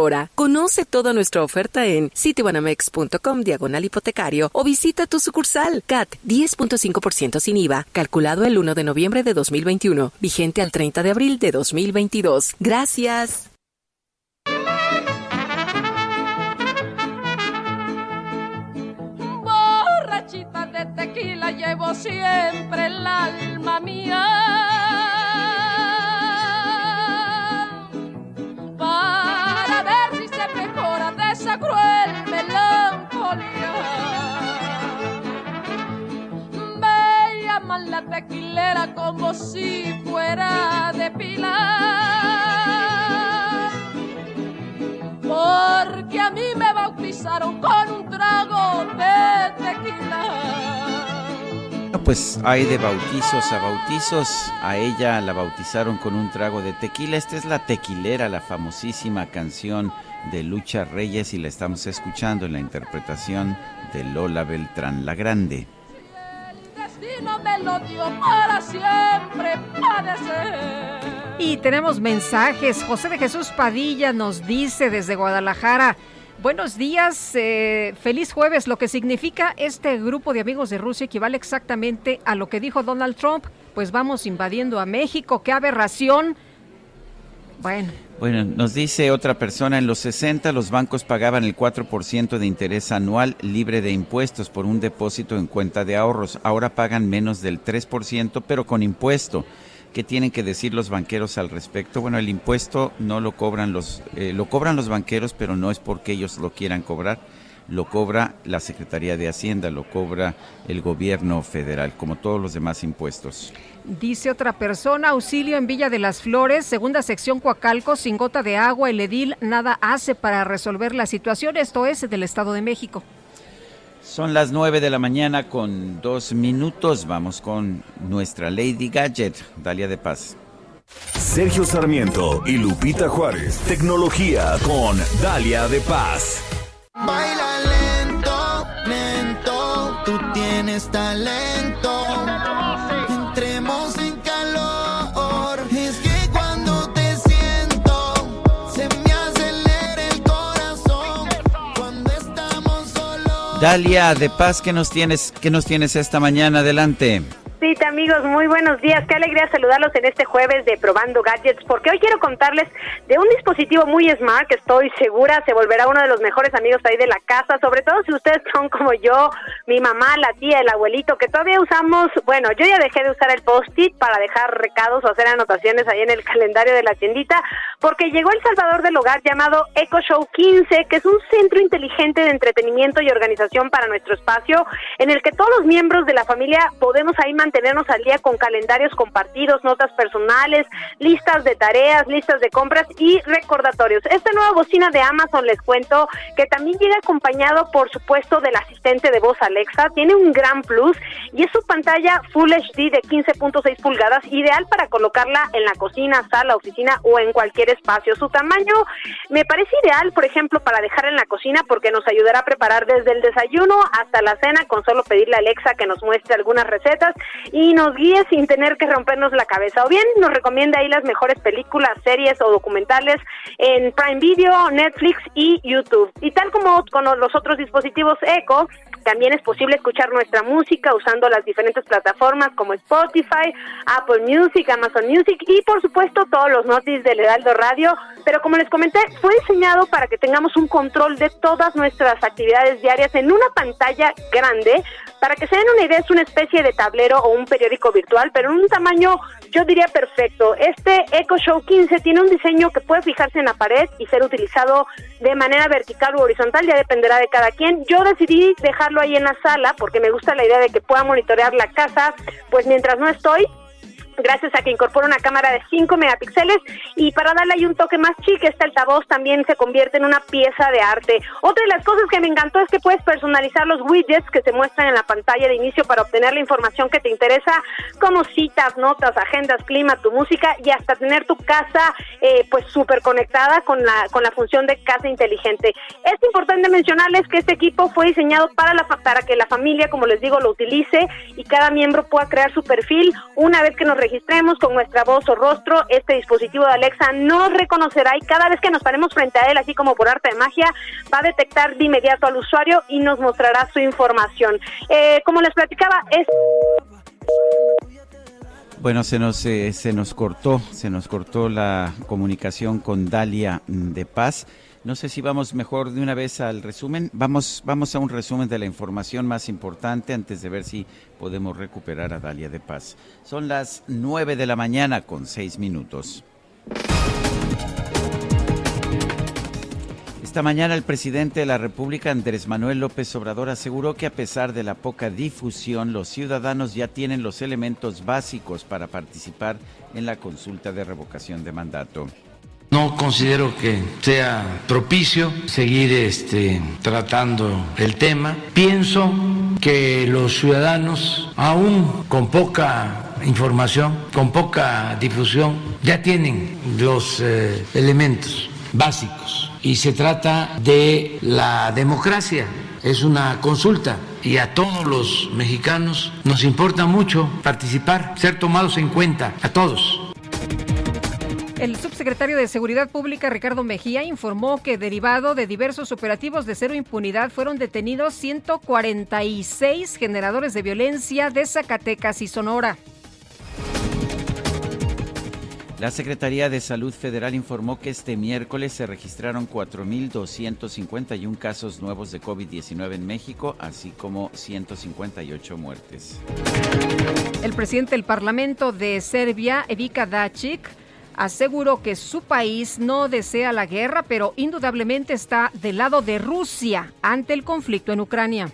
Conoce toda nuestra oferta en citibanamex.com diagonal hipotecario o visita tu sucursal CAT 10.5% sin IVA, calculado el 1 de noviembre de 2021, vigente al 30 de abril de 2022. Gracias. Borrachita de tequila llevo siempre el alma mía. Tequilera como si fuera de pilar. Porque a mí me bautizaron con un trago de tequila. Pues hay de bautizos a bautizos. A ella la bautizaron con un trago de tequila. Esta es la tequilera, la famosísima canción de Lucha Reyes y la estamos escuchando en la interpretación de Lola Beltrán la Grande. Para siempre padecer. Y tenemos mensajes. José de Jesús Padilla nos dice desde Guadalajara. Buenos días, eh, feliz jueves. Lo que significa este grupo de amigos de Rusia equivale exactamente a lo que dijo Donald Trump. Pues vamos invadiendo a México. ¡Qué aberración! Bueno, Bueno, nos dice otra persona, en los 60 los bancos pagaban el 4% de interés anual libre de impuestos por un depósito en cuenta de ahorros. Ahora pagan menos del 3%, pero con impuesto. ¿Qué tienen que decir los banqueros al respecto? Bueno, el impuesto no lo cobran los, eh, lo cobran los banqueros, pero no es porque ellos lo quieran cobrar. Lo cobra la Secretaría de Hacienda, lo cobra el gobierno federal, como todos los demás impuestos. Dice otra persona, auxilio en Villa de las Flores, segunda sección Coacalco, sin gota de agua, el edil nada hace para resolver la situación. Esto es del Estado de México. Son las nueve de la mañana con dos minutos. Vamos con nuestra Lady Gadget, Dalia de Paz. Sergio Sarmiento y Lupita Juárez. Tecnología con Dalia de Paz. Baila lento, lento, tú tienes talento. Dalia de Paz, ¿qué nos tienes, qué nos tienes esta mañana? Adelante. Sí, amigos, muy buenos días. Qué alegría saludarlos en este jueves de Probando Gadgets, porque hoy quiero contarles de un dispositivo muy smart que estoy segura se volverá uno de los mejores amigos ahí de la casa, sobre todo si ustedes son como yo, mi mamá, la tía, el abuelito, que todavía usamos, bueno, yo ya dejé de usar el post-it para dejar recados o hacer anotaciones ahí en el calendario de la tiendita, porque llegó el salvador del hogar llamado Eco Show 15, que es un centro inteligente de entretenimiento y organización para nuestro espacio, en el que todos los miembros de la familia podemos ahí mantener mantenernos al día con calendarios compartidos, notas personales, listas de tareas, listas de compras y recordatorios. Esta nueva bocina de Amazon les cuento que también llega acompañado, por supuesto, del asistente de voz Alexa. Tiene un gran plus y es su pantalla Full HD de 15.6 pulgadas, ideal para colocarla en la cocina, sala, oficina o en cualquier espacio. Su tamaño me parece ideal, por ejemplo, para dejar en la cocina porque nos ayudará a preparar desde el desayuno hasta la cena con solo pedirle a Alexa que nos muestre algunas recetas y nos guíe sin tener que rompernos la cabeza. O bien nos recomienda ahí las mejores películas, series o documentales en Prime Video, Netflix y YouTube. Y tal como con los otros dispositivos Echo, también es posible escuchar nuestra música usando las diferentes plataformas como Spotify, Apple Music, Amazon Music y por supuesto todos los noticias del Heraldo Radio. Pero como les comenté, fue diseñado para que tengamos un control de todas nuestras actividades diarias en una pantalla grande. Para que se den una idea, es una especie de tablero o un periódico virtual, pero en un tamaño yo diría perfecto. Este Echo Show 15 tiene un diseño que puede fijarse en la pared y ser utilizado de manera vertical u horizontal, ya dependerá de cada quien. Yo decidí dejarlo ahí en la sala porque me gusta la idea de que pueda monitorear la casa, pues mientras no estoy, gracias a que incorpora una cámara de 5 megapíxeles y para darle ahí un toque más chic, este altavoz también se convierte en una pieza de arte. Otra de las cosas que me encantó es que puedes personalizar los widgets que se muestran en la pantalla de inicio para obtener la información que te interesa, como citas, notas, agendas, clima, tu música y hasta tener tu casa eh, pues súper conectada con la, con la función de casa inteligente. Es importante mencionarles que este equipo fue diseñado para, la, para que la familia, como les digo, lo utilice y cada miembro pueda crear su perfil una vez que nos registremos con nuestra voz o rostro, este dispositivo de Alexa nos reconocerá y cada vez que nos paremos frente a él, así como por arte de magia, va a detectar de inmediato al usuario y nos mostrará su información. Eh, como les platicaba, es... Bueno, se nos, eh, se nos cortó, se nos cortó la comunicación con Dalia de Paz. No sé si vamos mejor de una vez al resumen. Vamos, vamos a un resumen de la información más importante antes de ver si podemos recuperar a Dalia de Paz. Son las 9 de la mañana con 6 minutos. Esta mañana el presidente de la República, Andrés Manuel López Obrador, aseguró que a pesar de la poca difusión, los ciudadanos ya tienen los elementos básicos para participar en la consulta de revocación de mandato. No considero que sea propicio seguir este, tratando el tema. Pienso que los ciudadanos, aún con poca información, con poca difusión, ya tienen los eh, elementos básicos. Y se trata de la democracia. Es una consulta y a todos los mexicanos nos importa mucho participar, ser tomados en cuenta, a todos. El subsecretario de Seguridad Pública, Ricardo Mejía, informó que derivado de diversos operativos de cero impunidad fueron detenidos 146 generadores de violencia de Zacatecas y Sonora. La Secretaría de Salud Federal informó que este miércoles se registraron 4.251 casos nuevos de COVID-19 en México, así como 158 muertes. El presidente del Parlamento de Serbia, Evika Dacic, aseguró que su país no desea la guerra, pero indudablemente está del lado de Rusia ante el conflicto en Ucrania.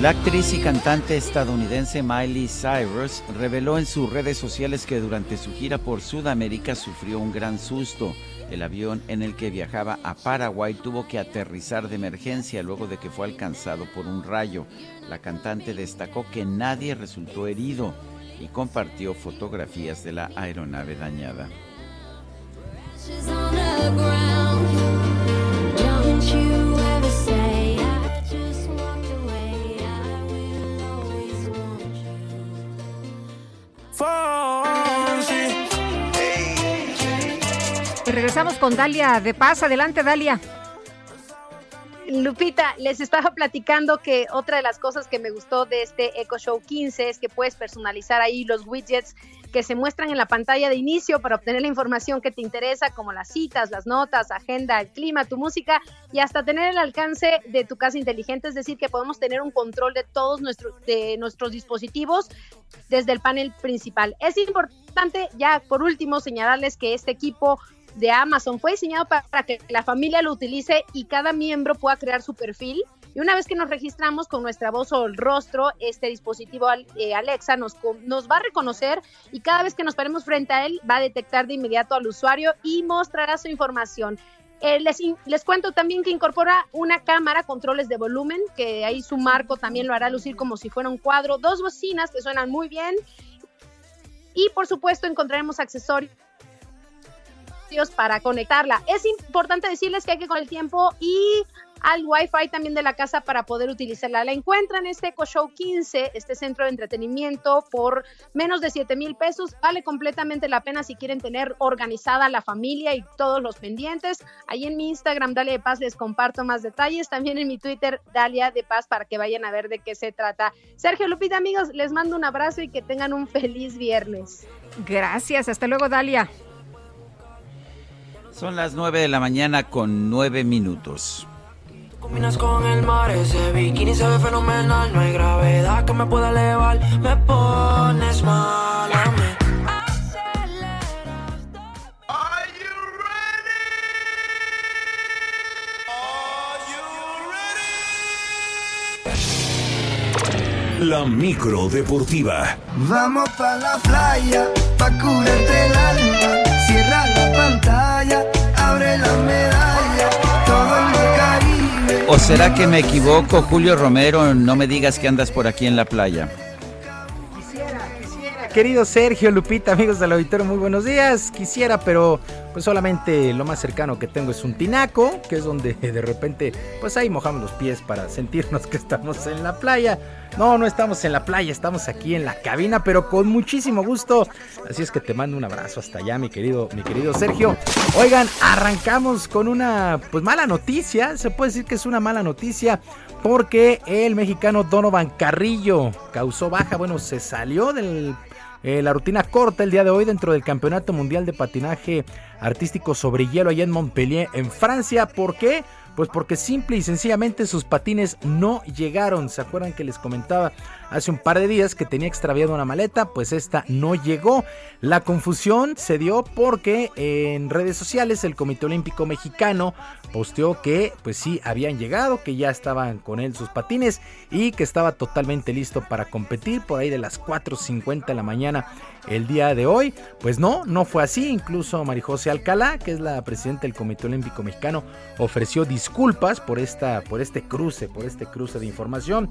La actriz y cantante estadounidense Miley Cyrus reveló en sus redes sociales que durante su gira por Sudamérica sufrió un gran susto. El avión en el que viajaba a Paraguay tuvo que aterrizar de emergencia luego de que fue alcanzado por un rayo. La cantante destacó que nadie resultó herido y compartió fotografías de la aeronave dañada. Regresamos con Dalia de Paz. Adelante, Dalia. Lupita, les estaba platicando que otra de las cosas que me gustó de este Echo Show 15 es que puedes personalizar ahí los widgets que se muestran en la pantalla de inicio para obtener la información que te interesa, como las citas, las notas, agenda, el clima, tu música y hasta tener el alcance de tu casa inteligente, es decir, que podemos tener un control de todos nuestros, dispositivos desde el panel principal. Es importante, ya por último, señalarles que este equipo de Amazon. Fue diseñado para que la familia lo utilice y cada miembro pueda crear su perfil. Y una vez que nos registramos con nuestra voz o el rostro, este dispositivo eh, Alexa nos, nos va a reconocer y cada vez que nos paremos frente a él va a detectar de inmediato al usuario y mostrará su información. Eh, les, les, cuento también que incorpora una cámara, controles de volumen, que ahí su marco también lo hará lucir como si fuera un cuadro, dos bocinas que suenan muy bien y por supuesto encontraremos accesorios para conectarla. Es importante decirles que hay que con el tiempo y al Wi-Fi también de la casa para poder utilizarla. La encuentran en este Eco Show 15, este centro de entretenimiento, por menos de 7 mil pesos. Vale completamente la pena si quieren tener organizada la familia y todos los pendientes. Ahí en mi Instagram, Dalia de Paz, les comparto más detalles. También en mi Twitter, Dalia de Paz, para que vayan a ver de qué se trata. Sergio Lupita, amigos, les mando un abrazo y que tengan un feliz viernes. Gracias, hasta luego, Dalia. Son las 9 de la mañana con 9 minutos. Combinas con el mar, ese bikini se ve fenomenal. No hay gravedad que me pueda elevar. Me pones mal a mí. La micro deportiva. Vamos pa la playa, pa curarte el alma. ¿O será que me equivoco, Julio Romero? No me digas que andas por aquí en la playa. Querido Sergio, Lupita, amigos del auditorio, muy buenos días. Quisiera, pero pues solamente lo más cercano que tengo es un tinaco, que es donde de repente, pues ahí mojamos los pies para sentirnos que estamos en la playa. No, no estamos en la playa, estamos aquí en la cabina, pero con muchísimo gusto. Así es que te mando un abrazo hasta allá, mi querido, mi querido Sergio. Oigan, arrancamos con una pues mala noticia. Se puede decir que es una mala noticia porque el mexicano Donovan Carrillo causó baja. Bueno, se salió del eh, la rutina corta el día de hoy dentro del Campeonato Mundial de Patinaje Artístico sobre Hielo allá en Montpellier, en Francia. ¿Por qué? Pues porque simple y sencillamente sus patines no llegaron. ¿Se acuerdan que les comentaba hace un par de días que tenía extraviado una maleta? Pues esta no llegó. La confusión se dio porque en redes sociales el Comité Olímpico Mexicano posteó que pues sí habían llegado, que ya estaban con él sus patines y que estaba totalmente listo para competir por ahí de las 4.50 de la mañana el día de hoy. Pues no, no fue así. Incluso Marijose Alcalá, que es la presidenta del Comité Olímpico Mexicano, ofreció disculpas por, esta, por este cruce, por este cruce de información.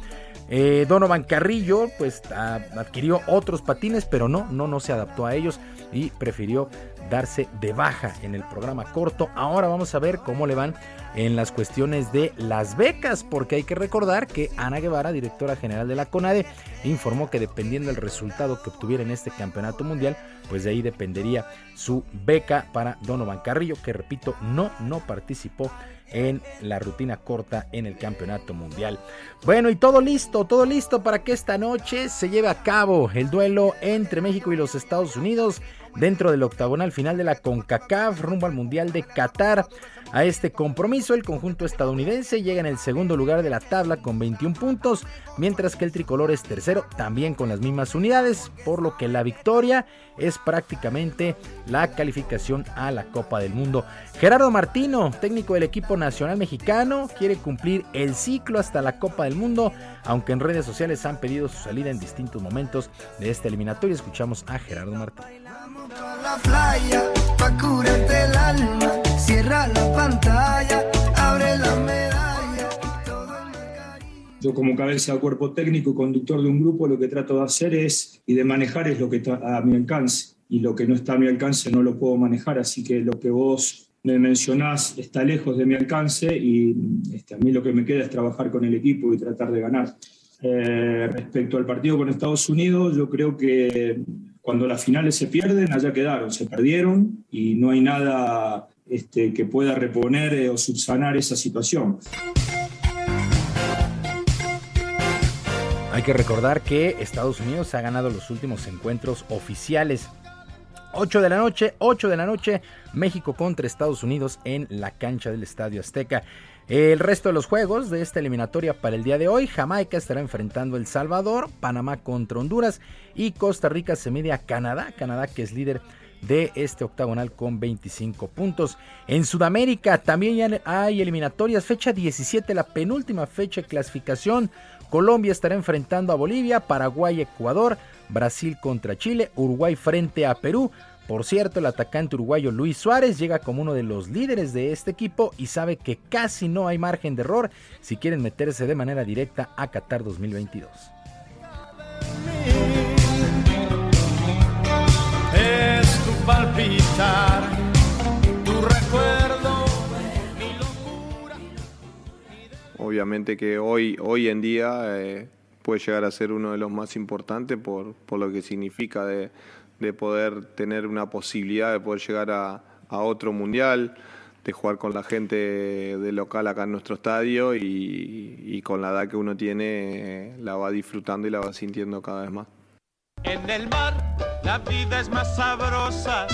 Eh, Donovan Carrillo, pues adquirió otros patines, pero no, no, no se adaptó a ellos y prefirió darse de baja en el programa corto. Ahora vamos a ver cómo le van en las cuestiones de las becas, porque hay que recordar que Ana Guevara, directora general de la CONADE, informó que dependiendo del resultado que obtuviera en este campeonato mundial, pues de ahí dependería su beca para Donovan Carrillo, que repito, no, no participó en la rutina corta en el campeonato mundial. Bueno, y todo listo, todo listo para que esta noche se lleve a cabo el duelo entre México y los Estados Unidos dentro del octagonal final de la CONCACAF rumbo al Mundial de Qatar. A este compromiso, el conjunto estadounidense llega en el segundo lugar de la tabla con 21 puntos, mientras que el tricolor es tercero también con las mismas unidades, por lo que la victoria es prácticamente la calificación a la Copa del Mundo. Gerardo Martino, técnico del equipo nacional mexicano, quiere cumplir el ciclo hasta la Copa del Mundo, aunque en redes sociales han pedido su salida en distintos momentos de esta eliminatoria. Escuchamos a Gerardo Martino la playa, curarte el alma. Cierra la pantalla, abre la medalla. Yo como cabeza de cuerpo técnico y conductor de un grupo lo que trato de hacer es y de manejar es lo que está a mi alcance y lo que no está a mi alcance no lo puedo manejar, así que lo que vos me mencionás está lejos de mi alcance y este, a mí lo que me queda es trabajar con el equipo y tratar de ganar. Eh, respecto al partido con Estados Unidos, yo creo que cuando las finales se pierden, allá quedaron, se perdieron y no hay nada este, que pueda reponer eh, o subsanar esa situación. Hay que recordar que Estados Unidos ha ganado los últimos encuentros oficiales. 8 de la noche, 8 de la noche, México contra Estados Unidos en la cancha del Estadio Azteca. El resto de los juegos de esta eliminatoria para el día de hoy, Jamaica estará enfrentando El Salvador, Panamá contra Honduras y Costa Rica se mide a Canadá, Canadá que es líder de este octagonal con 25 puntos. En Sudamérica también hay eliminatorias, fecha 17, la penúltima fecha de clasificación. Colombia estará enfrentando a Bolivia, Paraguay, Ecuador, Brasil contra Chile, Uruguay frente a Perú, por cierto, el atacante uruguayo Luis Suárez llega como uno de los líderes de este equipo y sabe que casi no hay margen de error si quieren meterse de manera directa a Qatar 2022. Es tu palpitar, tu recuerdo, Obviamente que hoy, hoy en día eh, puede llegar a ser uno de los más importantes por, por lo que significa de de poder tener una posibilidad de poder llegar a, otro mundial, de jugar con la gente de local acá en nuestro estadio y, con la edad que uno tiene la va disfrutando y la va sintiendo cada vez más. En el mar la vida es más sabrosa.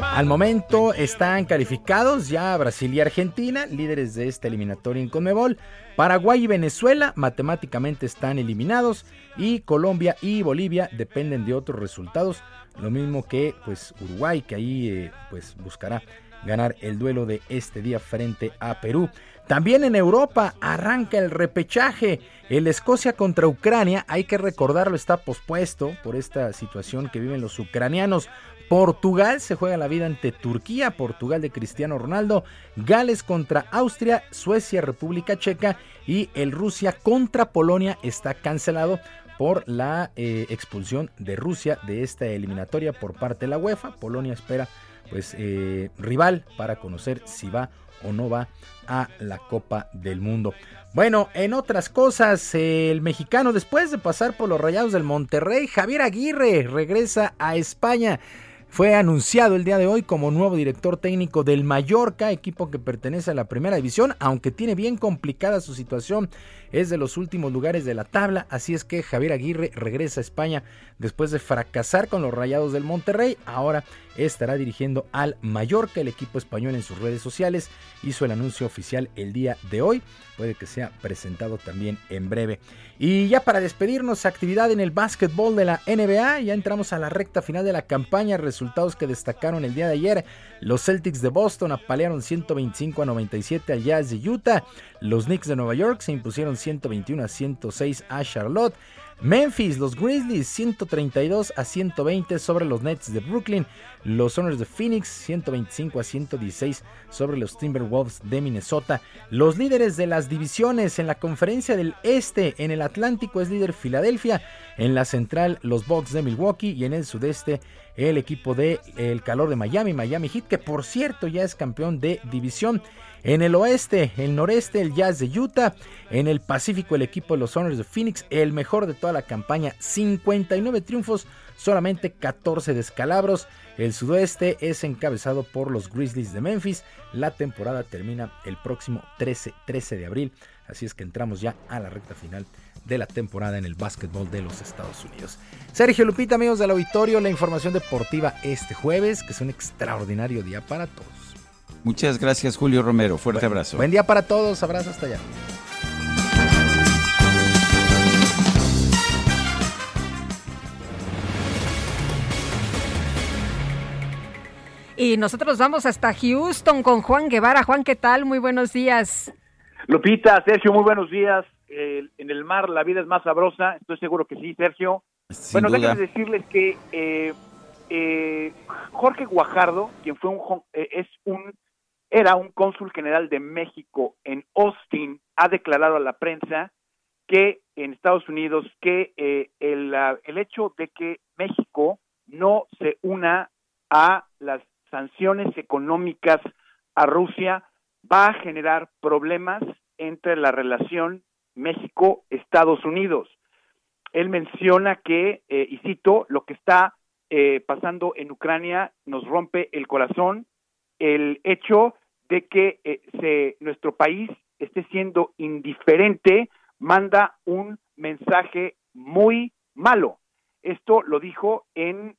Al momento están calificados ya Brasil y Argentina, líderes de esta eliminatoria en Conmebol. Paraguay y Venezuela matemáticamente están eliminados y Colombia y Bolivia dependen de otros resultados, lo mismo que pues Uruguay que ahí eh, pues buscará ganar el duelo de este día frente a Perú. También en Europa arranca el repechaje. El Escocia contra Ucrania, hay que recordarlo, está pospuesto por esta situación que viven los ucranianos. Portugal se juega la vida ante Turquía, Portugal de Cristiano Ronaldo, Gales contra Austria, Suecia, República Checa y el Rusia contra Polonia está cancelado por la eh, expulsión de Rusia de esta eliminatoria por parte de la UEFA. Polonia espera pues eh, rival para conocer si va o no va a la Copa del Mundo. Bueno, en otras cosas, el mexicano después de pasar por los Rayados del Monterrey, Javier Aguirre regresa a España. Fue anunciado el día de hoy como nuevo director técnico del Mallorca, equipo que pertenece a la primera división, aunque tiene bien complicada su situación, es de los últimos lugares de la tabla, así es que Javier Aguirre regresa a España después de fracasar con los Rayados del Monterrey, ahora estará dirigiendo al Mallorca, el equipo español en sus redes sociales. Hizo el anuncio oficial el día de hoy, puede que sea presentado también en breve. Y ya para despedirnos, actividad en el básquetbol de la NBA, ya entramos a la recta final de la campaña, resultados que destacaron el día de ayer, los Celtics de Boston apalearon 125 a 97 al Jazz de Utah, los Knicks de Nueva York se impusieron 121 a 106 a Charlotte, Memphis, los Grizzlies 132 a 120 sobre los Nets de Brooklyn. Los Honors de Phoenix 125 a 116 sobre los Timberwolves de Minnesota. Los líderes de las divisiones en la conferencia del Este en el Atlántico es líder Filadelfia. En la central los Bucks de Milwaukee y en el sudeste el equipo de el calor de Miami, Miami Heat, que por cierto ya es campeón de división. En el oeste, el noreste, el Jazz de Utah. En el Pacífico, el equipo de los Honors de Phoenix, el mejor de toda la campaña. 59 triunfos, solamente 14 descalabros. El sudoeste es encabezado por los Grizzlies de Memphis. La temporada termina el próximo 13, 13 de abril. Así es que entramos ya a la recta final de la temporada en el básquetbol de los Estados Unidos. Sergio Lupita, amigos del auditorio, la información deportiva este jueves, que es un extraordinario día para todos. Muchas gracias, Julio Romero. Fuerte abrazo. Buen día para todos. Abrazo hasta allá. Y nosotros vamos hasta Houston con Juan Guevara. Juan, ¿qué tal? Muy buenos días. Lupita, Sergio, muy buenos días. en el mar la vida es más sabrosa, estoy seguro que sí, Sergio. bueno, déjenme decirles que eh, eh, Jorge Guajardo, quien fue un eh, es un era un cónsul general de México en Austin, ha declarado a la prensa que en Estados Unidos que el, el hecho de que México no se una a las sanciones económicas a Rusia va a generar problemas entre la relación México-Estados Unidos. Él menciona que, eh, y cito, lo que está eh, pasando en Ucrania nos rompe el corazón, el hecho de que eh, se, nuestro país esté siendo indiferente manda un mensaje muy malo. Esto lo dijo en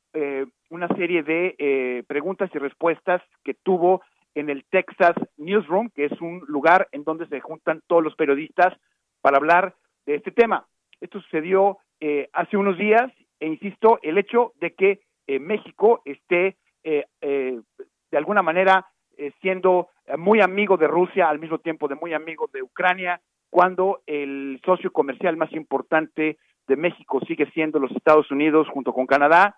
una serie de eh, preguntas y respuestas que tuvo en el Texas Newsroom, que es un lugar en donde se juntan todos los periodistas para hablar de este tema. Esto sucedió eh, hace unos días e insisto, el hecho de que eh, México esté de alguna manera siendo muy amigo de Rusia al mismo tiempo de muy amigo de Ucrania, cuando el socio comercial más importante de México sigue siendo los Estados Unidos junto con Canadá,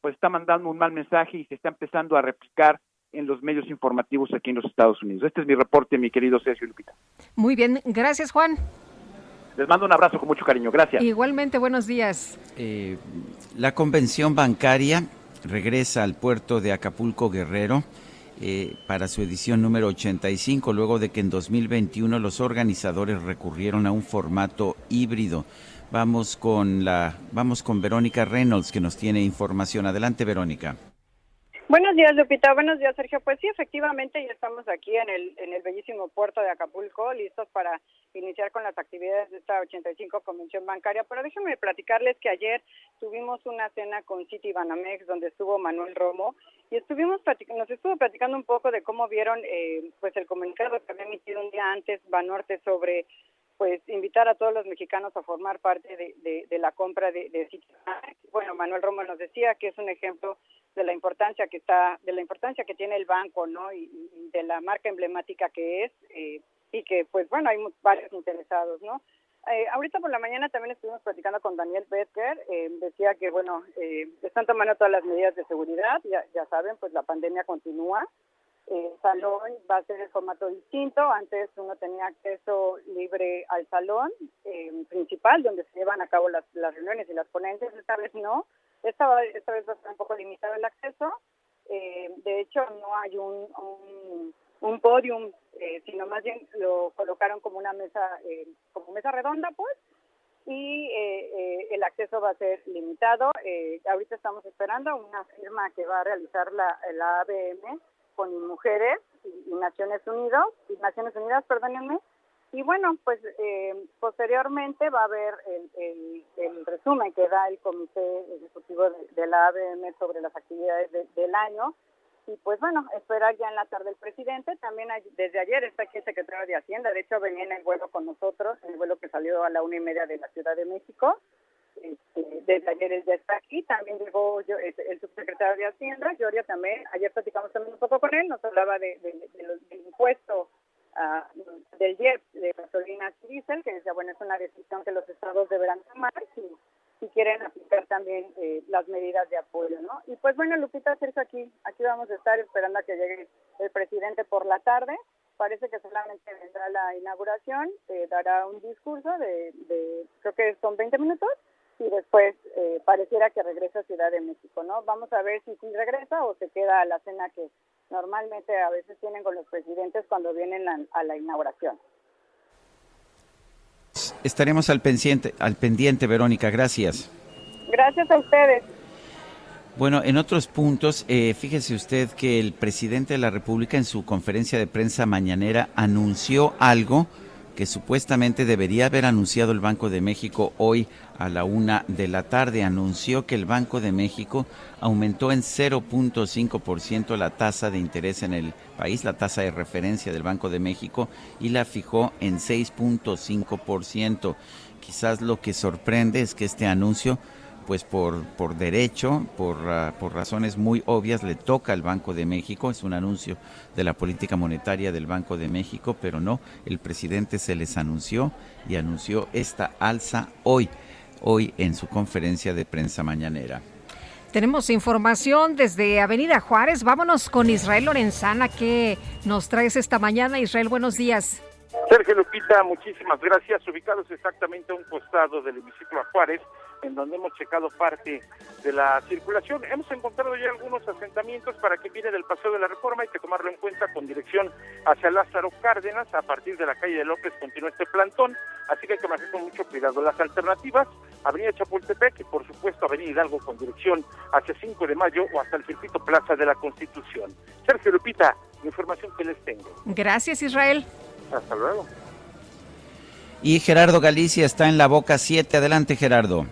pues está mandando un mal mensaje y se está empezando a replicar en los medios informativos aquí en los Estados Unidos. Este es mi reporte, mi querido Sergio Lupita. Muy bien, gracias Juan. Les mando un abrazo con mucho cariño, gracias. Igualmente, buenos días. Eh, la convención bancaria regresa al puerto de Acapulco Guerrero eh, para su edición número 85, luego de que en 2021 los organizadores recurrieron a un formato híbrido. Vamos con la vamos con Verónica Reynolds que nos tiene información. Adelante, Verónica. Buenos días, Lupita. Buenos días, Sergio. Pues sí, efectivamente, ya estamos aquí en el, en el bellísimo puerto de Acapulco, listos para iniciar con las actividades de esta 85 Convención Bancaria. Pero déjenme platicarles que ayer tuvimos una cena con City Banamex, donde estuvo Manuel Romo, y estuvimos nos estuvo platicando un poco de cómo vieron eh, pues el comunicado que había emitido un día antes Banorte sobre pues invitar a todos los mexicanos a formar parte de, de, la compra de, de Bueno, Manuel Romo nos decía que es un ejemplo de la importancia que está, de la importancia que tiene el banco, ¿no? Y, de la marca emblemática que es eh, y que, pues bueno, hay varios interesados, ¿no? Eh, ahorita por la mañana también estuvimos platicando con Daniel Becker, eh, decía que, bueno, están tomando todas las medidas de seguridad, ya, ya saben, pues la pandemia continúa, el salón va a ser el formato distinto. Antes uno tenía acceso libre al salón eh, principal, donde se llevan a cabo las, reuniones y las ponencias. Esta vez no. Esta, esta vez va a estar un poco limitado el acceso. Eh, de hecho, no hay un, un, podium, eh, sino más bien lo colocaron como una mesa, como mesa redonda, pues, y el acceso va a ser limitado. ahorita estamos esperando una firma que va a realizar la ABM con mujeres y, Naciones Unidas, y Naciones Unidas, perdónenme, y bueno, pues eh, posteriormente va a haber el, el, resumen que da el Comité Ejecutivo de, la ABM sobre las actividades del año. Y pues bueno, esperar ya en la tarde el presidente. También desde ayer está aquí el secretario de Hacienda. De hecho, venía en el vuelo con nosotros, el vuelo que salió a la una y media de la Ciudad de México. Este, ayer él ya está aquí, también llegó yo, el, subsecretario de Hacienda, Gloria también, ayer platicamos también un poco con él, nos hablaba de, del impuesto uh, del JEP de gasolina diésel, que decía, bueno, es una decisión que los estados deberán tomar si, si quieren aplicar también eh, las medidas de apoyo, ¿no? Y pues bueno, Lupita, Sergio, aquí, aquí vamos a estar esperando a que llegue el presidente por la tarde, parece que solamente vendrá la inauguración, eh, dará un discurso de, de, creo que son 20 minutos, y después eh, pareciera que regresa a Ciudad de México, ¿no? Vamos a ver si sí regresa o se queda a la cena que normalmente a veces tienen con los presidentes cuando vienen a, la inauguración. Estaremos al pendiente, al pendiente, Verónica. Gracias. Gracias a ustedes. Bueno, en otros puntos, eh, fíjese usted que el presidente de la República en su conferencia de prensa mañanera anunció algo que supuestamente debería haber anunciado el Banco de México hoy a la una de la tarde. Anunció que el Banco de México aumentó en 0.5% la tasa de interés en el país, la tasa de referencia del Banco de México, y la fijó en 6.5%. Quizás lo que sorprende es que este anuncio pues por, por derecho, por, ah, por razones muy obvias, le toca al Banco de México, es un anuncio de la política monetaria del Banco de México, pero no, el presidente se les anunció y anunció esta alza hoy, hoy en su conferencia de prensa mañanera. Tenemos información desde Avenida Juárez. Vámonos con Israel Lorenzana. ¿Qué nos traes esta mañana? Israel, buenos días. Sergio Lupita, muchísimas gracias. Ubicados exactamente a un costado del hemiciclo a Juárez, en donde hemos checado parte de la circulación. Hemos encontrado ya algunos asentamientos para que viene del Paseo de la Reforma, hay que tomarlo en cuenta con dirección hacia Lázaro Cárdenas, a partir de la calle de López continúa este plantón, así que hay que manejar con mucho cuidado. Las alternativas, Avenida Chapultepec y por supuesto Avenida Hidalgo con dirección hacia 5 de mayo o hasta el circuito Plaza de la Constitución. Sergio Lupita, la información que les tengo. Gracias Israel. Hasta luego. Y Gerardo Galicia está en la boca 7. Adelante, Gerardo.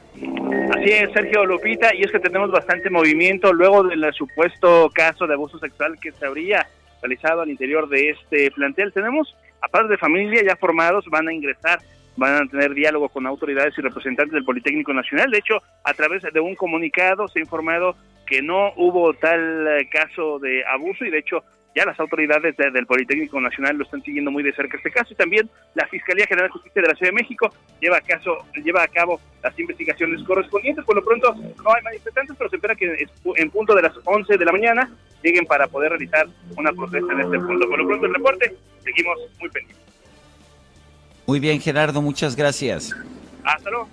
Así es, Sergio Lupita, y es que tenemos bastante movimiento luego del supuesto caso de abuso sexual que se habría realizado al interior de este plantel. Tenemos a padres de familia ya formados, van a ingresar, van a tener diálogo con autoridades y representantes del Politécnico Nacional. De hecho, a través de un comunicado se ha informado que no hubo tal eh, caso de abuso y de hecho ya las autoridades del Politécnico Nacional lo están siguiendo muy de cerca este caso y también la Fiscalía General de Justicia de la Ciudad de México lleva a, caso, lleva a cabo las investigaciones correspondientes. Por lo pronto no hay manifestantes, pero se espera que en punto de las 11 de la mañana lleguen para poder realizar una protesta en este punto. Por lo pronto el reporte, seguimos muy pendientes. Muy bien, Gerardo, muchas gracias. Hasta luego.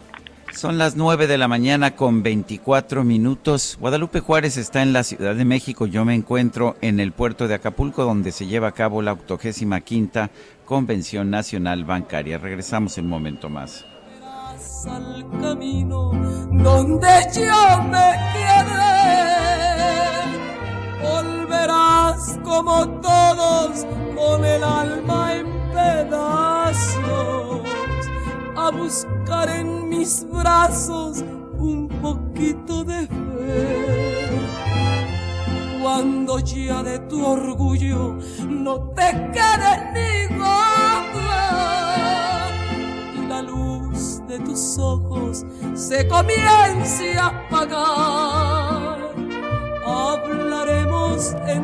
Son las 9 de la mañana con 24 minutos. Guadalupe Juárez está en la Ciudad de México. Yo me encuentro en el puerto de Acapulco, donde se lleva a cabo la 85 Convención Nacional Bancaria. Regresamos en un momento más. Al camino donde yo me volverás como todos con el alma en pedazos a buscar en mis brazos un poquito de fe. Cuando ya de tu orgullo no te quede ni gota y la luz de tus ojos se comience a apagar, hablaremos en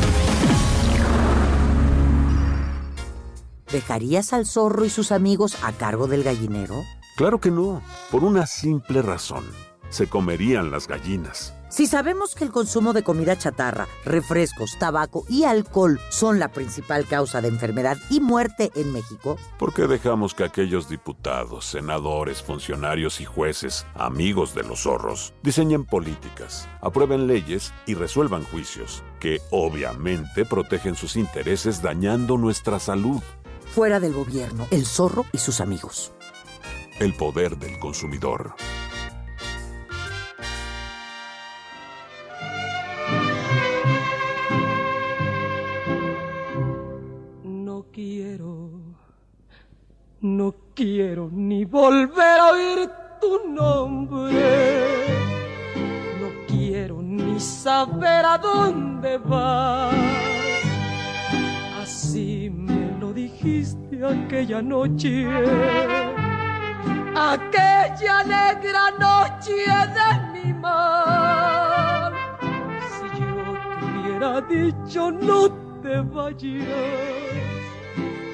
¿Dejarías al zorro y sus amigos a cargo del gallinero? Claro que no, por una simple razón. Se comerían las gallinas. Si sabemos que el consumo de comida chatarra, refrescos, tabaco y alcohol son la principal causa de enfermedad y muerte en México, ¿por qué dejamos que aquellos diputados, senadores, funcionarios y jueces, amigos de los zorros, diseñen políticas, aprueben leyes y resuelvan juicios que obviamente protegen sus intereses dañando nuestra salud? Fuera del gobierno, el zorro y sus amigos. El poder del consumidor. No quiero, no quiero ni volver a oír tu nombre. No quiero ni saber a dónde vas. Así me dijiste aquella noche, aquella negra noche de mi mal. Si yo te hubiera dicho no te vayas,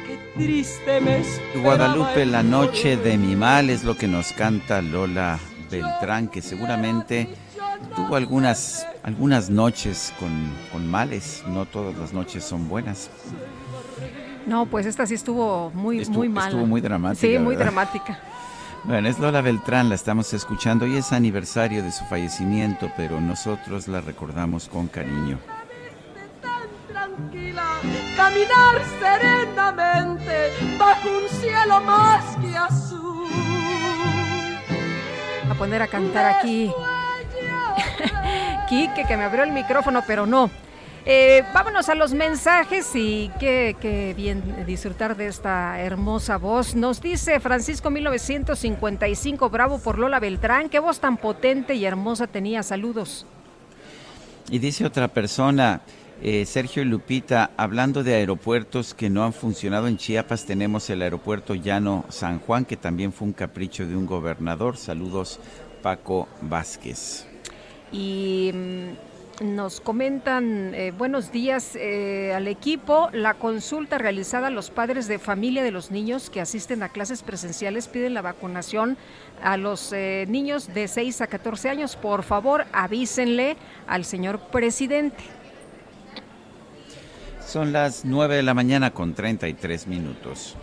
qué triste me Guadalupe, la noche de mi mal es lo que nos canta Lola Beltrán, que seguramente tuvo algunas, algunas noches con, con males, no todas las noches son buenas. No, pues esta sí estuvo muy, muy mal. Estuvo muy dramática. Sí, muy dramática. Bueno, es Lola Beltrán, la estamos escuchando. Hoy es aniversario de su fallecimiento, pero nosotros la recordamos con cariño. Tranquila, caminar serenamente bajo un cielo más que azul. A poner a cantar aquí. Quique, que me abrió el micrófono, pero no. Eh, vámonos a los mensajes y qué, bien disfrutar de esta hermosa voz. Nos dice Francisco 1955, bravo por Lola Beltrán, qué voz tan potente y hermosa tenía, saludos. Y dice otra persona, eh, Sergio y Lupita, hablando de aeropuertos que no han funcionado en Chiapas, tenemos el aeropuerto Llano San Juan, que también fue un capricho de un gobernador. Saludos, Paco Vázquez. Y mm, nos comentan eh, buenos días eh, al equipo. La consulta realizada a los padres de familia de los niños que asisten a clases presenciales piden la vacunación a los eh, niños de 6 a 14 años. Por favor, avísenle al señor presidente. Son las 9 de la mañana con 33 minutos.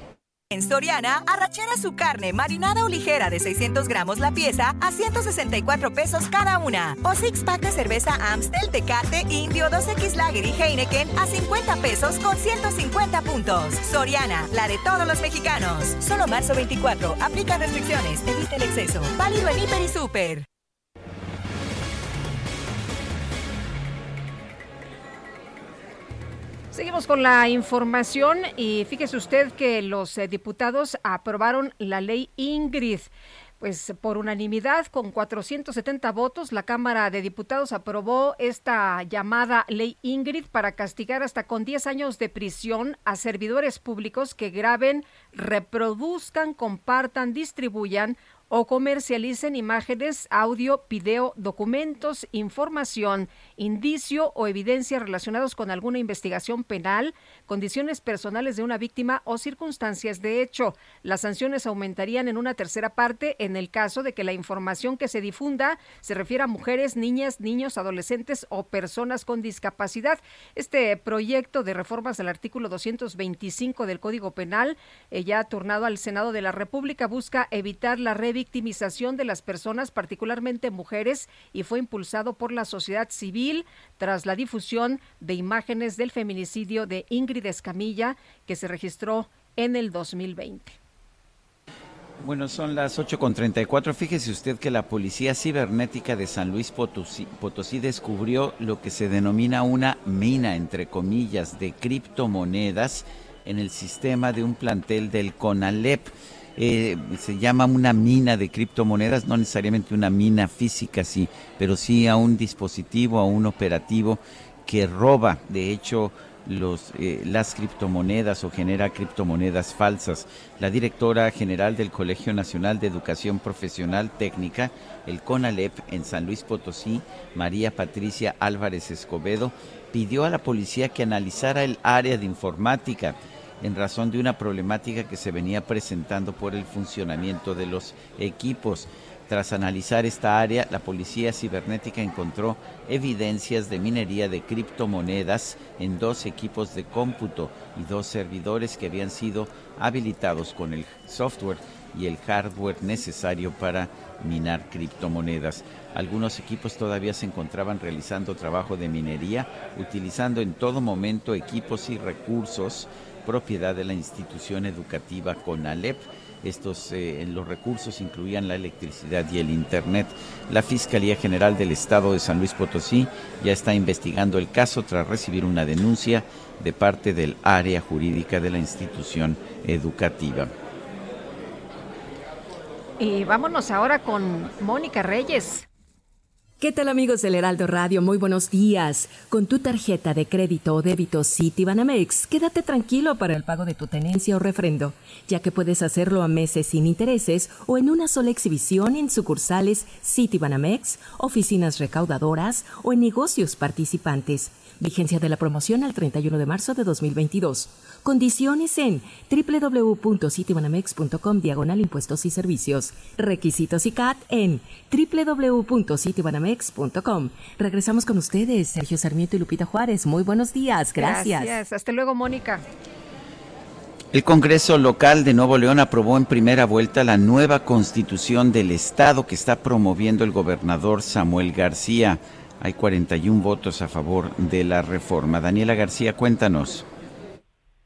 En Soriana, arrachera su carne marinada o ligera de 600 gramos la pieza a 164 pesos cada una. O six pack de cerveza Amstel, Tecate, Indio, 2X Lager y Heineken a 50 pesos con 150 puntos. Soriana, la de todos los mexicanos. Solo marzo 24. Aplica restricciones. Evita el exceso. Válido en Hiper y Super. Seguimos con la información y fíjese usted que los eh, diputados aprobaron la ley Ingrid. Pues por unanimidad, con 470 votos, la Cámara de Diputados aprobó esta llamada ley Ingrid para castigar hasta con 10 años de prisión a servidores públicos que graben, reproduzcan, compartan, distribuyan o comercialicen imágenes, audio, video, documentos, información, indicio o evidencia relacionados con alguna investigación penal, condiciones personales de una víctima o circunstancias de hecho. Las sanciones aumentarían en una tercera parte en el caso de que la información que se difunda se refiera a mujeres, niñas, niños, adolescentes o personas con discapacidad. Este proyecto de reformas al artículo 225 del Código Penal, eh, ya turnado al Senado de la República, busca evitar la revictimización victimización de las personas, particularmente mujeres, y fue impulsado por la sociedad tras la difusión de imágenes del feminicidio de Ingrid Escamilla, que se registró en el 2020. Bueno, son las 8.34. Fíjese usted que la Policía Cibernética de San Luis Potosí, Potosí, descubrió lo que se denomina una mina, entre comillas, de criptomonedas en el sistema de un plantel del CONALEP. Eh, se llama una mina de criptomonedas, no necesariamente una mina física, sí, pero sí a un dispositivo, a un operativo que roba, de hecho, los, eh, las criptomonedas o genera criptomonedas falsas. La directora general del Colegio Nacional de Educación Profesional Técnica, el CONALEP, en San Luis Potosí, María Patricia Álvarez Escobedo, pidió a la policía que analizara el área de informática en razón de una problemática que se venía presentando por el funcionamiento de los equipos. Tras analizar esta área, la Policía Cibernética encontró evidencias de minería de criptomonedas en dos equipos de cómputo y dos servidores que habían sido habilitados con el software y el hardware necesario para minar criptomonedas. Algunos equipos todavía se encontraban realizando trabajo de minería, utilizando en todo momento equipos y recursos propiedad de la institución educativa CONALEP. Estos eh, los recursos incluían la electricidad y el Internet. La Fiscalía General del Estado de San Luis Potosí ya está investigando el caso tras recibir una denuncia de parte del área jurídica de la institución educativa. Y vámonos ahora con Mónica Reyes. ¿Qué tal amigos del Heraldo Radio? Muy buenos días. Con tu tarjeta de crédito o débito Citibanamex, quédate tranquilo para el pago de tu tenencia o refrendo, ya que puedes hacerlo a meses sin intereses o en una sola exhibición en sucursales Citibanamex, oficinas recaudadoras o en negocios participantes. Vigencia de la promoción al 31 de marzo de 2022. Condiciones en www.citibanamex.com diagonal impuestos y servicios. Requisitos y CAT en www.citibanamex.com. Regresamos con ustedes, Sergio Sarmiento y Lupita Juárez. Muy buenos días. Gracias. Gracias. Hasta luego, Mónica. El Congreso local de Nuevo León aprobó en primera vuelta la nueva constitución del Estado que está promoviendo el gobernador Samuel García. Hay 41 votos a favor de la reforma. Daniela García, cuéntanos.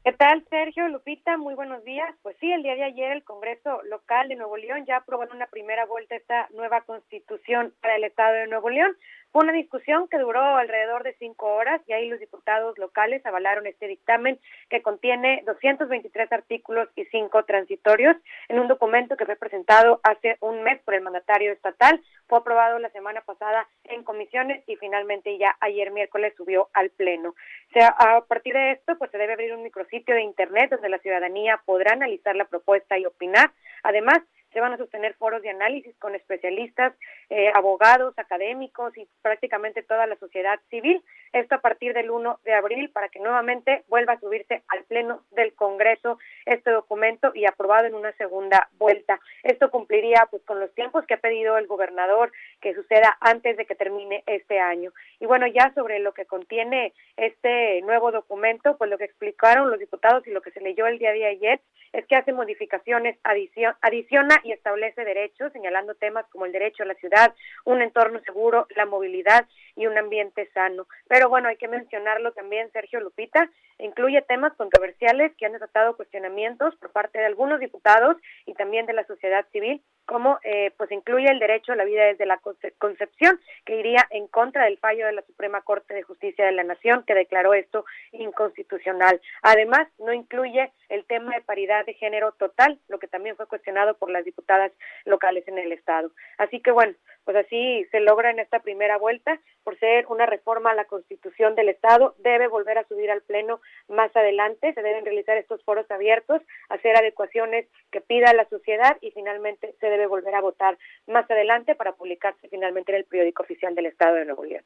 ¿Qué tal, Sergio? Lupita, muy buenos días. Pues sí, el día de ayer el Congreso local de Nuevo León ya aprobó en una primera vuelta esta nueva constitución para el Estado de Nuevo León. Fue una discusión que duró alrededor de cinco horas y ahí los diputados locales avalaron este dictamen que contiene 223 artículos y cinco transitorios en un documento que fue presentado hace un mes por el mandatario estatal. Fue aprobado la semana pasada en comisiones y finalmente ya ayer miércoles subió al Pleno. O sea, a partir de esto, pues se debe abrir un micrositio de Internet donde la ciudadanía podrá analizar la propuesta y opinar. Además, se van a sostener foros de análisis con especialistas, eh, abogados, académicos y prácticamente toda la sociedad civil. Esto a partir del 1 de abril para que nuevamente vuelva a subirse al Pleno del Congreso este documento y aprobado en una segunda vuelta. Esto cumpliría pues con los tiempos que ha pedido el gobernador que suceda antes de que termine este año. Y bueno, ya sobre lo que contiene este nuevo documento, pues lo que explicaron los diputados y lo que se leyó el día de ayer es que hace modificaciones, adiciona y establece derechos, señalando temas como el derecho a la ciudad, un entorno seguro, la movilidad y un ambiente sano. Pero bueno, hay que mencionarlo también, Sergio Lupita, incluye temas controversiales que han desatado cuestionamientos por parte de algunos diputados y también de la sociedad civil, como eh, pues incluye el derecho a la vida desde la concepción, que iría en contra del fallo de la Suprema Corte de Justicia de la Nación, que declaró esto inconstitucional. Además, no incluye el tema de paridad de género total, lo que también fue cuestionado por las diputadas locales en el Estado. Así que bueno, pues así se logra en esta primera vuelta, por ser una reforma a la Constitución del Estado, debe volver a subir al Pleno más adelante, se deben realizar estos foros abiertos, hacer adecuaciones que pida la sociedad y finalmente se debe volver a votar más adelante para publicarse finalmente en el periódico oficial del Estado de Nuevo León.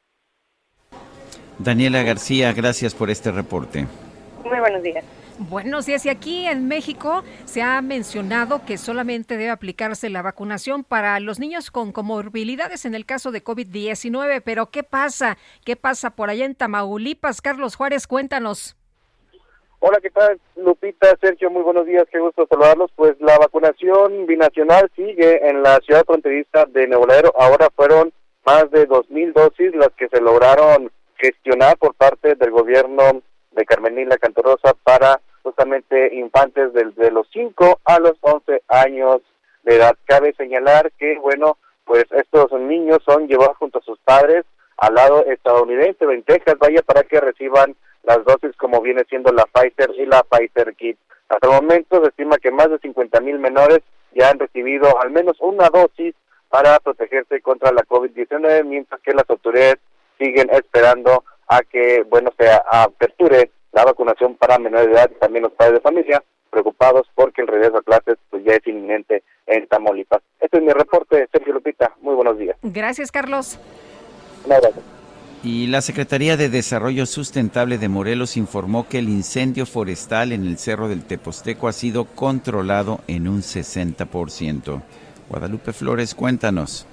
Daniela García, gracias por este reporte. Muy buenos días. Buenos días. Y aquí en México se ha mencionado que solamente debe aplicarse la vacunación para los niños con comorbilidades en el caso de COVID-19. Pero ¿qué pasa? ¿Qué pasa por allá en Tamaulipas? Carlos Juárez, cuéntanos. Hola, ¿qué tal? Lupita, Sergio, muy buenos días, qué gusto saludarlos. Pues la vacunación binacional sigue en la ciudad fronteriza de Nuevo Ahora fueron más de dos mil dosis las que se lograron gestionar por parte del gobierno de Carmenila Cantorosa para justamente infantes desde los 5 a los 11 años de edad. Cabe señalar que, bueno, pues estos niños son llevados junto a sus padres al lado estadounidense, en Texas, vaya, para que reciban las dosis como viene siendo la Pfizer y la Pfizer Kit. Hasta el momento se estima que más de 50 mil menores ya han recibido al menos una dosis para protegerse contra la COVID-19, mientras que las autoridades siguen esperando a que, bueno, se aperture la vacunación para menores de edad y también los padres de familia, preocupados porque el regreso a clases pues ya es inminente en Tamaulipas. Este es mi reporte, Sergio Lupita. Muy buenos días. Gracias, Carlos. Y la Secretaría de Desarrollo Sustentable de Morelos informó que el incendio forestal en el Cerro del Teposteco ha sido controlado en un 60%. Guadalupe Flores, cuéntanos.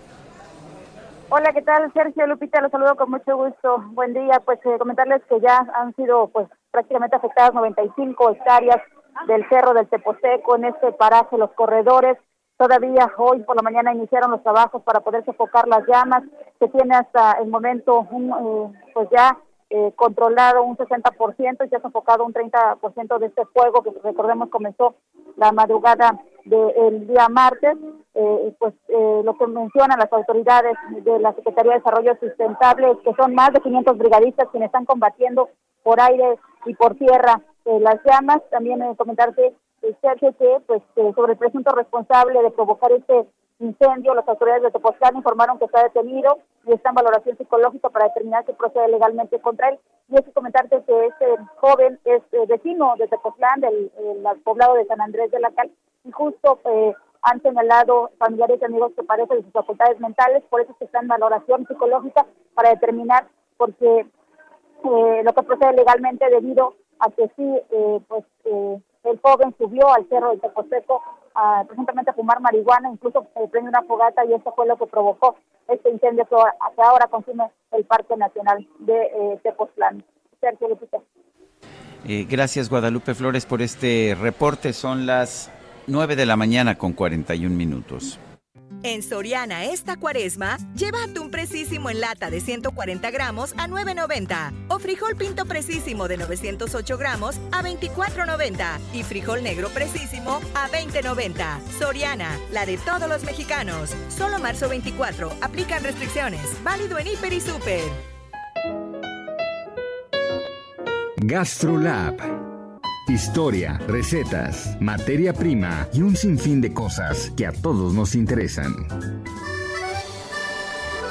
Hola, ¿qué tal? Sergio Lupita, los saludo con mucho gusto. Buen día. Pues eh, comentarles que ya han sido pues prácticamente afectadas 95 hectáreas del cerro del Teposteco en este paraje, los corredores. Todavía hoy por la mañana iniciaron los trabajos para poder sofocar las llamas. Se tiene hasta el momento un, eh, pues ya eh, controlado un 60% y se ha sofocado un 30% de este fuego que recordemos comenzó la madrugada del día martes, eh, pues eh, lo que mencionan las autoridades de la Secretaría de Desarrollo Sustentable que son más de 500 brigadistas quienes están combatiendo por aire y por tierra eh, las llamas. También comentarte, Sergio, que pues sobre el presunto responsable de provocar este incendio, las autoridades de Tepoztlán informaron que está detenido y está en valoración psicológica para determinar si procede legalmente contra él. Y es que comentarte que este joven es vecino de Tepoztlán, del, poblado de San Andrés de la Cal, y justo eh, han señalado familiares y amigos que padecen de sus facultades mentales, por eso es que está en valoración psicológica para determinar porque eh, lo que procede legalmente debido a que sí, eh, pues eh, el joven subió al cerro de Teposteco a, presuntamente a fumar marihuana, incluso prendió una fogata y eso fue lo que provocó este incendio que ahora, consume el Parque Nacional de Tepoztlán. Sergio Eh, gracias Guadalupe Flores por este reporte. Son las 9 de la mañana con 41 minutos. En Soriana esta cuaresma, lleva atún precisísimo en lata de 140 gramos a 9.90 o frijol pinto precisísimo de 908 gramos a 24.90 y frijol negro precisísimo a 20.90. Soriana, la de todos los mexicanos. Solo marzo 24. Aplican restricciones. Válido en Hiper y Super. GastroLab Historia, recetas, materia prima y un sinfín de cosas que a todos nos interesan.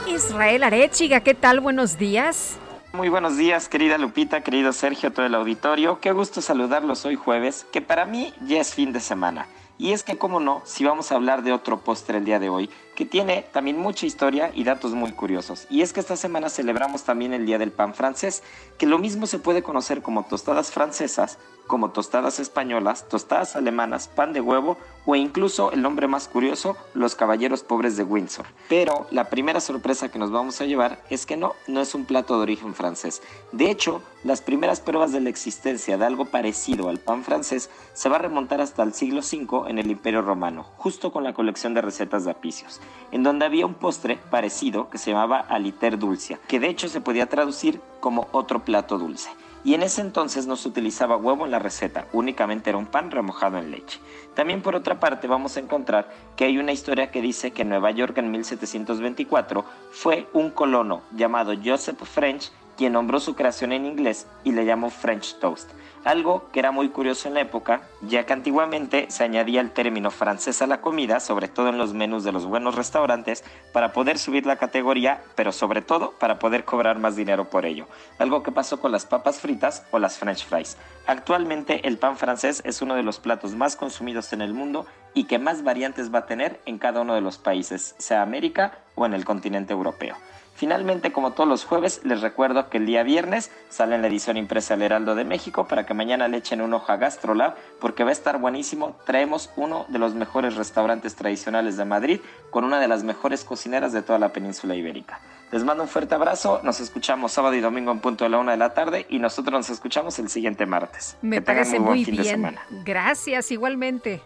Israel Arechiga, ¿qué tal? Buenos días. Muy buenos días, querida Lupita, querido Sergio, todo el auditorio. Qué gusto saludarlos hoy jueves, que para mí ya es fin de semana. Y es que, como no, si vamos a hablar de otro postre el día de hoy, que tiene también mucha historia y datos muy curiosos. Y es que esta semana celebramos también el Día del Pan francés, que lo mismo se puede conocer como tostadas francesas, como tostadas españolas, tostadas alemanas, pan de huevo o incluso el nombre más curioso, los caballeros pobres de Windsor. Pero la primera sorpresa que nos vamos a llevar es que no, no es un plato de origen francés. De hecho, las primeras pruebas de la existencia de algo parecido al pan francés se va a remontar hasta el siglo V en el Imperio Romano, justo con la colección de recetas de apicios en donde había un postre parecido que se llamaba aliter dulcia, que de hecho se podía traducir como otro plato dulce. Y en ese entonces no se utilizaba huevo en la receta, únicamente era un pan remojado en leche. También por otra parte vamos a encontrar que hay una historia que dice que Nueva York en 1724 fue un colono llamado Joseph French quien nombró su creación en inglés y le llamó French Toast algo que era muy curioso en la época, ya que antiguamente se añadía el término francés a la comida, sobre todo en los menús de los buenos restaurantes, para poder subir la categoría, pero sobre todo para poder cobrar más dinero por ello, algo que pasó con las papas fritas o las french fries. Actualmente el pan francés es uno de los platos más consumidos en el mundo y que más variantes va a tener en cada uno de los países, sea América o en el continente europeo. Finalmente, como todos los jueves, les recuerdo que el día viernes sale en la edición impresa El Heraldo de México para que mañana le echen un ojo a GastroLab porque va a estar buenísimo. Traemos uno de los mejores restaurantes tradicionales de Madrid con una de las mejores cocineras de toda la península ibérica. Les mando un fuerte abrazo, nos escuchamos sábado y domingo en punto de la una de la tarde y nosotros nos escuchamos el siguiente martes. Me parece muy, bien. Gracias, igualmente.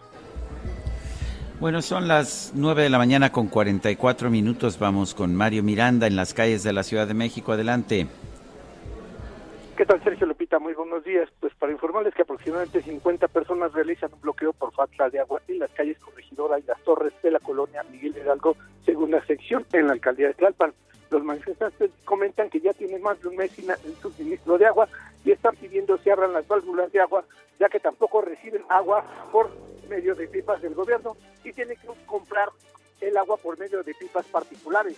Bueno, son las 9 de la mañana con 44 minutos. Vamos con Mario Miranda en las calles de la Ciudad de México. Adelante. ¿Qué tal, Sergio Lupita? Muy buenos días. Pues para informarles que aproximadamente 50 personas realizan un bloqueo por falta de agua en las calles Corregidora y las Torres de la colonia Miguel Hidalgo, segunda sección, en la alcaldía de Tlalpan. Los manifestantes comentan que ya tienen más de un mes sin suministro de agua y están pidiendo se abran las válvulas de agua, ya que tampoco reciben agua por medio de pipas del gobierno y tiene que comprar el agua por medio de pipas particulares.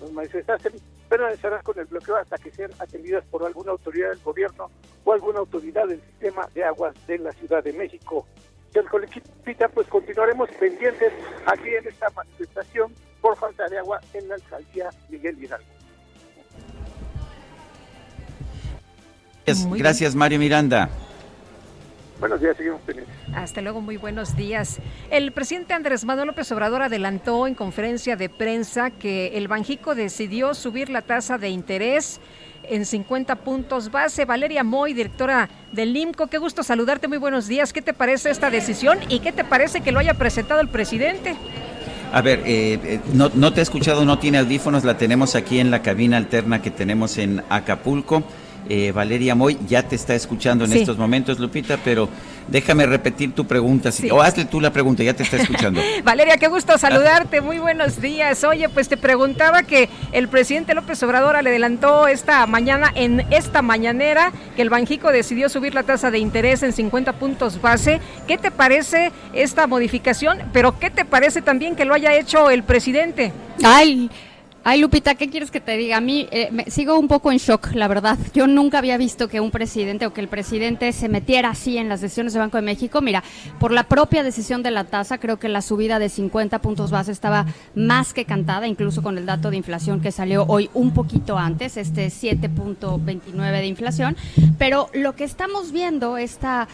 Los manifestantes permanecerán con el bloqueo hasta que sean atendidas por alguna autoridad del gobierno o alguna autoridad del sistema de aguas de la Ciudad de México. El colectivo pues continuaremos pendientes aquí en esta manifestación por falta de agua en la alcaldía Miguel Hidalgo. Gracias, Mario Miranda. Buenos días, seguimos pendientes. Hasta luego, muy buenos días. El presidente Andrés Manuel López Obrador adelantó en conferencia de prensa que el Banjico decidió subir la tasa de interés en 50 puntos base. Valeria Moy, directora del IMCO, qué gusto saludarte, muy buenos días. ¿Qué te parece esta decisión y qué te parece que lo haya presentado el presidente? A ver, eh, eh, no, no te he escuchado, no tiene audífonos, la tenemos aquí en la cabina alterna que tenemos en Acapulco. Eh, Valeria Moy ya te está escuchando en estos momentos, Lupita, pero déjame repetir tu pregunta. O hazle tú la pregunta, ya te está escuchando. Valeria, qué gusto saludarte. Muy buenos días. Oye, pues te preguntaba que el presidente López Obrador le adelantó esta mañana, en esta mañanera, que el Banjico decidió subir la tasa de interés en 50 puntos base. ¿Qué te parece esta modificación? Pero ¿qué te parece también que lo haya hecho el presidente? Ay. Ay, Lupita, ¿qué quieres que te diga? A mí eh, me, sigo un poco en shock, la verdad. Yo nunca había visto que un presidente o que el presidente se metiera así en las decisiones de Banco de México. Mira, por la propia decisión de la tasa, creo que la subida de 50 puntos base estaba más que cantada, incluso con el dato de inflación que salió hoy un poquito antes, este 7.29 de inflación. Pero lo que estamos viendo, esta,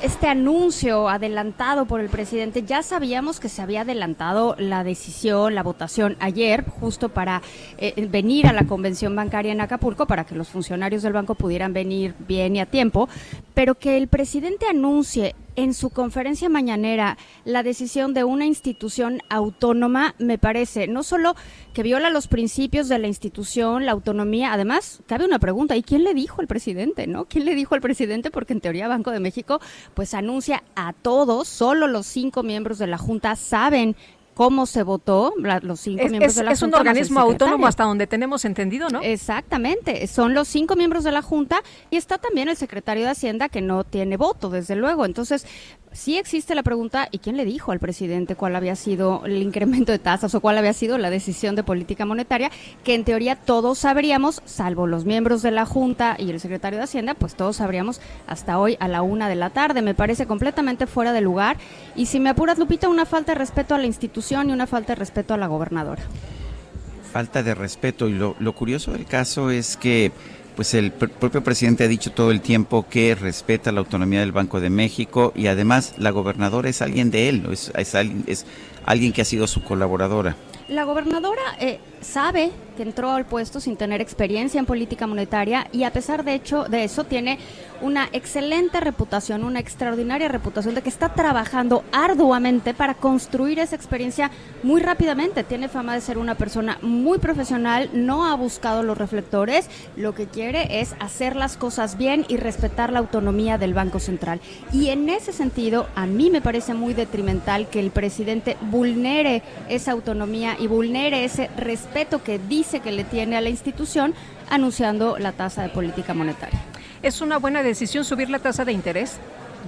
este anuncio adelantado por el presidente, ya sabíamos que se había adelantado la decisión, la votación ayer, justo para para eh, venir a la convención bancaria en Acapulco para que los funcionarios del banco pudieran venir bien y a tiempo, pero que el presidente anuncie en su conferencia mañanera la decisión de una institución autónoma me parece no solo que viola los principios de la institución, la autonomía, además cabe una pregunta, ¿y quién le dijo al presidente, no? ¿Quién le dijo al presidente? Porque en teoría Banco de México pues anuncia a todos, solo los cinco miembros de la Junta saben cómo se votó, los cinco miembros de la Junta. Es un organismo autónomo hasta donde tenemos entendido, ¿no? Exactamente, son los cinco miembros de la Junta y está también el secretario de Hacienda que no tiene voto, desde luego. Entonces, sí existe la pregunta, ¿y quién le dijo al presidente cuál había sido el incremento de tasas o cuál había sido la decisión de política monetaria? Que en teoría todos sabríamos, salvo los miembros de la Junta y el secretario de Hacienda, pues todos sabríamos hasta hoy a la una de la tarde. Me parece completamente fuera de lugar. Y si me apuras, Lupita, una falta de respeto a la institución y una falta de respeto a la gobernadora. Falta de respeto. Y lo, lo curioso del caso es que pues el propio presidente ha dicho todo el tiempo que respeta la autonomía del Banco de México y además la gobernadora es alguien de él, es, es, alguien, es alguien que ha sido su colaboradora. La gobernadora eh, sabe que entró al puesto sin tener experiencia en política monetaria y a pesar de hecho de eso tiene una excelente reputación, una extraordinaria reputación de que está trabajando arduamente para construir esa experiencia muy rápidamente. Tiene fama de ser una persona muy profesional, no ha buscado los reflectores, lo que quiere es hacer las cosas bien y respetar la autonomía del Banco Central. Y en ese sentido, a mí me parece muy detrimental que el presidente vulnere esa autonomía y vulnere ese respeto que dice que le tiene a la institución anunciando la tasa de política monetaria. ¿Es una buena decisión subir la tasa de interés?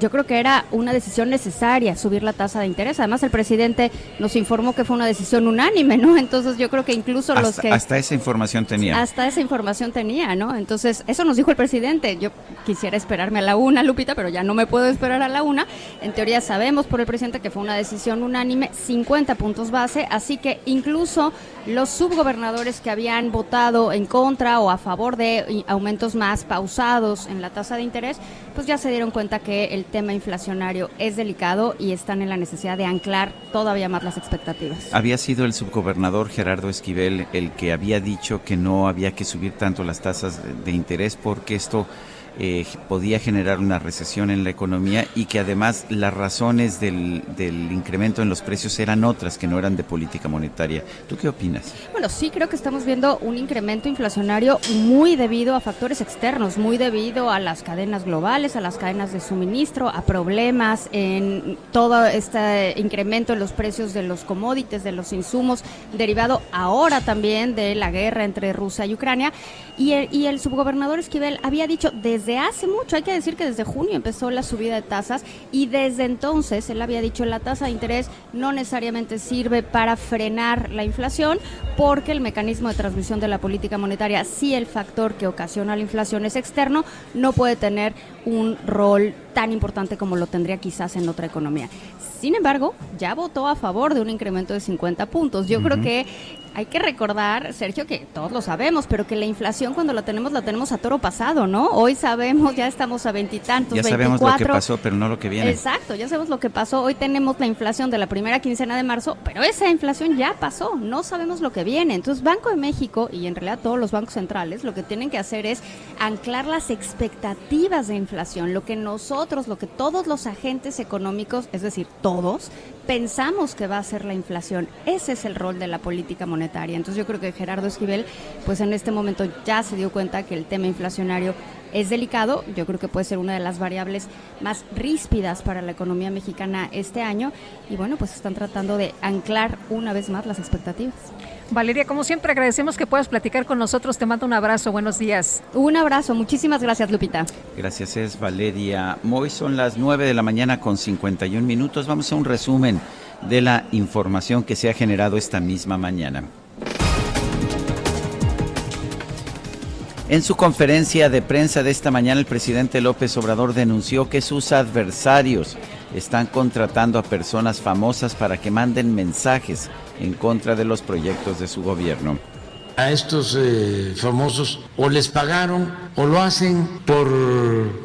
yo creo que era una decisión necesaria subir la tasa de interés. Además, el presidente nos informó que fue una decisión unánime, ¿no? Entonces, yo creo que incluso los que... Hasta esa información tenía. Hasta esa información tenía, ¿no? Entonces, eso nos dijo el presidente. Yo quisiera esperarme a la una, Lupita, pero ya no me puedo esperar a la una. En teoría sabemos por el presidente que fue una decisión unánime, 50 puntos base, así que incluso los subgobernadores que habían votado en contra o a favor de aumentos más pausados en la tasa de interés, pues ya se dieron cuenta que el tema inflacionario es delicado y están en la necesidad de anclar todavía más las expectativas. Había sido el subgobernador Gerardo Esquivel el que había dicho que no había que subir tanto las tasas de interés porque esto eh, podía generar una recesión en la economía y que además las razones del, del, incremento en los precios eran otras que no eran de política monetaria. ¿Tú qué opinas? Bueno, sí creo que estamos viendo un incremento inflacionario muy debido a factores externos, muy debido a las cadenas globales, a las cadenas de suministro, a problemas en todo este incremento en los precios de los commodities, de los insumos, derivado ahora también de la guerra entre Rusia y Ucrania. Y el, y el subgobernador Esquivel había dicho desde desde hace mucho, hay que decir que desde junio empezó la subida de tasas y desde entonces él había dicho la tasa de interés no necesariamente sirve para frenar la inflación porque el mecanismo de transmisión de la política monetaria, si el factor que ocasiona la inflación es externo, no puede tener un rol tan importante como lo tendría quizás en otra economía. Sin embargo, ya votó a favor de un incremento de 50 puntos. Yo creo que hay que recordar, Sergio, que todos lo sabemos, pero que la inflación cuando la tenemos, la tenemos a toro pasado, ¿no? Hoy sabemos, ya estamos a veintitantos, Ya sabemos lo que pasó, pero no lo que viene. Exacto, ya sabemos lo que pasó. Hoy tenemos la inflación de la primera quincena de marzo, pero esa inflación ya pasó, no sabemos lo que viene. Entonces, Banco de México y en realidad todos los bancos centrales lo que tienen que hacer es anclar las expectativas de inflación, lo que nosotros, lo que todos los agentes económicos, es decir, todos, pensamos que va a ser la inflación. Ese es el rol de la política monetaria. Entonces yo creo que Gerardo Esquivel, pues en este momento ya se dio cuenta que el tema inflacionario es delicado. Yo creo que puede ser una de las variables más ríspidas para la economía mexicana este año. Y bueno, pues están tratando de anclar una vez más las expectativas. Valeria, como siempre, agradecemos que puedas platicar con nosotros. Te mando un abrazo. Buenos días. Un abrazo. Muchísimas gracias, Lupita. Gracias, es Valeria. Hoy son las 9 de la mañana con 51 minutos. Vamos a un resumen de la información que se ha generado esta misma mañana. En su conferencia de prensa de esta mañana, el presidente López Obrador denunció que sus adversarios están contratando a personas famosas para que manden mensajes en contra de los proyectos de su gobierno. A estos eh, famosos o les pagaron o lo hacen por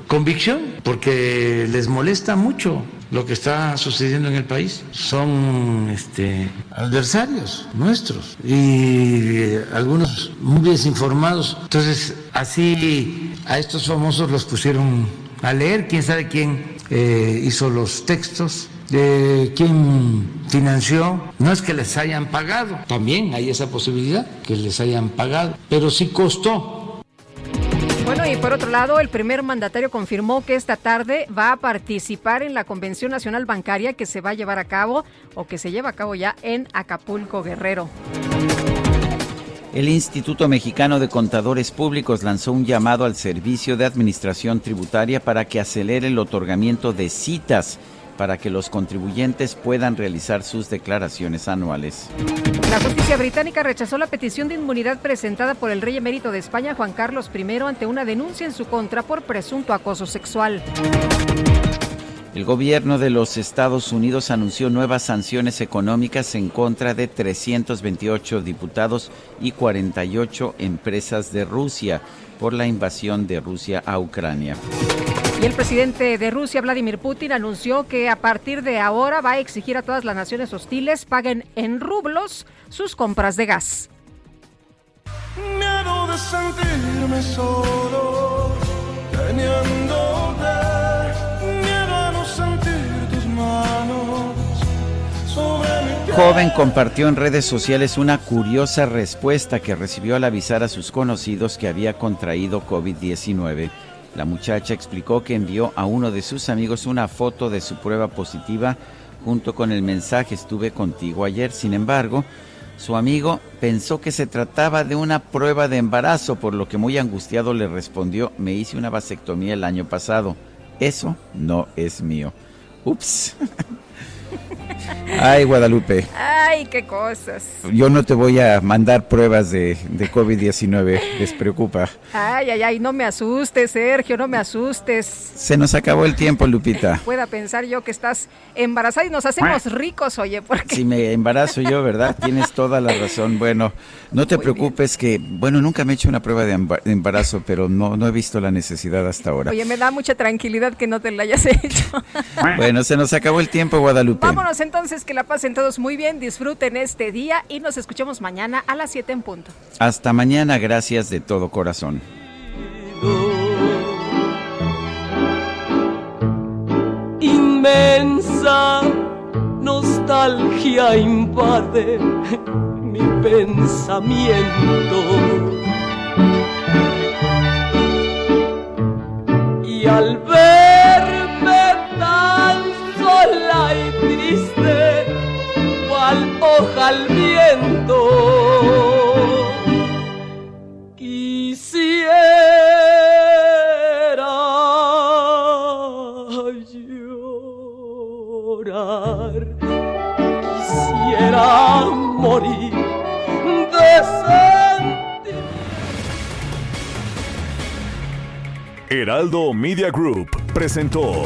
convicción, porque les molesta mucho lo que está sucediendo en el país. Son este, adversarios nuestros y eh, algunos muy desinformados. Entonces, así a estos famosos los pusieron a leer, quién sabe quién eh, hizo los textos de quién financió. No es que les hayan pagado, también hay esa posibilidad que les hayan pagado, pero sí costó. Bueno, y por otro lado, el primer mandatario confirmó que esta tarde va a participar en la Convención Nacional Bancaria que se va a llevar a cabo o que se lleva a cabo ya en Acapulco, Guerrero. El Instituto Mexicano de Contadores Públicos lanzó un llamado al Servicio de Administración Tributaria para que acelere el otorgamiento de citas para que los contribuyentes puedan realizar sus declaraciones anuales. La justicia británica rechazó la petición de inmunidad presentada por el rey emérito de España, Juan Carlos I, ante una denuncia en su contra por presunto acoso sexual. El gobierno de los Estados Unidos anunció nuevas sanciones económicas en contra de 328 diputados y 48 empresas de Rusia por la invasión de Rusia a Ucrania. Y el presidente de Rusia, Vladimir Putin, anunció que a partir de ahora va a exigir a todas las naciones hostiles paguen en rublos sus compras de gas. Miedo de sentirme solo, Joven compartió en redes sociales una curiosa respuesta que recibió al avisar a sus conocidos que había contraído COVID-19. La muchacha explicó que envió a uno de sus amigos una foto de su prueba positiva junto con el mensaje estuve contigo ayer. Sin embargo, su amigo pensó que se trataba de una prueba de embarazo, por lo que muy angustiado le respondió, me hice una vasectomía el año pasado. Eso no es mío. Oops. Ay, Guadalupe. Ay, qué cosas. Yo no te voy a mandar pruebas de, de COVID-19, les preocupa. Ay, ay, ay, no me asustes, Sergio, no me asustes. Se nos acabó el tiempo, Lupita. Pueda pensar yo que estás embarazada y nos hacemos ricos, oye, porque... Si me embarazo yo, ¿verdad? Tienes toda la razón. Bueno, no te preocupes que, bueno, nunca me he hecho una prueba de embarazo, pero no, no he visto la necesidad hasta ahora. Oye, me da mucha tranquilidad que no te la hayas hecho. Bueno, se nos acabó el tiempo, Guadalupe. Vámonos entonces, que la pasen todos muy bien, disfruten este día y nos escuchamos mañana a las 7 en punto. Hasta mañana, gracias de todo corazón. Inmensa nostalgia invade mi pensamiento. Y al tan sola y triste, cual hoja al viento, quisiera llorar, quisiera morir Heraldo Media Group presentó